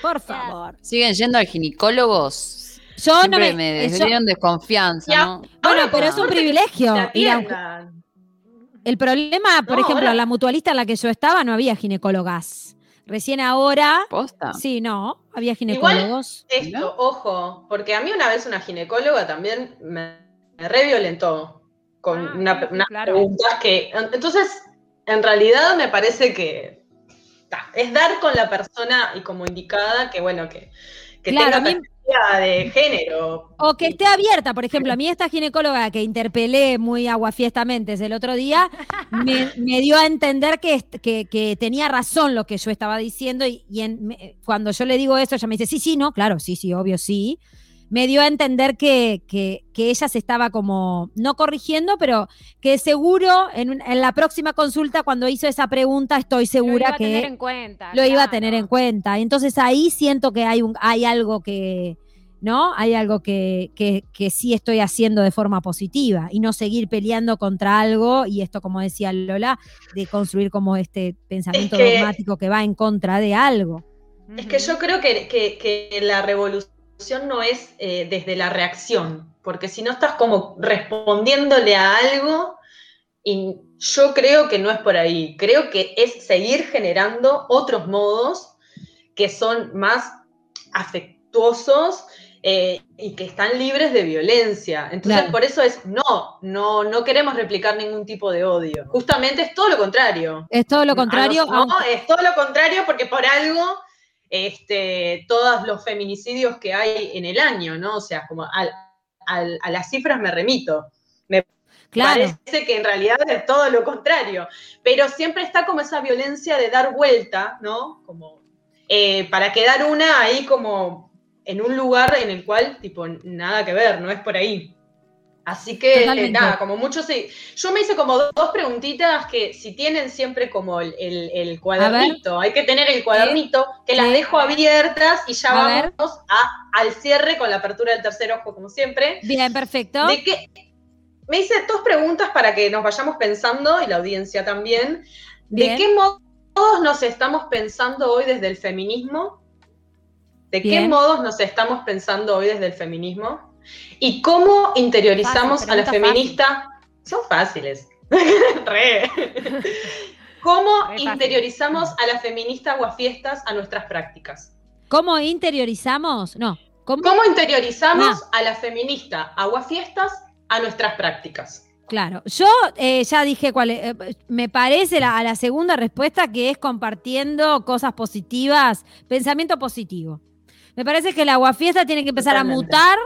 por favor. siguen yendo al ginecólogos. Yo no me... me yo- dieron desconfianza, Ya. ¿no? bueno, pero es un privilegio. Ir a un-. El problema, por No, ejemplo, ahora- en la mutualista en la que yo estaba no había ginecólogas. Recién ahora, Posta. sí, no, había ginecólogos. Esto, ¿No? ojo, porque a mí una vez una ginecóloga también me, me reviolentó con Ah, una, unas claro. preguntas que. Entonces, en realidad me parece que ta, es dar con la persona y como indicada que, bueno, que, que Claro, tenga mí- de género. O que esté abierta, por ejemplo, a mí esta ginecóloga que interpelé muy aguafiestamente el otro día, me, me dio a entender que, que, que tenía razón lo que yo estaba diciendo y, y en- me- cuando yo le digo eso, ella me dice, sí, sí, no, claro, sí, sí, obvio, sí. Me dio a entender que, que, que ella se estaba como, no corrigiendo, pero que seguro en, en la próxima consulta, cuando hizo esa pregunta, estoy Lo segura iba a que tener en cuenta. lo iba a tener en cuenta. Entonces ahí siento que hay, un, hay algo que, ¿no? Hay algo que, que, que sí estoy haciendo de forma positiva y no seguir peleando contra algo y esto, como decía Lola, de construir como este pensamiento que- dogmático que va en contra de algo. Es que yo creo que, que- que la revolución no es eh, desde la reacción, porque si no estás como respondiéndole a algo, y yo creo que no es por ahí, creo que es seguir generando otros modos que son más afectuosos eh, y que están libres de violencia. Entonces, Claro. por eso es, no, no, no queremos replicar ningún tipo de odio. Justamente es todo lo contrario. Es todo lo contrario. No, aunque- es todo lo contrario porque por algo este, todos los feminicidios que hay en el año, ¿no? O sea, como al- al- a las cifras me remito. Me claro. parece que en realidad es todo lo contrario. Pero siempre está como esa violencia de dar vuelta, ¿no? Como eh, para quedar una ahí como en un lugar en el cual, tipo, nada que ver, no es por ahí. Así que, Totalmente. nada, como mucho sí. Yo me hice como dos preguntitas que si tienen siempre como el, el- el cuadernito, hay que tener el cuadernito, que las dejo abiertas y ya A vamos a- al cierre con la apertura del tercer ojo, como siempre. Bien, perfecto. ¿De? Me hice dos preguntas para que nos vayamos pensando, y la audiencia también. Bien. ¿De qué modos nos estamos pensando hoy desde el feminismo? ¿De qué modos nos estamos pensando hoy desde el feminismo? ¿Y cómo interiorizamos Fácil, a la feminista? Son fáciles. *laughs* Re. ¿Cómo Re fácil. interiorizamos a la feminista aguafiestas a nuestras prácticas? ¿Cómo interiorizamos? No. ¿Cómo? ¿Cómo interiorizamos Ah. a la feminista aguafiestas a nuestras prácticas? Claro, yo eh, ya dije cuál es, eh, me parece la, a la segunda respuesta que es compartiendo cosas positivas, pensamiento positivo. Me parece que la aguafiesta tiene que empezar Totalmente. a mutar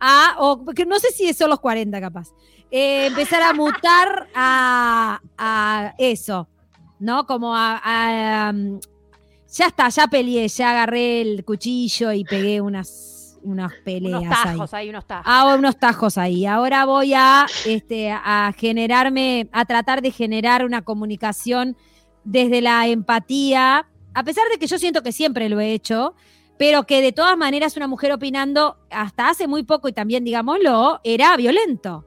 a, o que no sé si son los 40 capaz, eh, empezar a mutar a, a eso, ¿no? Como a, a, um, ya está, ya peleé, ya agarré el cuchillo y pegué unas, unas peleas Unos ahí. tajos, hay unos tajos. Hago unos tajos ahí. Ahora voy a, este, a generarme, a tratar de generar una comunicación desde la empatía, a pesar de que yo siento que siempre lo he hecho, pero que de todas maneras una mujer opinando hasta hace muy poco y también digámoslo, era violento.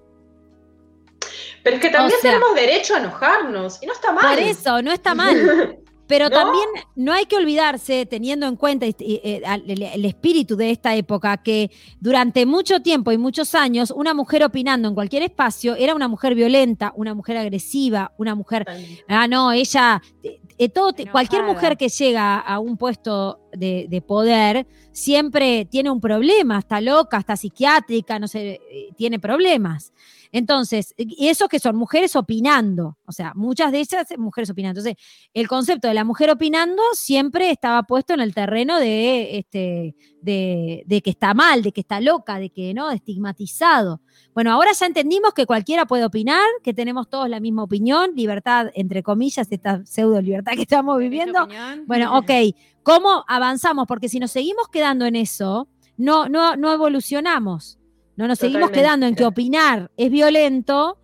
Pero es que también O sea- tenemos derecho a enojarnos, y no está mal. Por eso, no está *laughs* mal. Pero ¿No? también no hay que olvidarse, teniendo en cuenta eh, el, espíritu de esta época, que durante mucho tiempo y muchos años, una mujer opinando en cualquier espacio era una mujer violenta, una mujer agresiva, una mujer Ah, no, ella, eh, eh, todo, cualquier mujer que llega a un puesto de, de poder siempre tiene un problema, está loca, está psiquiátrica, no sé, eh, tiene problemas. Entonces, y eso que son mujeres opinando, o sea, muchas de ellas mujeres opinando. Entonces, el concepto de la mujer opinando siempre estaba puesto en el terreno de, este, de, de que está mal, de que está loca, de que no, estigmatizado. Bueno, ahora ya entendimos que cualquiera puede opinar, que tenemos todos la misma opinión, libertad, entre comillas, esta pseudo libertad que estamos viviendo. Bueno, *laughs* ok, ¿cómo avanzamos? Porque si nos seguimos quedando en eso, no, no, no evolucionamos. No nos seguimos quedando en que opinar es violento,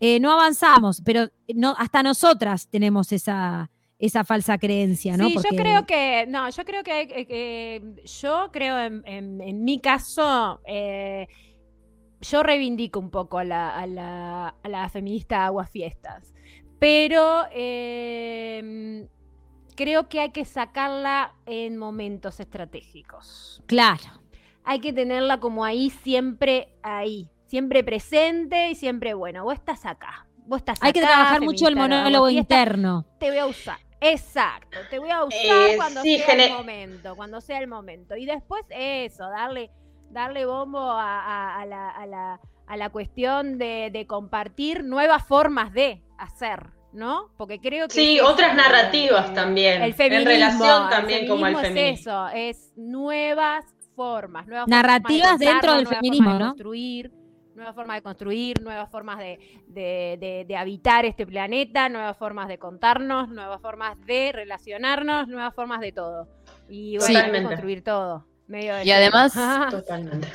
eh, no avanzamos, pero no, hasta nosotras tenemos esa, esa falsa creencia, ¿no? Sí, Porque- yo creo que, no, yo creo que, que- yo creo en, en- en mi caso, eh, yo reivindico un poco a la, a la, a la feminista aguafiestas, pero eh, creo que hay que sacarla en momentos estratégicos. Claro. Hay que tenerla como ahí, siempre ahí, siempre presente y siempre, bueno, vos estás acá. Vos estás Hay que trabajar mucho el monólogo interno. te voy a usar. Exacto, te voy a usar Eh, cuando sí, sea el momento, cuando sea el momento. Y después eso, darle, darle bombo a, a- a la, a la- a la cuestión de, de compartir nuevas formas de hacer, ¿no? Porque creo que... Sí, otras el- narrativas el- también. El feminismo. en relación el también como al feminismo. Es eso, es nuevas formas, nuevas Narrativas formas de dentro del feminismo, formas de ¿no? construir, nuevas formas de construir, nuevas formas de, de- de- de habitar este planeta, nuevas formas de contarnos, nuevas formas de relacionarnos, nuevas formas de todo. Y bueno, Totalmente. construir todo. medio de Y además- *laughs* Totalmente.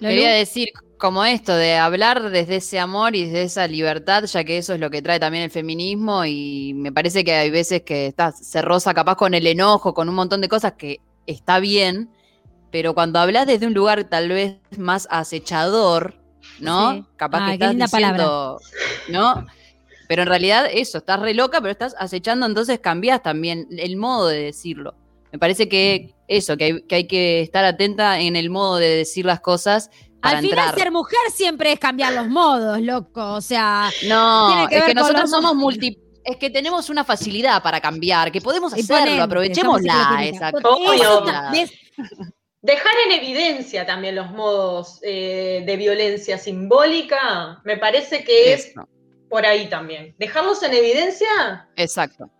Quería decir como esto, de hablar desde ese amor y desde esa libertad, ya que eso es lo que trae también el feminismo y me parece que hay veces que estás se roza capaz con el enojo, con un montón de cosas que está bien, pero cuando hablas desde un lugar tal vez más acechador, ¿no? Sí. Capaz Ay, que estás diciendo, ¿no? Pero en realidad eso, estás re loca, pero estás acechando, entonces cambias también el modo de decirlo. Me parece que eso, que hay que, hay que estar atenta en el modo de decir las cosas para Al final, entrar. ser mujer siempre es cambiar los modos, loco. O sea, No, tiene que es ver que nosotros los somos multi. Es que tenemos una facilidad para cambiar, que podemos hacerlo, aprovechémosla. Dejar en evidencia también los modos eh, de violencia simbólica, me parece que es Eso, por ahí también. Dejarlos en evidencia Exacto.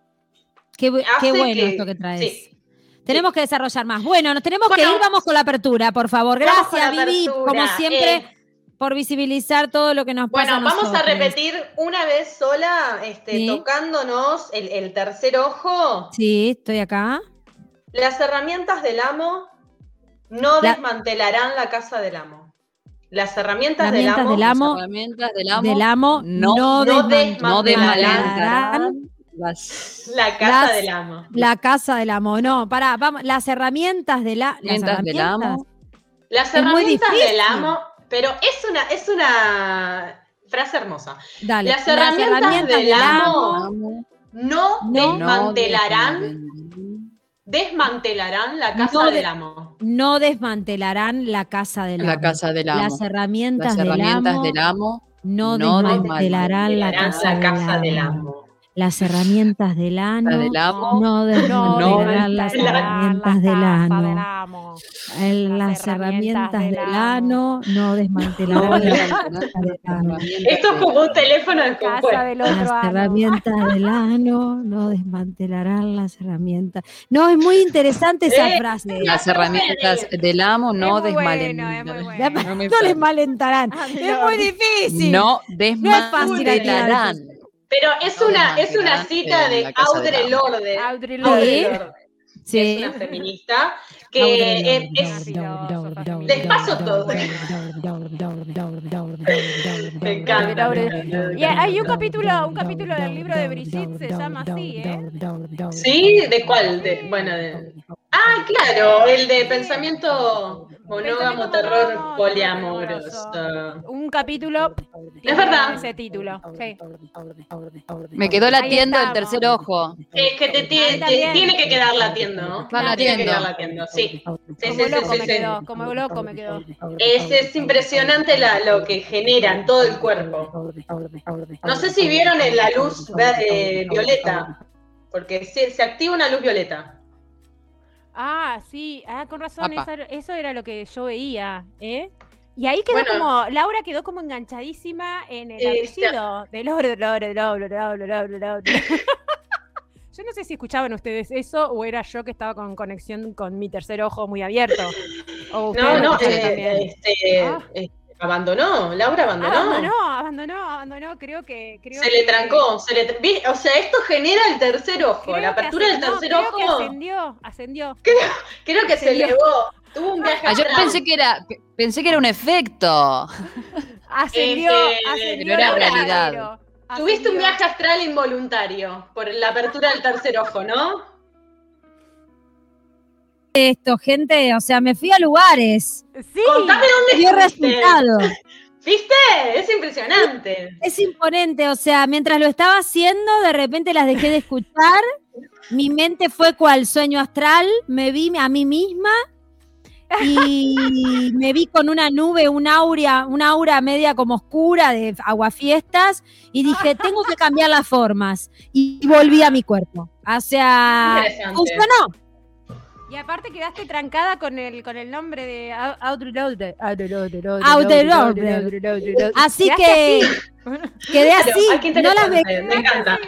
Qué, bueno que- esto que traes. sí. Tenemos que desarrollar más. Bueno, nos tenemos que ir, vamos con la apertura, por favor. Gracias, Vivi, como siempre, Eh, por visibilizar todo lo que nos pasa. Bueno, vamos a repetir una vez sola, este, Sí. tocándonos el, el tercer ojo. Sí, estoy acá. Las herramientas del amo no La- desmantelarán la casa del amo. Las herramientas, Herramientas del del amo, amo, Herramientas del amo. del amo no- no, no desmantelarán la casa las- del amo. la casa del amo. No, pará, vamos, las herramientas de la, las herramientas del amo. Las herramientas del amo, pero es una, es una frase hermosa. Dale, Las herramientas del amo Amo, no, No desmantelarán, desmantelarán la casa No de- del amo. no desmantelarán la casa del amo. la casa del amo. Las herramientas, Las herramientas del, del amo amo. no, no desmantelarán la casa, la casa del, del amo. Las herramientas del ano La del amo. no desmantelarán las herramientas del ano. El- Las Las herramientas herramientas del del ano. no desmantelarán No la desmantelarán casa del ano. Esto es como un teléfono Casa descompuesto. del otro Las ano. herramientas del ano no desmantelarán las herramientas. No, es muy interesante esa Eh, frase. Las herramientas del amo no bueno, bueno. No *laughs* No les sale. malentarán. Ah, *laughs* Es muy difícil. No es fácil desmantelarán. Pero es No una, es una cita eh, de del Audre. Lorde. Audre Lorde. Sí. Es una feminista que eh, es, Les paso todo. Me encanta. Y hay un capítulo, un capítulo del libro de Brigitte se llama así, ¿eh? ¿Sí? ¿De cuál? De- bueno, de... Ah, claro, el de pensamiento monógamo, terror poliamoroso. Un capítulo. Es verdad. Ese título. Sí. Me quedó latiendo el tercer ojo. Es que te, te- también. tiene que quedar latiendo, ¿no? Está Tiene que quedar latiendo, sí. Sí, sí, Como sí, loco sí, me sí. quedó, como loco me quedó. Es, es impresionante la- lo que genera en todo el cuerpo. No sé si vieron en la luz eh, violeta, porque se, se activa una luz violeta. Ah, sí, ah, con razón, eso, eso era lo que yo veía, ¿eh? Y ahí quedó Bueno. como, Laura quedó como enganchadísima en el Este- apellido de Lore, Lore, Lore, Lore, Lore, Lore. *laughs* Yo no sé si escuchaban ustedes eso o era yo que estaba con conexión con mi tercer ojo muy abierto. O No, no, eh, este, Ah. eh, abandonó, Laura abandonó. Abandonó, abandonó, abandonó, creo que... Creo Se le que- trancó, se le tra- o sea, esto genera el tercer ojo, creo la que apertura del ascendió, tercer creo que ojo, ascendió, ascendió. creo que se ascendió. elevó, tuvo un viaje Ah, yo pensé que era, pensé que era un efecto. Ascendió, Este, ascendió. no era realidad. Guerrero, Tuviste un ascendió. viaje astral involuntario por la apertura del tercer ojo, ¿no? Esto, gente, o sea, me fui a lugares. Sí. Contame dónde Dio resultado. ¿Viste? Es impresionante. Es imponente, o sea, mientras lo estaba haciendo, de repente las dejé de escuchar. Mi mente fue cual sueño astral, me vi a mí misma y me vi con una nube, un aura, una aura media como oscura de aguafiestas y dije, tengo que cambiar las formas y volví a mi cuerpo. O sea, funcionó. Y aparte quedaste trancada con el, con el nombre de Lorde. Así que quedé así, no las. Me encanta.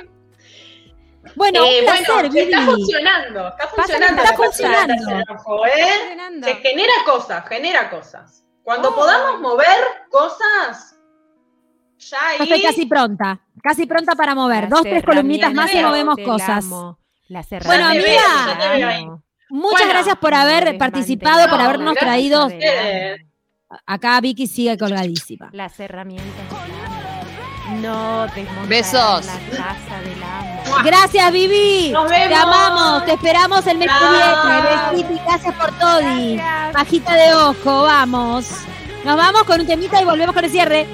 Bueno, Eh, un placer, bueno, está funcionando, está funcionando. está la apertura del funcionando. ¿eh? Se genera cosas, genera cosas. Cuando Oh. podamos mover cosas, ya Yo estoy ahí. casi pronta, casi pronta para mover. Las Dos, tres columnitas más y movemos cosas. amo, Las Bueno, amiga, te. Muchas Bueno, gracias por haber participado, por No, habernos gracias traído. Acá Vicky sigue colgadísima. Las herramientas. No desmontarán Besos. la casa del amo. Gracias, Vivi. Nos Te amamos, te esperamos el mes que viene. Gracias por todo. Bajita de ojo, vamos. Nos vamos con un temita y volvemos con el cierre.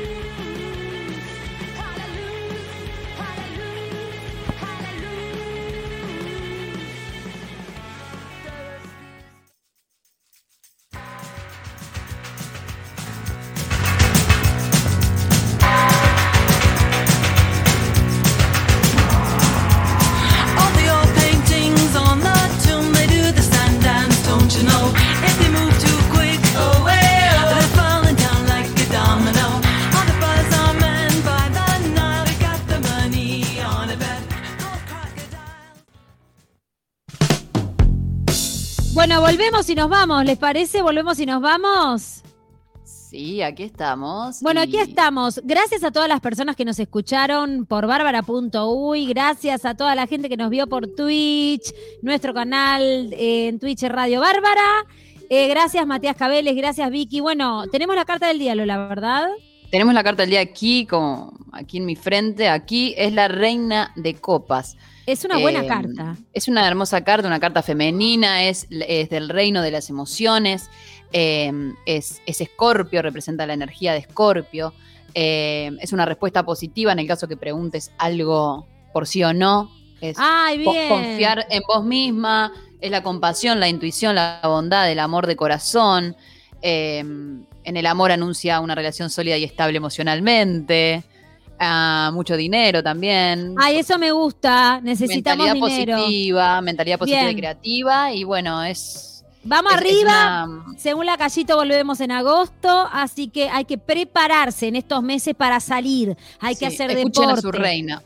Volvemos y nos vamos, ¿les parece? Volvemos y nos vamos. Sí, aquí estamos. Bueno, y- aquí estamos. Gracias a todas las personas que nos escucharon por bárbara.uy. Gracias a toda la gente que nos vio por Twitch, nuestro canal eh, en Twitch Radio Bárbara. Eh, gracias Matías Cabeles, gracias Vicky. Bueno, tenemos la carta del día, Lola, ¿verdad? Tenemos la carta del día aquí, como aquí en mi frente. Aquí es la reina de copas. Es una buena Eh, carta. Es una hermosa carta, una carta femenina, es, es del reino de las emociones, eh, es es Escorpio, representa la energía de Escorpio. eh, es una respuesta positiva en el caso que preguntes algo por sí o no. Es Ay, co- bien. confiar en vos misma, es la compasión, la intuición, la bondad, el amor de corazón. en el amor anuncia una relación sólida y estable emocionalmente. Ah, mucho dinero también Ay, eso me gusta. Necesitamos mentalidad dinero. positiva, mentalidad positiva Bien. y creativa. Y bueno, es. Vamos es- es arriba. una- Según la callito volvemos en agosto, así que hay que prepararse en estos meses para salir. Hay que hacer escuchen deporte. a su reina.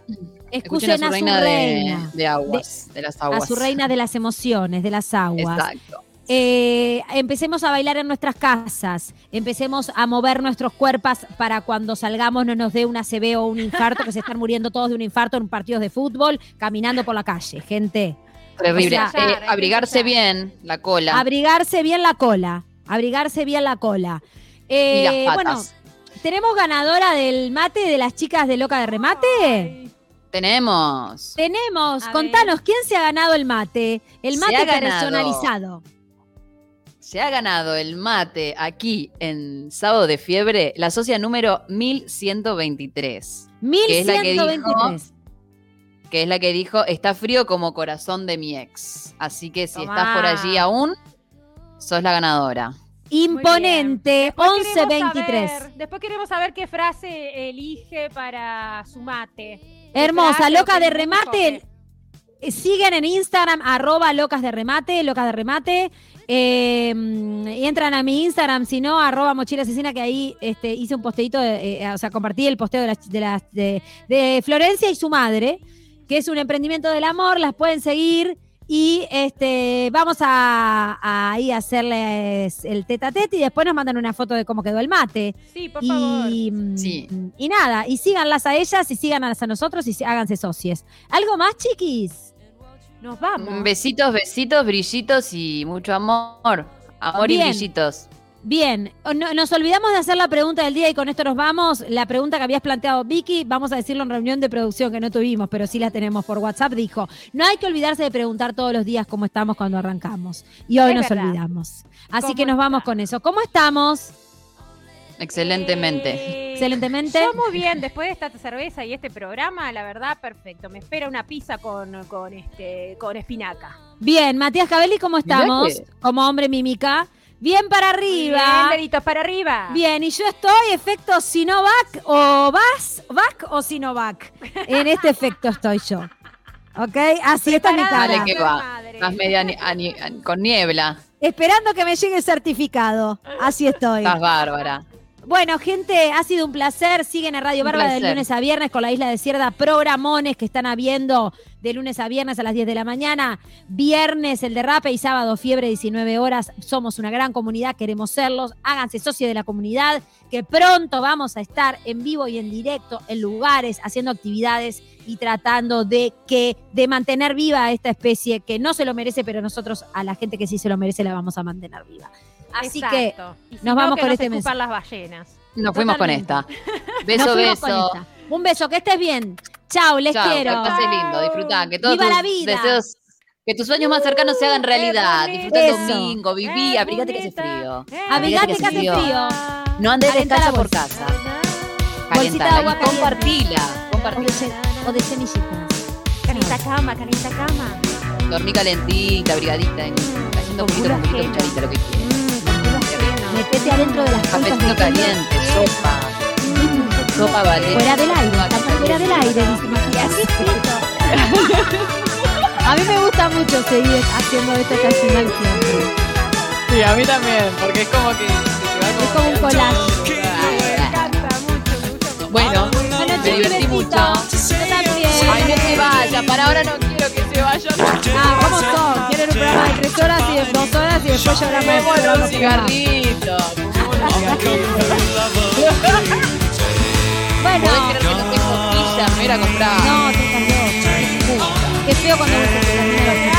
Escuchen a su reina, de, de aguas, de, las aguas. a su reina de las emociones, de las aguas. Exacto. Eh, empecemos a bailar en nuestras casas, empecemos a mover nuestros cuerpos para cuando salgamos no nos dé una CB o un infarto, que se están muriendo todos de un infarto en partidos de fútbol, caminando por la calle, gente. Terrible. O sea, Eh, abrigarse bien la cola Abrigarse bien la cola, abrigarse bien la cola. y Eh, bueno. ¿tenemos ganadora del mate de las chicas de Loca de Remate? Tenemos. Tenemos, A contanos, ¿quién se ha ganado el mate? El Se mate personalizado. Se ha ganado el mate aquí en Sábado de Fiebre, la socia número 1123, Que es la que dijo- 1123. que es la que dijo, está frío como corazón de mi ex. Así que si estás por Tomá. allí aún, sos la ganadora. Imponente, Después queremos 1123. saber- Después queremos saber qué frase elige para su mate. ¿Qué Hermosa, loca de remate. Siguen en Instagram, arroba locas de remate, locas de remate. Eh, y entran a mi Instagram, si no, arroba mochila asesina, que ahí este, hice un posteito, de- eh, o sea, compartí el posteo de, las- de, las- de, de Florencia y su madre, que es un emprendimiento del amor, las pueden seguir. Y este vamos a, a ahí a hacerles el tete a tete y después nos mandan una foto de cómo quedó el mate. Sí, por favor. Y, mm, Sí. y nada, y síganlas a ellas y síganlas a nosotros y háganse socios. ¿Algo más, chiquis? Nos vamos. Besitos, besitos, brillitos y mucho amor. Amor Bien. y brillitos. Bien, no- nos olvidamos de hacer la pregunta del día y con esto nos vamos. La pregunta que habías planteado Vicky, vamos a decirlo en reunión de producción que no tuvimos, pero sí la tenemos por WhatsApp, dijo, no hay que olvidarse de preguntar todos los días cómo estamos cuando arrancamos. Y hoy Es nos verdad. olvidamos. Así ¿Cómo que nos vamos está? con eso. ¿Cómo estamos? Excelentemente. Eh, Excelentemente. Yo muy bien, después de esta cerveza y este programa, la verdad, perfecto. Me espera una pizza con, con, este, con espinaca. Bien, Matías Cabelli, ¿cómo estamos? que- Como hombre mímica. Bien para arriba. Bien, deditos para arriba. Bien, y yo estoy efecto Sinovac o Vas, Vac o Sinovac. En este efecto estoy yo. ¿Ok? Así esta es mi cara. Que va. madre. Estás media ni- con niebla. Esperando que me llegue el certificado. Así estoy. Estás bárbara. Bueno, gente, ha sido un placer. Siguen en Radio Bárbara de lunes a viernes con la Isla Desierta. Programones que están habiendo de lunes a viernes a las 10 de la mañana. Viernes el derrape y sábado fiebre 19 horas. Somos una gran comunidad, queremos serlos. Háganse socios de la comunidad, que pronto vamos a estar en vivo y en directo en lugares, haciendo actividades y tratando de que de mantener viva a esta especie que no se lo merece, pero nosotros a la gente que sí se lo merece la vamos a mantener viva. Así que Exacto. Y si nos no, vamos que con no este mensaje. las ballenas. Nos fuimos con esta. *laughs* Beso, Nos con beso. esta. Un beso, que estés bien. Chao, les quiero. que pase lindo, disfrutá, que todos Viva tus la vida. deseos, que tus sueños más cercanos se hagan qué realidad. Disfruta el domingo, viví, abrigate que hace frío. Abrigate que hace frío. frío. No andes Calentá descalza la por casa. Bolsita de Calentala agua y compartila. O de, Compartila. o de semillitas. Calienta cama, calienta cama. Dormí calentita, abrigadita, en- cayendo un poquito, un poquito, cucharita, lo que quieras. Metete adentro de las cosas Cafecito de caliente, sopa. Sopa vale. Fuera del aire, estamos fuera del aire, dice. *laughs* A mí me gusta mucho seguir haciendo esto casi final siempre. Sí, a mí también, porque es como que, Es como un collage. Me encanta mucho, me gusta. Bueno, Bueno, me divertí mucho. Ay, no se vaya, para ahora no quiero que se vaya. Ah, ¿cómo son? ¿Quieren un programa de tres horas y de dos todas y después lloramos. Lloramos un cigarrito. *laughs* Bueno, ¿Podés creer que no tengo quilla? Me hubiera comprado. no, te estás loco. Qué feo cuando vos te terminas